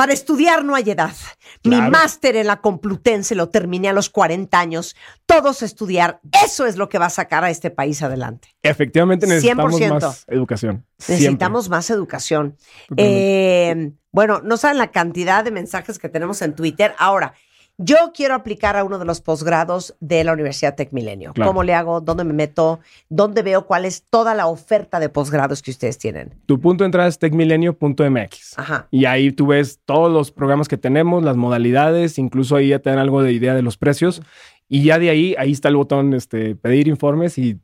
Para estudiar no hay edad. Mi máster en la Complutense lo terminé a los 40 años. Todos estudiar. Eso es lo que va a sacar a este país adelante. Efectivamente necesitamos 100%. más educación. Siempre. Necesitamos más educación. Eh, bueno, no saben la cantidad de mensajes que tenemos en Twitter. Ahora, yo quiero aplicar a uno de los posgrados de la Universidad Tech Milenio. Claro. ¿Cómo le hago? ¿Dónde me meto? ¿Dónde veo cuál es toda la oferta de posgrados que ustedes tienen? Tu punto de entrada es techmilenio.mx. Ajá. Y ahí tú ves todos los programas que tenemos, las modalidades, incluso ahí ya te dan algo de idea de los precios. Y ya de ahí, ahí está el botón este, pedir informes y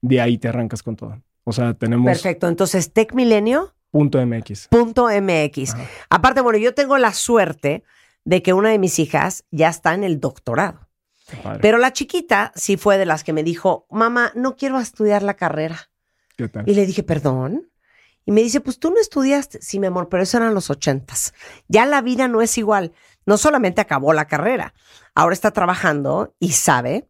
de ahí te arrancas con todo. O sea, tenemos Perfecto. Entonces, Tech Milenio. punto MX. Punto MX. Aparte, bueno, yo tengo la suerte de que una de mis hijas ya está en el doctorado. Pero la chiquita sí fue de las que me dijo, mamá, no quiero estudiar la carrera. ¿Qué tal? Y le dije, perdón. Y me dice, pues tú no estudiaste. Sí, mi amor, pero eso eran los ochentas. Ya la vida no es igual. No solamente acabó la carrera, ahora está trabajando y sabe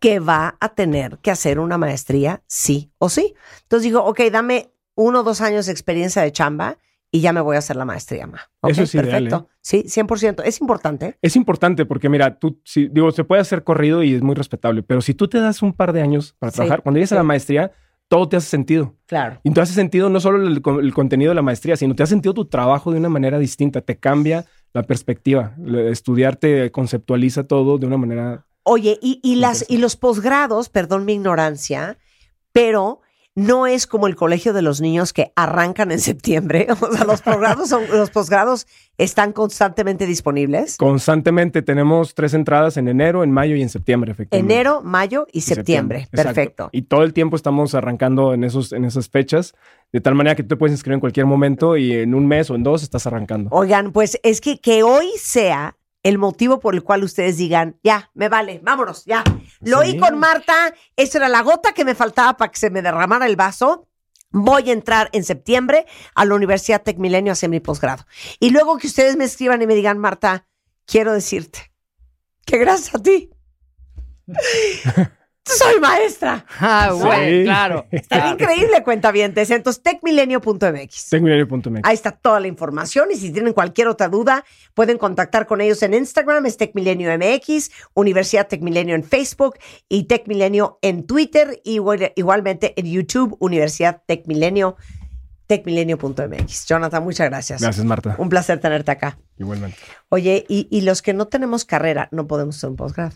que va a tener que hacer una maestría sí o sí. Entonces digo, ok, dame uno o dos años de experiencia de chamba y ya me voy a hacer la maestría, ma. Ok, Eso es ideal, perfecto. ¿eh? Sí, 100%. Es importante. Es importante porque, mira, tú, si, digo, se puede hacer corrido y es muy respetable, pero si tú te das un par de años para Sí, trabajar, cuando llegues a la maestría, todo te hace sentido. Claro. Y te hace sentido no solo el, el contenido de la maestría, sino te hace sentido tu trabajo de una manera distinta, te cambia la perspectiva. Estudiar te conceptualiza todo de una manera... Oye, y, y las, y los posgrados, perdón mi ignorancia, pero no es como el colegio de los niños que arrancan en septiembre. (laughs) O sea, los posgrados, son, los posgrados están constantemente disponibles. Constantemente tenemos tres entradas en enero, en mayo y en septiembre, efectivamente. Enero, mayo y septiembre. Exacto. Perfecto. Y todo el tiempo estamos arrancando en, esos, en esas fechas, de tal manera que tú te puedes inscribir en cualquier momento y en un mes o en dos estás arrancando. Oigan, pues es que que hoy sea el motivo por el cual ustedes digan, ya, me vale, vámonos, ya. Lo oí Sí. con Marta, esa era la gota que me faltaba para que se me derramara el vaso. Voy a entrar en septiembre a la Universidad Tecmilenio a hacer mi posgrado. Y luego que ustedes me escriban y me digan, Marta, quiero decirte que gracias a ti soy maestra. Ah, güey, Sí. claro. (laughs) Está claro. increíble, cuentavientes. Entonces, tecmilenio.mx. Tecmilenio.mx. Ahí está toda la información y si tienen cualquier otra duda, pueden contactar con ellos en Instagram, es TecMilenio MX, Universidad TecMilenio en Facebook y TecMilenio en Twitter, y igual- igualmente en YouTube, Universidad TecMilenio, tecmilenio.mx. Jonathan, muchas gracias. Gracias, Marta. Un placer tenerte acá. Igualmente. Oye, y, y los que no tenemos carrera, no podemos hacer un posgrado.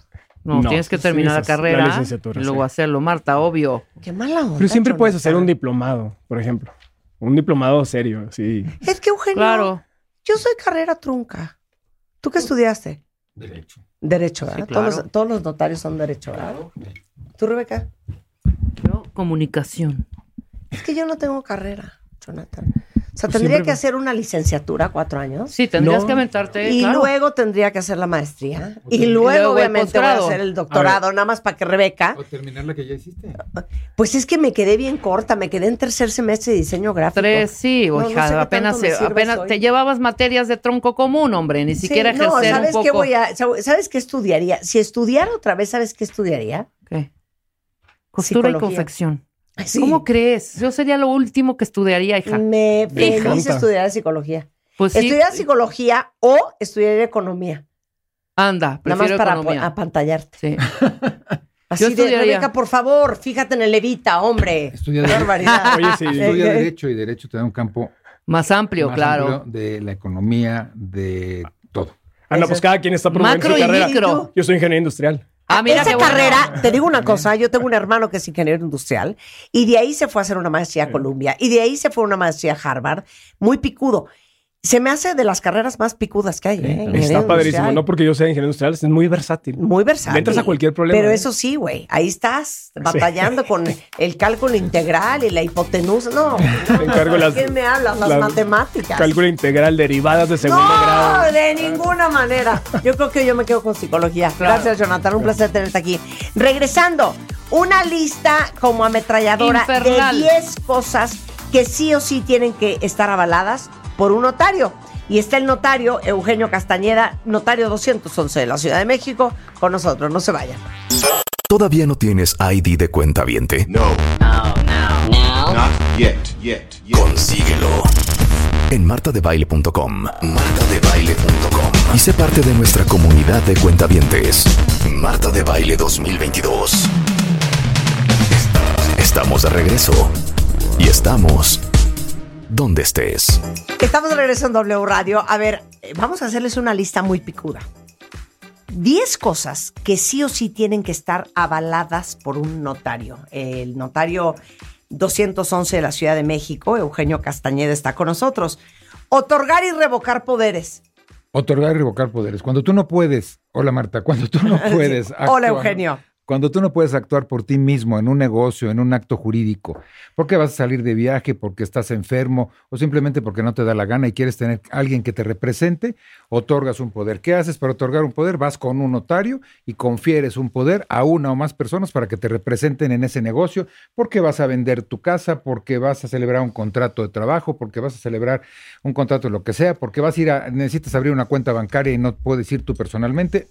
No, No, tienes que sí, terminar la carrera licenciatura, y luego sí. hacerlo, Marta, obvio. Qué mala onda. Pero siempre puedes hacer un diplomado, por ejemplo. Un diplomado serio, sí. Es que, Eugenio, Claro. yo soy carrera trunca. ¿Tú qué estudiaste? Derecho. Derecho, ¿verdad? Sí, claro. todos, los, todos los notarios son derecho, ¿verdad? ¿Tú, Rebeca? Yo, comunicación. Es que yo no tengo carrera, Jonathan. O sea, Pues tendría siempre- que hacer una licenciatura, cuatro años. Sí, tendrías No. que aventarte. Y claro. luego tendría que hacer la maestría. Y Y luego, obviamente, voy a hacer el doctorado, nada más para que Rebeca. O terminar la que ya hiciste. Pues es que me quedé bien corta, me quedé en tercer semestre de diseño gráfico. Tres, sí, No, no hija, sé qué apenas, se- apenas te ¿eh? llevabas materias de tronco común, hombre, ni Sí, siquiera no, ejercer ¿sabes un qué poco. voy a, ¿Sabes qué estudiaría? Si estudiara otra vez, ¿sabes qué estudiaría? ¿Qué? Costura y confección. Sí. ¿Cómo crees? Yo sería lo último que estudiaría, hija. Me feliz estudiar psicología. Pues sí, Estudiar psicología o estudiar economía. anda, Nada más prefiero para economía. apantallarte. Sí. (laughs) Así Yo de, estudiaría- Rebeca, por favor, fíjate en el Levita, hombre. Estudia barbaridad. (laughs) Oye, sí. (laughs) Estudia Derecho y Derecho te da un campo Más amplio, más claro. amplio de la economía, de todo. Anda, pues cada quien está promoviendo Macro su y carrera. micro. Yo soy ingeniero industrial. Ah, mira Esa qué bueno. carrera, (laughs) te digo una cosa, yo tengo un hermano que es ingeniero industrial y de ahí se fue a hacer una maestría a Columbia y de ahí se fue a una maestría a Harvard, muy picudo. Se me hace de las carreras más picudas que hay. ¿eh? Está padrísimo. industrial. No porque yo sea ingeniero industrial, es muy versátil. Muy versátil. Le entras a cualquier problema. Pero ¿eh? eso sí, güey, ahí estás batallando con (laughs) el cálculo integral y la hipotenusa. No, (laughs) no, encargo ¿de las- qué me hablas? Las las- matemáticas. Cálculo integral, derivadas de segundo no, grado. de ninguna manera. Yo creo que yo me quedo con psicología. Gracias, Jonathan. Un placer tenerte aquí. Regresando, una lista como ametralladora Infernal. de 10 cosas que sí o sí tienen que estar avaladas por un notario. Y está el notario Eugenio Castañeda, notario 211 de la Ciudad de México, con nosotros. No se vayan. ¿Todavía no tienes ID de cuenta viente? No. Not yet, yet, yet. Consíguelo. En martadebaile.com. Martadebaile.com. Y sé parte de nuestra comunidad de cuentavientes. Marta de Baile 2022. Estamos de regreso. Y estamos donde estés. Estamos de regreso en W Radio. A ver, eh, vamos a hacerles una lista muy picuda. 10 cosas que sí o sí tienen que estar avaladas por un notario. El notario 211 de la Ciudad de México, Eugenio Castañeda, está con nosotros. Otorgar y revocar poderes. Otorgar y revocar poderes. Cuando tú no puedes, hola Marta, cuando tú no (laughs) puedes. Hola, actuar, Eugenio. Cuando tú no puedes actuar por ti mismo en un negocio, en un acto jurídico, porque vas a salir de viaje, porque estás enfermo o simplemente porque no te da la gana y quieres tener alguien que te represente, otorgas un poder. ¿Qué haces para otorgar un poder? Vas con un notario y confieres un poder a una o más personas para que te representen en ese negocio, porque vas a vender tu casa, porque vas a celebrar un contrato de trabajo, porque vas a celebrar un contrato de lo que sea, porque vas a ir a, necesitas abrir una cuenta bancaria y no puedes ir tú personalmente,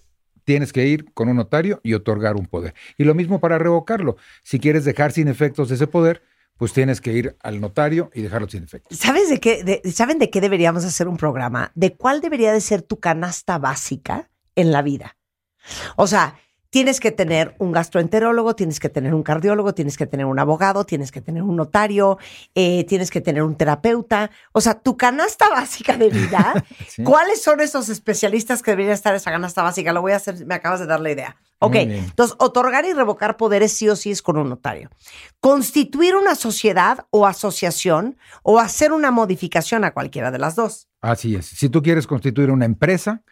tienes que ir con un notario y otorgar un poder. Y lo mismo para revocarlo. Si quieres dejar sin efectos ese poder, pues tienes que ir al notario y dejarlo sin efectos. ¿Sabes de qué, ¿Saben de qué deberíamos hacer un programa? De cuál debería de ser tu canasta básica en la vida. O sea, tienes que tener un gastroenterólogo, tienes que tener un cardiólogo, tienes que tener un abogado, tienes que tener un notario, eh, tienes que tener un terapeuta. O sea, tu canasta (laughs) básica de vida, (laughs) Sí. ¿cuáles son esos especialistas que deberían estar en esa canasta básica? Lo voy a hacer, me acabas de dar la idea. Ok, entonces, otorgar y revocar poderes sí o sí es con un notario. Constituir una sociedad o asociación o hacer una modificación a cualquiera de las dos. Así es. Si tú quieres constituir una empresa,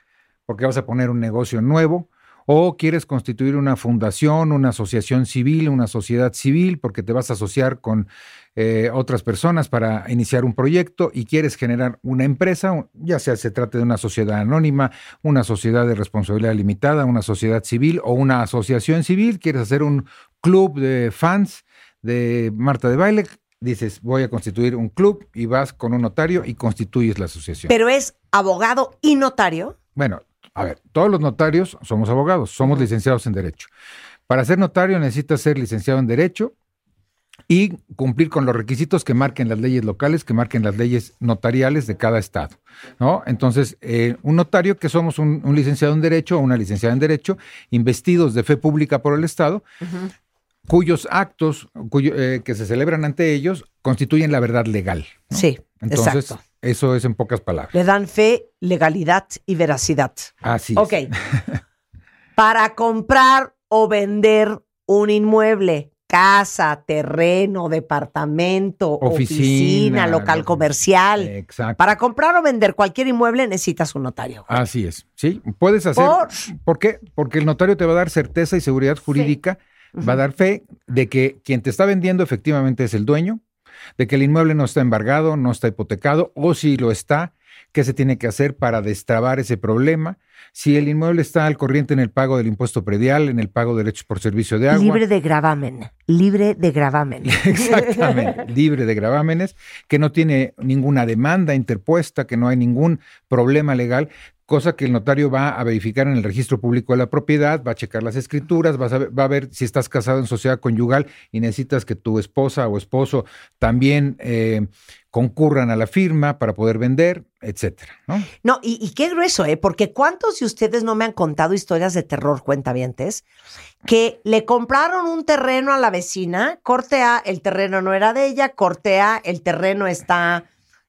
porque vas a poner un negocio nuevo, o quieres constituir una fundación, una asociación civil, una sociedad civil, porque te vas a asociar con eh, otras personas para iniciar un proyecto y quieres generar una empresa, ya sea se trate de una sociedad anónima, una sociedad de responsabilidad limitada, una sociedad civil o una asociación civil, quieres hacer un club de fans de Marta de Baile, dices, voy a constituir un club y vas con un notario y constituyes la asociación. Pero es abogado y notario. Bueno, a ver, todos los notarios somos abogados, somos licenciados en Derecho. Para ser notario necesitas ser licenciado en Derecho y cumplir con los requisitos que marquen las leyes locales, que marquen las leyes notariales de cada estado. ¿no? Entonces, eh, un notario que somos un, un licenciado en Derecho o una licenciada en Derecho, investidos de fe pública por el Estado, cuyos actos cuyo- eh, que se celebran ante ellos constituyen la verdad legal. ¿no? Sí, Entonces, exacto. eso es en pocas palabras. Le dan fe, legalidad y veracidad. Así es. Ok. (laughs) Para comprar o vender un inmueble, casa, terreno, departamento, oficina, Oficina, local lo- comercial. Exacto. Para comprar o vender cualquier inmueble necesitas un notario. Así es, sí. Puedes hacer. Por- ¿Por qué? Porque el notario te va a dar certeza y seguridad jurídica, va a dar fe de que quien te está vendiendo efectivamente es el dueño, de que el inmueble no está embargado, no está hipotecado, o si lo está, qué se tiene que hacer para destrabar ese problema. Si el inmueble está al corriente en el pago del impuesto predial, en el pago de derechos por servicio de agua. Libre de gravamen. Libre de gravamen. (laughs) Exactamente, libre de gravámenes, que no tiene ninguna demanda interpuesta, que no hay ningún problema legal, cosa que el notario va a verificar en el registro público de la propiedad, va a checar las escrituras, va a, ver si estás casado en sociedad conyugal y necesitas que tu esposa o esposo también eh, concurran a la firma para poder vender, etcétera. ¿no? No, y, y qué grueso, ¿eh? Porque ¿cuántos de ustedes no me han contado historias de terror, cuentavientes? Que le compraron un terreno a la vecina, corte A, el terreno no era de ella, corte A, el terreno está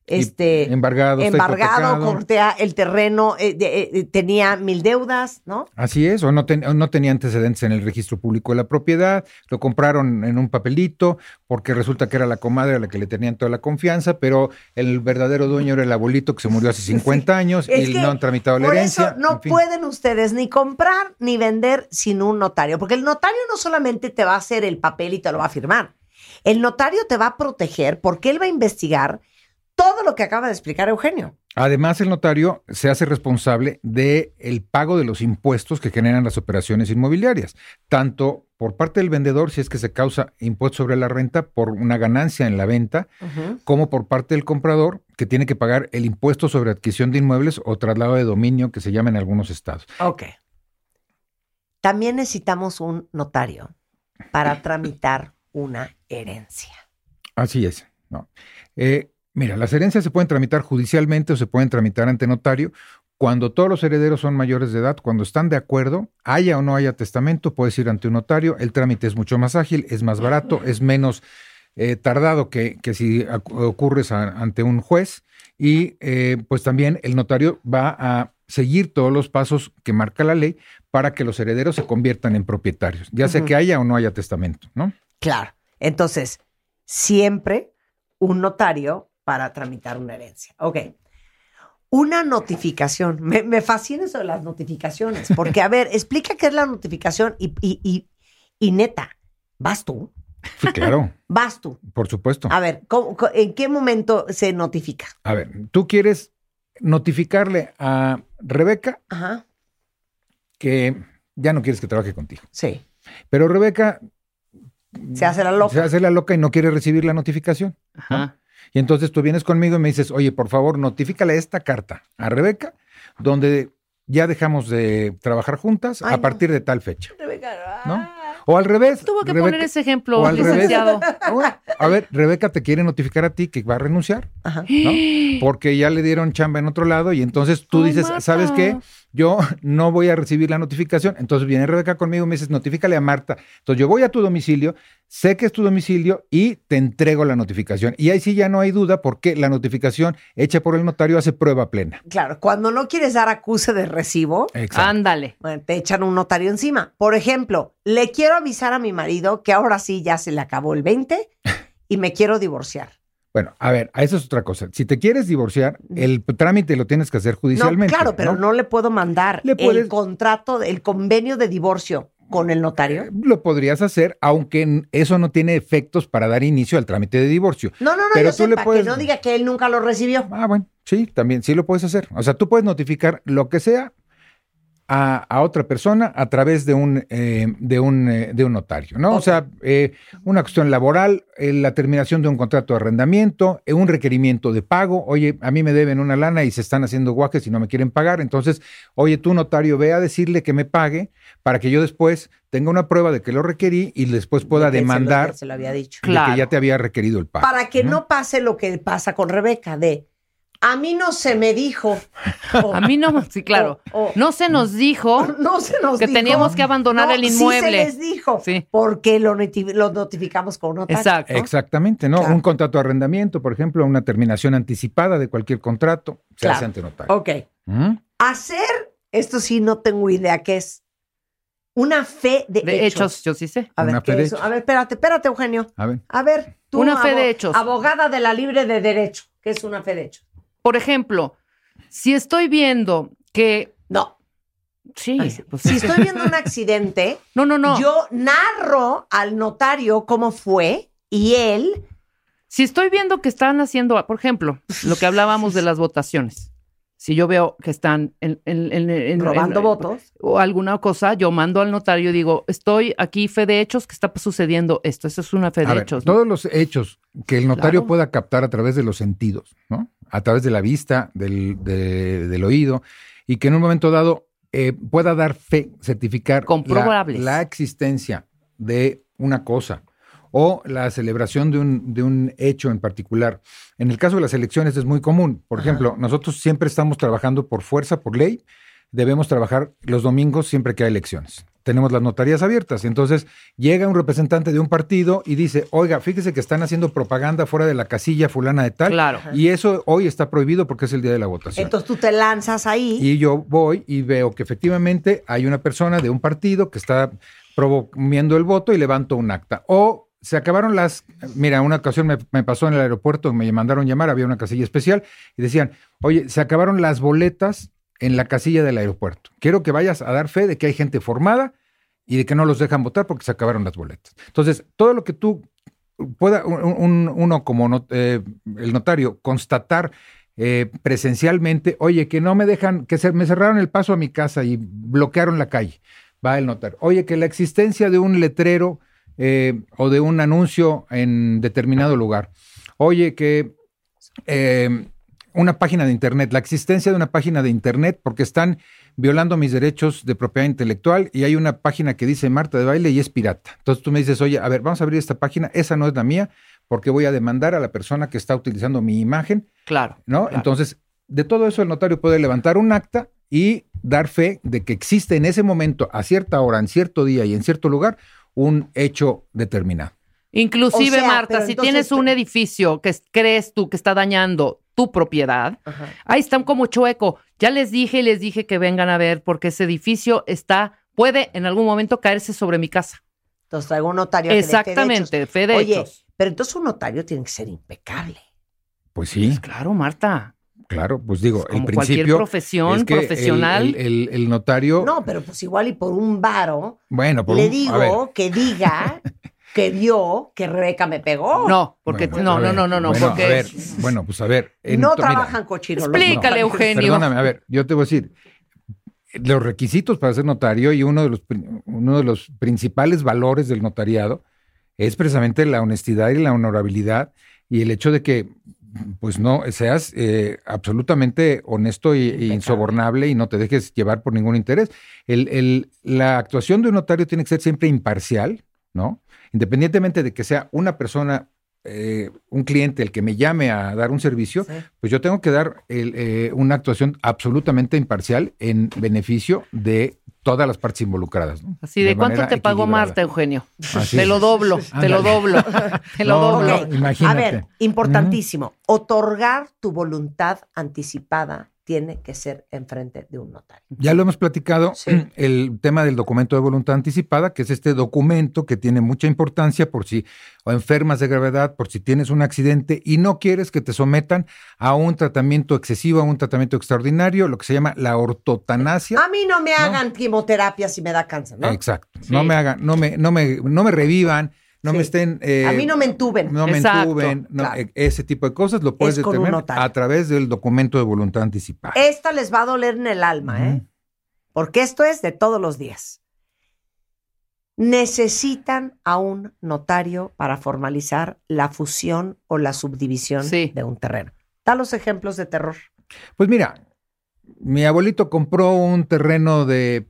este, embargado, embargado, hipotecado. corte A, el terreno eh, de- eh, tenía mil deudas, ¿no? Así es, o no, ten- o no tenía antecedentes en el registro público de la propiedad, lo compraron en un papelito porque resulta que era la comadre a la que le tenían toda la confianza, pero el verdadero dueño era el abuelito que se murió hace 50 años Es y no han tramitado la Por herencia. eso no en fin. pueden ustedes ni comprar ni vender sin un notario, porque el notario no solamente te va a hacer el papel y te lo va a firmar. El notario te va a proteger porque él va a investigar todo lo que acaba de explicar Eugenio. Además, el notario se hace responsable del el pago de los impuestos que generan las operaciones inmobiliarias, tanto por parte del vendedor, si es que se causa impuesto sobre la renta por una ganancia en la venta, como por parte del comprador, que tiene que pagar el impuesto sobre adquisición de inmuebles o traslado de dominio, que se llama en algunos estados. Ok. También necesitamos un notario para tramitar una herencia. Así es. ¿no? Eh, mira, las herencias se pueden tramitar judicialmente o se pueden tramitar ante notario. Cuando todos los herederos son mayores de edad, cuando están de acuerdo, haya o no haya testamento, puedes ir ante un notario. El trámite es mucho más ágil, es más barato, es menos eh, tardado que, que si ocurres a- ante un juez. Y eh, pues también el notario va a seguir todos los pasos que marca la ley para que los herederos se conviertan en propietarios, ya sea que haya o no haya testamento, ¿no? Claro. Entonces, siempre un notario para tramitar una herencia. Ok. Una notificación. (laughs) Me, me fascina eso de las notificaciones, porque, a ver, explica qué es la notificación y, y- y- Y neta, ¿vas tú? Sí, claro, (laughs) Vas tú. por supuesto. A ver, ¿cómo- co- ¿en qué momento se notifica? A ver, tú quieres notificarle a Rebeca Ajá. que ya no quieres que trabaje contigo. Sí. Pero Rebeca Se hace la loca. se hace la loca y no quiere recibir la notificación. ¿no? Y entonces tú vienes conmigo y me dices, oye, por favor, notifícale esta carta a Rebeca, donde ya dejamos de trabajar juntas Ay, a no. partir de tal fecha. ¿No? O al revés. Tuvo que Rebeca- poner ese ejemplo, o al revés. licenciado. (laughs) A ver, Rebeca te quiere notificar a ti que va a renunciar, Ajá. ¿no? Porque ya le dieron chamba en otro lado y entonces tú Ay, dices. ¿sabes qué? Yo no voy a recibir la notificación. Entonces viene Rebeca conmigo y me dices, notifícale a Marta. Entonces yo voy a tu domicilio, sé que es tu domicilio y te entrego la notificación. Y ahí sí ya no hay duda porque la notificación hecha por el notario hace prueba plena. Claro, cuando no quieres dar acuse de recibo, Exacto. Ándale. bueno, te echan un notario encima. Por ejemplo, le quiero avisar a mi marido que ahora sí ya se le acabó el 20 y me quiero divorciar. Bueno, a ver, a eso es otra cosa. Si te quieres divorciar, el trámite lo tienes que hacer judicialmente. no, claro, pero no, le puedo mandar Le puedes- el contrato, el convenio de divorcio con el notario. Lo podrías hacer, aunque eso no tiene efectos para dar inicio al trámite de divorcio. No, no, no, Pero yo tú sé, le puedes- que no diga que él nunca lo recibió. Ah, bueno, sí, también, sí lo puedes hacer. O sea, tú puedes notificar lo que sea a, a otra persona a través de un, eh, de un, eh, de un notario, ¿no? O sea, eh, una cuestión laboral, eh, la terminación de un contrato de arrendamiento, eh, un requerimiento de pago. Oye, a mí me deben una lana y se están haciendo guajes y no me quieren pagar. Entonces, oye, tu notario ve a decirle que me pague para que yo después tenga una prueba de que lo requerí y después pueda De que se lo- demandar que se lo había dicho. de que ya te había requerido el pago. Para que no pase lo que pasa con Rebeca, de a mí no se me dijo. O- (laughs) A mí no, sí, claro. o- No se nos dijo (laughs) no se nos que dijo. teníamos que abandonar No, el inmueble. Sí se les dijo. Porque lo, noti- lo notificamos con notario. Exactamente, ¿no? Un contrato de arrendamiento, por ejemplo, una terminación anticipada de cualquier contrato, se Claro. hace ante notario. Ok. ¿Mm? Hacer, esto sí no tengo idea qué es. Una fe de, De hechos. hechos, yo sí sé. A ver, Una ¿qué fe de es. A ver, espérate, espérate, Eugenio. A ver. A ver, tú, Una fe de hechos. Abogada de la libre de derecho. ¿Qué es una fe de hechos? Por ejemplo, si estoy viendo que. No. Sí. Ay, pues Si estoy viendo un accidente, (laughs) No, no, no. yo narro al notario cómo fue y él Si estoy viendo que están haciendo, por ejemplo, lo que hablábamos (laughs) de las votaciones. Si yo veo que están en, en- en- en- Robando en- votos. o alguna cosa, yo mando al notario y digo, estoy aquí fe de hechos que está sucediendo esto. Eso es una fe A de ver, hechos. ¿no? todos los hechos que el notario Claro. pueda captar a través de los sentidos, ¿no? A través de la vista, del, de- del oído, y que en un momento dado eh, pueda dar fe, certificar la-. La, existencia de una cosa o la celebración de un, de un hecho en particular. En el caso de las elecciones es muy común. Por ejemplo, nosotros siempre estamos trabajando por fuerza, por ley. Debemos trabajar los domingos siempre que hay elecciones. Tenemos las notarías abiertas. Entonces llega un representante de un partido y dice, oiga, fíjese que están haciendo propaganda fuera de la casilla fulana de tal. Claro. Y eso hoy está prohibido porque es el día de la votación. Entonces tú te lanzas ahí. Y yo voy y veo que efectivamente hay una persona de un partido que está promoviendo el voto y levanto un acta. O se acabaron las, mira, una ocasión me, pasó en el aeropuerto, me mandaron llamar, había una casilla especial y decían, oye, se acabaron las boletas en la casilla del aeropuerto. Quiero que vayas a dar fe de que hay gente formada y de que no los dejan votar porque se acabaron las boletas. Entonces, todo lo que tú pueda, un- un- uno como not- eh, el notario, constatar eh, presencialmente, oye, que no me dejan, que se, me cerraron el paso a mi casa y bloquearon la calle, va el notario. Oye, que la existencia de un letrero eh, o de un anuncio en determinado lugar. Oye, que eh, una página de internet, la existencia de una página de internet, porque están violando mis derechos de propiedad intelectual y hay una página que dice Marta de baile y es pirata. Entonces tú me dices, oye, a ver, vamos a abrir esta página, esa no es la mía, porque voy a demandar a la persona que está utilizando mi imagen, Claro. ¿no? claro. Entonces, de todo eso el notario puede levantar un acta y dar fe de que existe en ese momento, a cierta hora, en cierto día y en cierto lugar, un hecho determinado. Inclusive, O sea, Marta, si entonces- tienes un edificio que es- crees tú que está dañando tu propiedad, ahí están como chueco. Ya les dije y les dije que vengan a ver porque ese edificio está, puede en algún momento caerse sobre mi casa. Entonces traigo un notario. que dé fe de Exactamente, hechos. fe de Oye, hechos. pero entonces un notario tiene que ser impecable. Pues sí. Claro, Marta. Claro, pues digo, el como cualquier principio. profesión es que el- profesional. El, el- el notario. No, pero pues igual y por un varo Bueno, por le un- a digo ver. que diga (laughs) que vio que Rebeca me pegó. No, porque Bueno, no, no, ver, no, no, no, bueno, porque a ver, bueno, pues a ver. en no to- trabajan cochinos. Explícale. Eugenio. Perdóname, a ver, yo te voy a decir, los requisitos para ser notario y uno de los, uno de los principales valores del notariado es precisamente la honestidad y la honorabilidad y el hecho de que pues no seas eh, absolutamente honesto y, y insobornable y no te dejes llevar por ningún interés. El, el- la actuación de un notario tiene que ser siempre imparcial, ¿no? Independientemente de que sea una persona, eh, un cliente el que me llame a dar un servicio, pues yo tengo que dar el, eh, una actuación absolutamente imparcial en beneficio de todas las partes involucradas. ¿no? Así de, cuánto te pagó. Marta, Eugenio. Así te es. lo doblo, te lo doblo, te lo No, doblo. no, Ok, imagínate. A ver, importantísimo. Otorgar tu voluntad anticipada tiene que ser enfrente de un notario. Ya lo hemos platicado, (clears throat) el tema del documento de voluntad anticipada, que es este documento que tiene mucha importancia por si o enfermas de gravedad, por si tienes un accidente y no quieres que te sometan a un tratamiento excesivo, a un tratamiento extraordinario, lo que se llama la ortotanasia. A mí no me hagan quimioterapia si me da cáncer, ¿no? Exacto. No me hagan, no me, no me, no me revivan, no me estén. eh, A mí no me entuben. No me Exacto, entuben, no, claro. eh, ese tipo de cosas lo puedes determinar a través del documento de voluntad anticipada. Esta les va a doler en el alma, ¿eh? Porque esto es de todos los días. Necesitan a un notario para formalizar la fusión o la subdivisión de un terreno. Da los ejemplos de terror. Pues mira, mi abuelito compró un terreno de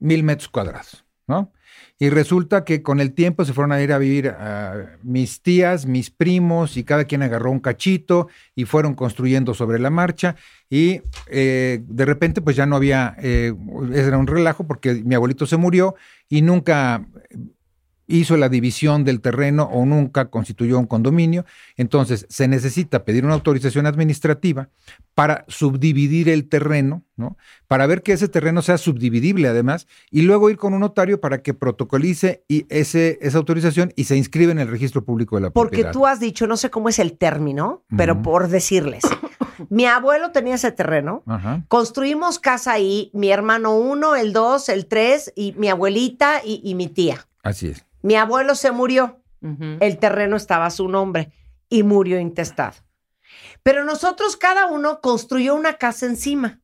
mil metros cuadrados, ¿no? Y resulta que con el tiempo se fueron a ir a vivir a mis tías, mis primos, y cada quien agarró un cachito y fueron construyendo sobre la marcha. Y eh, de repente, pues ya no había, eh, era un relajo porque mi abuelito se murió y nunca hizo la división del terreno o nunca constituyó un condominio. Entonces, se necesita pedir una autorización administrativa para subdividir el terreno, ¿no? Para ver que ese terreno sea subdividible además, y luego ir con un notario para que protocolice y ese, esa autorización y se inscribe en el registro público de la Porque propiedad. tú has dicho, no sé cómo es el término, pero por decirles. Mi abuelo tenía ese terreno. Ajá. Construimos casa ahí, mi hermano uno, el dos, el tres, y mi abuelita y, y mi tía. Así es. Mi abuelo se murió. El terreno estaba a su nombre y murió intestado. Pero nosotros, cada uno construyó una casa encima.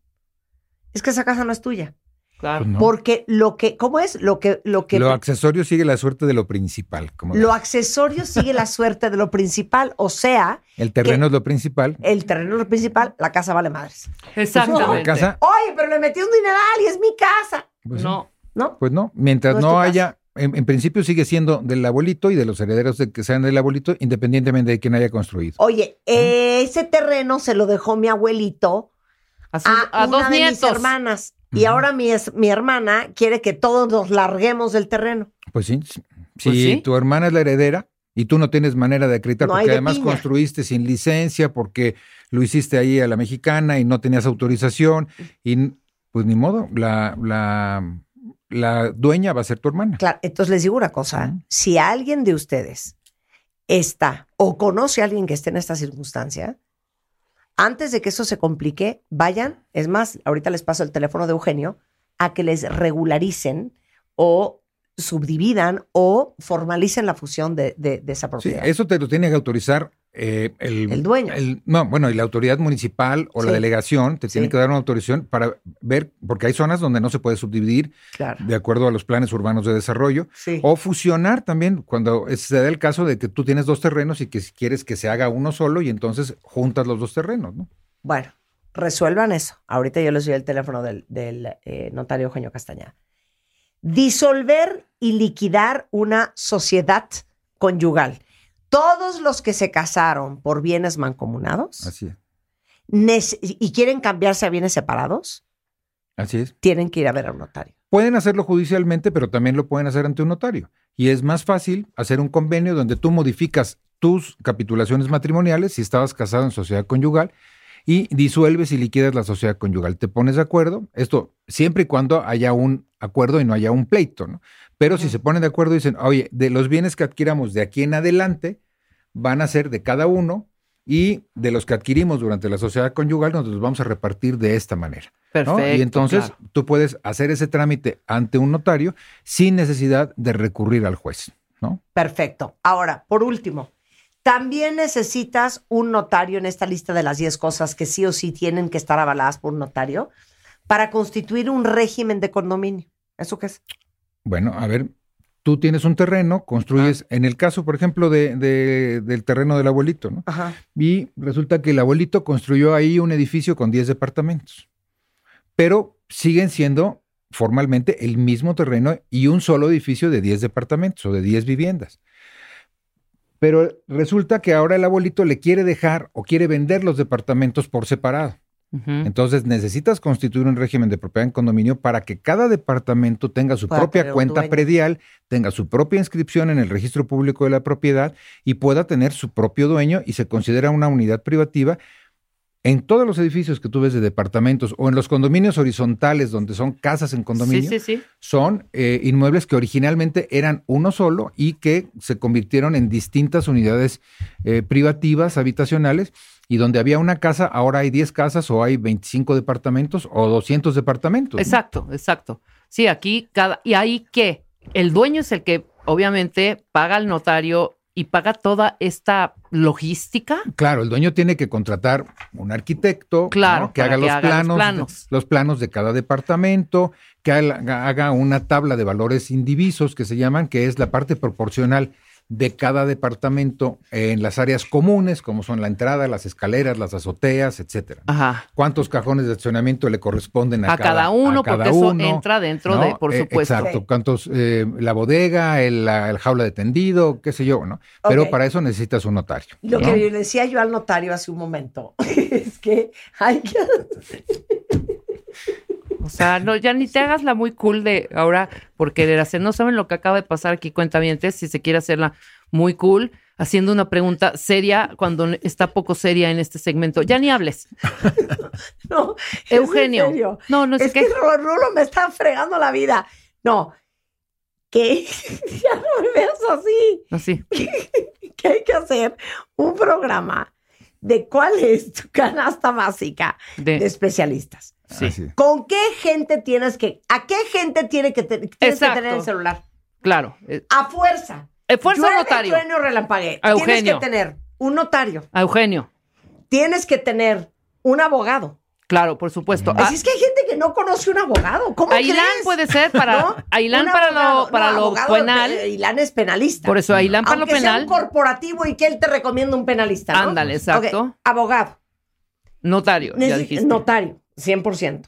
Es que esa casa no es tuya. Claro. Pues no. Porque lo que, ¿cómo es? Lo que, lo que, Lo accesorio sigue la suerte de lo principal. Como lo accesorio sigue la suerte de lo principal. O sea, el terreno es lo principal. el terreno es lo principal, la casa vale madres. Exactamente. La casa, Oye, pero le metí un dineral y es mi casa. Pues no. ¿No? Pues no, mientras No haya, en, en principio sigue siendo del abuelito y de los herederos de que sean del abuelito, independientemente de quién haya construido. Oye, ese terreno se lo dejó mi abuelito a, a una dos de mis hermanas. Y ahora mi, es- mi hermana quiere que todos nos larguemos del terreno. Pues sí, si Pues sí. tu hermana es la heredera y tú no tienes manera de acreditar, No porque de además piña. construiste sin licencia, porque lo hiciste ahí a la mexicana y no tenías autorización, y pues ni modo, la, la, la dueña va a ser tu hermana. Claro, entonces les digo una cosa. Si alguien de ustedes está o conoce a alguien que esté en esta circunstancia, antes de que eso se complique, vayan, es más, ahorita les paso el teléfono de Eugenio, a que les regularicen o subdividan o formalicen la fusión de, de- de esa Sí, propiedad. eso te lo tiene que autorizar eh, el, El dueño. no, bueno, y la autoridad municipal o la delegación te tiene Sí. que dar una autorización para ver, porque hay zonas donde no se puede subdividir Claro. de acuerdo a los planes urbanos de desarrollo, Sí. o fusionar también cuando se da el caso de que tú tienes dos terrenos y que si quieres que se haga uno solo y entonces juntas los dos terrenos, ¿no? Bueno, resuelvan eso. Ahorita yo les doy el teléfono del, del, eh, notario Eugenio Castañeda. Disolver y liquidar una sociedad conyugal. Todos los que se casaron por bienes mancomunados Así es. nece- y quieren cambiarse a bienes separados, Así es. tienen que ir a ver a un notario. Pueden hacerlo judicialmente, pero también lo pueden hacer ante un notario. Y es más fácil hacer un convenio donde tú modificas tus capitulaciones matrimoniales si estabas casado en sociedad conyugal y disuelves y liquidas la sociedad conyugal. Te pones de acuerdo, esto siempre y cuando haya un acuerdo y no haya un pleito, ¿no? Pero si se ponen de acuerdo y dicen, oye, de los bienes que adquiramos de aquí en adelante van a ser de cada uno y de los que adquirimos durante la sociedad conyugal nos los vamos a repartir de esta manera. ¿no? Perfecto, Y entonces claro. tú puedes hacer ese trámite ante un notario sin necesidad de recurrir al juez, ¿no? Perfecto. Ahora, por último, también necesitas un notario en esta lista de las 10 cosas que sí o sí tienen que estar avaladas por un notario para constituir un régimen de condominio. ¿Eso qué es? Bueno, a ver, tú tienes un terreno, construyes, en el caso, por ejemplo, de, de- del terreno del abuelito, ¿no? Ajá. Y resulta que el abuelito construyó ahí un edificio con 10 departamentos, pero siguen siendo formalmente el mismo terreno y un solo edificio de 10 departamentos o de 10 viviendas. Pero resulta que ahora el abuelito le quiere dejar o quiere vender los departamentos por separado. Entonces necesitas constituir un régimen de propiedad en condominio para que cada departamento tenga su Pueda propia cuenta predial, tenga su propia inscripción en el registro público de la propiedad y pueda tener su propio dueño y se considera una unidad privativa. En todos los edificios que tú ves de departamentos o en los condominios horizontales donde son casas en condominio, Sí, sí, sí. son eh, inmuebles que originalmente eran uno solo y que se convirtieron en distintas unidades eh, privativas, habitacionales, y donde había una casa, ahora hay 10 casas o hay 25 departamentos o 200 departamentos. ¿no? Exacto, exacto. Sí, aquí cada. ¿Y ahí qué? El dueño es el que obviamente paga al notario y paga toda esta logística. Claro, el dueño tiene que contratar un arquitecto ¿no? Claro, que para haga, que los, haga los planos, planos. los planos de cada departamento, que haga una tabla de valores indivisos que se llaman, que es la parte proporcional de cada departamento en las áreas comunes, como son la entrada, las escaleras, las azoteas, etcétera. Ajá. ¿Cuántos cajones de estacionamiento le corresponden a, A cada uno, a cada porque eso entra dentro de, por Eh, supuesto. Exacto. ¿Cuántos? eh, la bodega, el, la el jaula de tendido, qué sé yo, ¿no? Pero para eso necesitas un notario. Lo ¿no? que le decía yo al notario hace un momento (laughs) es que hay que... (laughs) O sea, no, ya ni te hagas la muy cool de ahora por querer hacer. No saben lo que acaba de pasar aquí, cuentavientes, si se quiere hacerla muy cool, haciendo una pregunta seria cuando está poco seria en este segmento. Ya ni hables. (laughs) No, Eugenio. en serio. No, no es, es que Rulo, Rulo me está fregando la vida. No, que (laughs) ya no me veas así. Así. (laughs) Que hay que hacer un programa de cuál es tu canasta básica de, De- especialistas. Sí. ¿Con qué gente tienes que, a qué gente tiene que, te- tienes que tener el celular? Claro. eh, A fuerza. Eh, fuerza Llueve, notario. relampaguee. A Tienes que Eugenio. tener un notario. A Eugenio. Tienes que tener un abogado. Claro, por supuesto. Así es que hay gente que no conoce un abogado. ¿Cómo Ailán crees? puede ser para ¿No? Ailán para abogado, lo para no, lo penal. Ailán es penalista. Por eso Ailán para lo Aunque sea penal. un corporativo y que él te recomienda un penalista, ¿no? Ándale, exacto. Abogado. Notario, ya dijiste. Notario, 100%.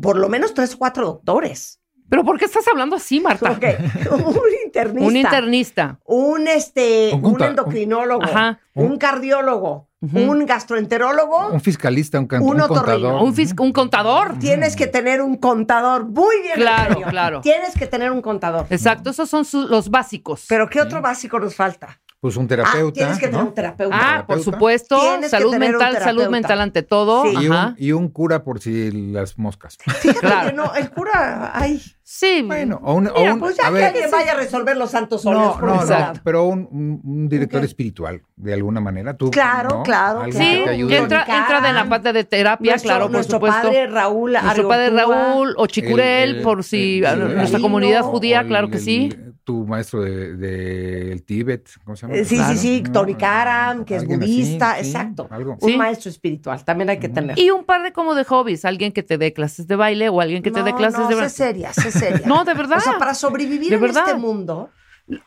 Por lo menos tres o cuatro doctores. Pero ¿por qué estás hablando así, Marta? Ok, (laughs) un internista. Un internista. Un, este, Un endocrinólogo. Ajá. Un cardiólogo. Un gastroenterólogo. Un fiscalista, un, Un un contador. Un, fis- un contador. Tienes que tener un contador. Muy bien, Claro. Tienes que tener un contador. Exacto, esos son los básicos. Pero ¿qué otro básico nos falta? Pues un terapeuta. Ah, tienes que tener ¿no? un terapeuta. Ah, por terapeuta. supuesto. Salud mental, salud terapeuta. mental ante todo. Sí. Y Ajá. un, y un cura por si las moscas. Fíjate Claro. que no, el cura, ay. Sí. Bueno, o un, o Mira, un- pues ya a que ver, alguien vaya a resolver los santos óleos no, por no, no, pero un, un- un director Ok. espiritual, de alguna manera. Tú, Claro, ¿no? claro, Sí, ayude. entra, entra de la parte de terapia, Nuestro- claro, por nuestro supuesto. padre Raúl Nuestro padre. Raúl o Chicurel, El- el- por si el- a nuestra el- comunidad el- judía, O claro el- que sí. tu maestro del de, el Tíbet, ¿cómo se llama? Eh, Sí, Claro. sí, sí, No, Tony Karam, que es así, budista, sí, exacto. algo. Un Sí. maestro espiritual, también hay que tener. Y un par de como de hobbies, alguien que te dé clases de baile o alguien que te dé No, clases no, de sé ba- seria, sé (laughs) seria. No, de verdad. O sea, para sobrevivir De en verdad. este mundo,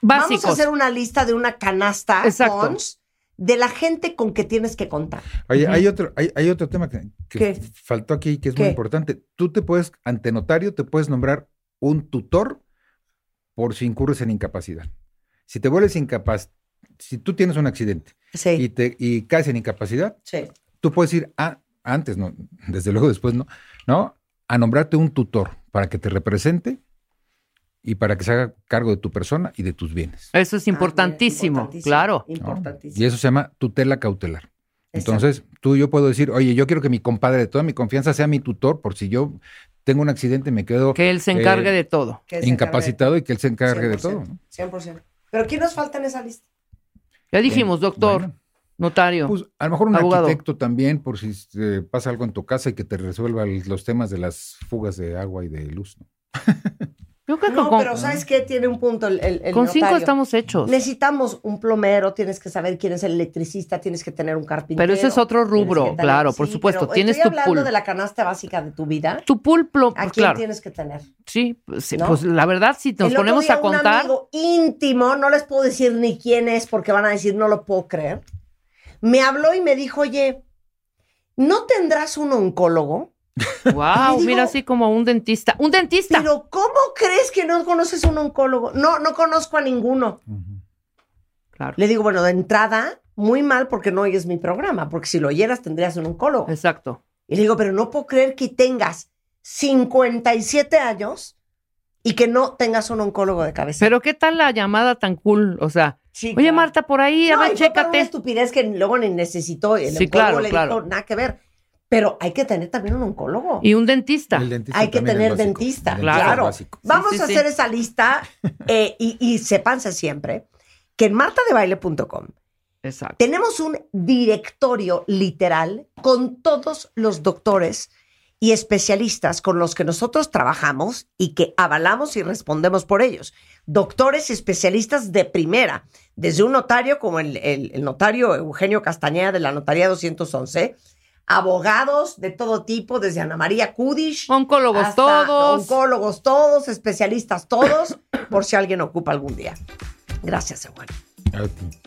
básicos. vamos a hacer una lista de una canasta de la gente con que tienes que contar. Oye, hay otro, hay, hay otro tema que, faltó aquí que es ¿Qué? muy importante. Tú te puedes, ante notario, te puedes nombrar un tutor por si incurres en incapacidad. Si te vuelves incapaz, si tú tienes un accidente Sí, y, te, y caes en incapacidad, sí. tú puedes ir a, antes, no, desde luego después no, ¿no? A nombrarte un tutor para que te represente y para que se haga cargo de tu persona y de tus bienes. Eso es Ah, importantísimo, importantísimo, claro. ¿no? Importantísimo. Y eso se llama tutela cautelar. Entonces, tú y yo puedo decir, oye, yo quiero que mi compadre de toda mi confianza sea mi tutor, por si yo tengo un accidente y me quedo Que él se encargue eh, de todo. Incapacitado y que él se encargue de 100%, todo. ¿no? 100%. Pero ¿quién nos falta en esa lista? Ya dijimos, doctor. Bueno, Notario. Pues, a lo mejor un Abogado. arquitecto también, por si eh, pasa algo en tu casa y que te resuelva el- los temas de las fugas de agua y de luz. ¿no? (laughs) Yo creo que No, con, pero ¿sabes qué? Tiene un punto el, el- el con cinco estamos hechos. Necesitamos un plomero, tienes que saber quién es el electricista, tienes que tener un carpintero. Pero ese es otro rubro, tener- claro, por supuesto. pero Tienes estoy tu hablando pool. de la canasta básica de tu vida. Tu pool, plo- ¿A quién claro. tienes que tener? Sí, pues, sí, ¿No? pues la verdad, si nos El otro ponemos día a Un contar, amigo íntimo, no les puedo decir ni quién es porque van a decir no lo puedo creer. Me habló y me dijo, oye, ¿no tendrás un oncólogo? (laughs) wow, digo- mira así como un dentista. ¡Un dentista! Pero ¿cómo crees que no conoces un oncólogo? No, no conozco a ninguno. Claro. Le digo, bueno, de entrada, muy mal porque no oyes mi programa, porque si lo oyeras tendrías un oncólogo. Exacto. Y le digo, pero no puedo creer que tengas 57 años y que no tengas un oncólogo de cabeza. Pero qué tal la llamada tan cool, o sea, Oye. Marta, por ahí, a No, ver, y fue para una chécate. estupidez que luego ni necesitó. El Sí, claro, le claro. dijo, nada que ver. Pero hay que tener también un oncólogo. Y un dentista. El dentista Hay que tener básico. dentista, Claro. Vamos Sí, sí, a sí. hacer esa lista (laughs) eh, y, y sépanse siempre que en martadebaile.com Exacto. tenemos un directorio literal con todos los doctores y especialistas con los que nosotros trabajamos y que avalamos y respondemos por ellos. Doctores y especialistas de primera, desde un notario como el, el- el notario Eugenio Castañeda de la Notaría 211, abogados de todo tipo, desde Ana María Kudish. Oncólogos hasta todos. Oncólogos todos, especialistas todos, por si alguien ocupa algún día. Gracias, Eugenio.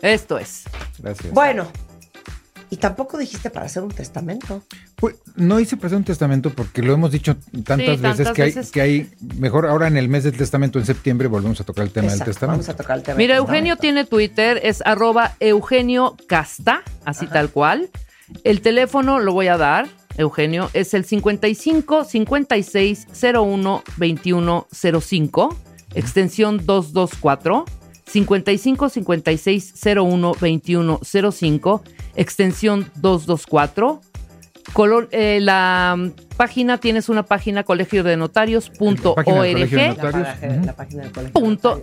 Esto es. Gracias. Bueno, y tampoco dijiste para hacer un testamento. Pues, no hice prestar un testamento porque lo hemos dicho tantas Sí, veces, tantas que, veces. Hay, que hay, mejor ahora en el mes del testamento, en septiembre, volvemos a tocar el tema Exacto, del testamento. Vamos a tocar el tema. Mira, del Eugenio tiene Twitter, es arroba Eugenio Casta, así tal cual. El teléfono lo voy a dar, Eugenio, es el 55 56 01 21 05, extensión 224. 55 56 01 21 05, extensión 224. Color, eh, la mm, página, tienes una página colegio de Notarios. Punto Notarios.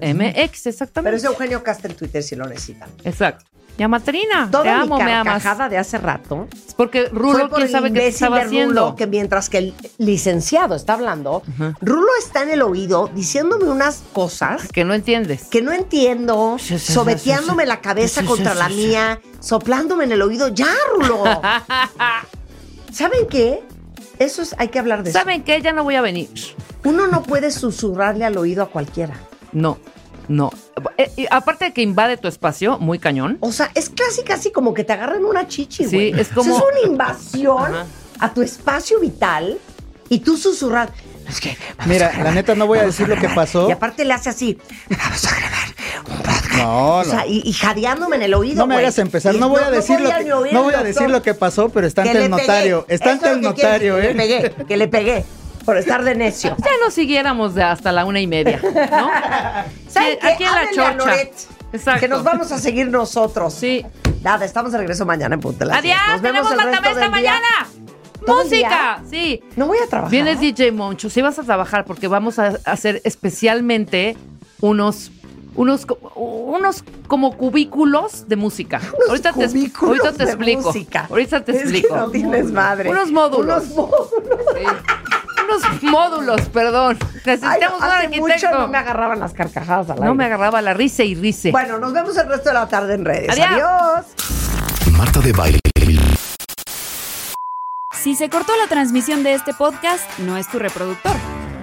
MX, exactamente. Pero es Eugenio Casta en Twitter si lo necesitan. Exacto. Llama Trina. Toda te mi amo, me amas. de hace rato Es porque Rulo, por quién sabe qué estaba Rulo, haciendo. que mientras que el licenciado está hablando, Rulo está en el oído diciéndome unas cosas Que no entiendes. que no entiendo, Sí, sobeteándome sí, la cabeza contra la mía, soplándome en el oído. ¡Ya, Rulo! (laughs) ¿Saben qué? Eso es, hay que hablar de ¿Saben qué? Ya no voy a venir. eso. Uno no puede susurrarle al oído a cualquiera. No, no. Eh, y aparte de que invade tu espacio, muy cañón. O sea, es casi, casi como que te agarran una chichi, Sí, güey. es como- O sea, es una invasión Ajá. a tu espacio vital y tú susurras. Es que vamos a Mira, grabar, la neta no voy a decir lo que grabar". pasó. Y aparte le hace así. Vamos a grabar un podcast. No, O sea, no. y, y jadeándome en el oído. No me hagas empezar, no voy a decir lo que oír no voy a decir lo que pasó, pero está ante el notario, está ante el notario, ¿eh? Que le pegué, que le pegué por estar de necio. Ya no siguiéramos de hasta la una y media, ¿no? (laughs) Aquí en la chorcha. Loret, Exacto. Que nos vamos a seguir nosotros. Sí. Nada, estamos de regreso mañana en Punta Adiós. Nos vemos tenemos el resto del mañana. ¿Todo el Música, sí. No voy a trabajar. Vienes DJ Moncho, sí vas a trabajar porque vamos a hacer especialmente unos unos unos como cubículos de música. ahorita te, cubículos ahorita te de explico. música. Ahorita te Es que explico. no tienes madre. Unos módulos. Unos módulos. Sí. Unos módulos, perdón. Ay, Necesitamos no, un hace mucho arquitecto. no me agarraban las carcajadas al No aire. me agarraba la risa y risa. Bueno, nos vemos el resto de la tarde en redes. Adiós. Adiós. Marta de Baile. Si se cortó la transmisión de este podcast, no es tu reproductor,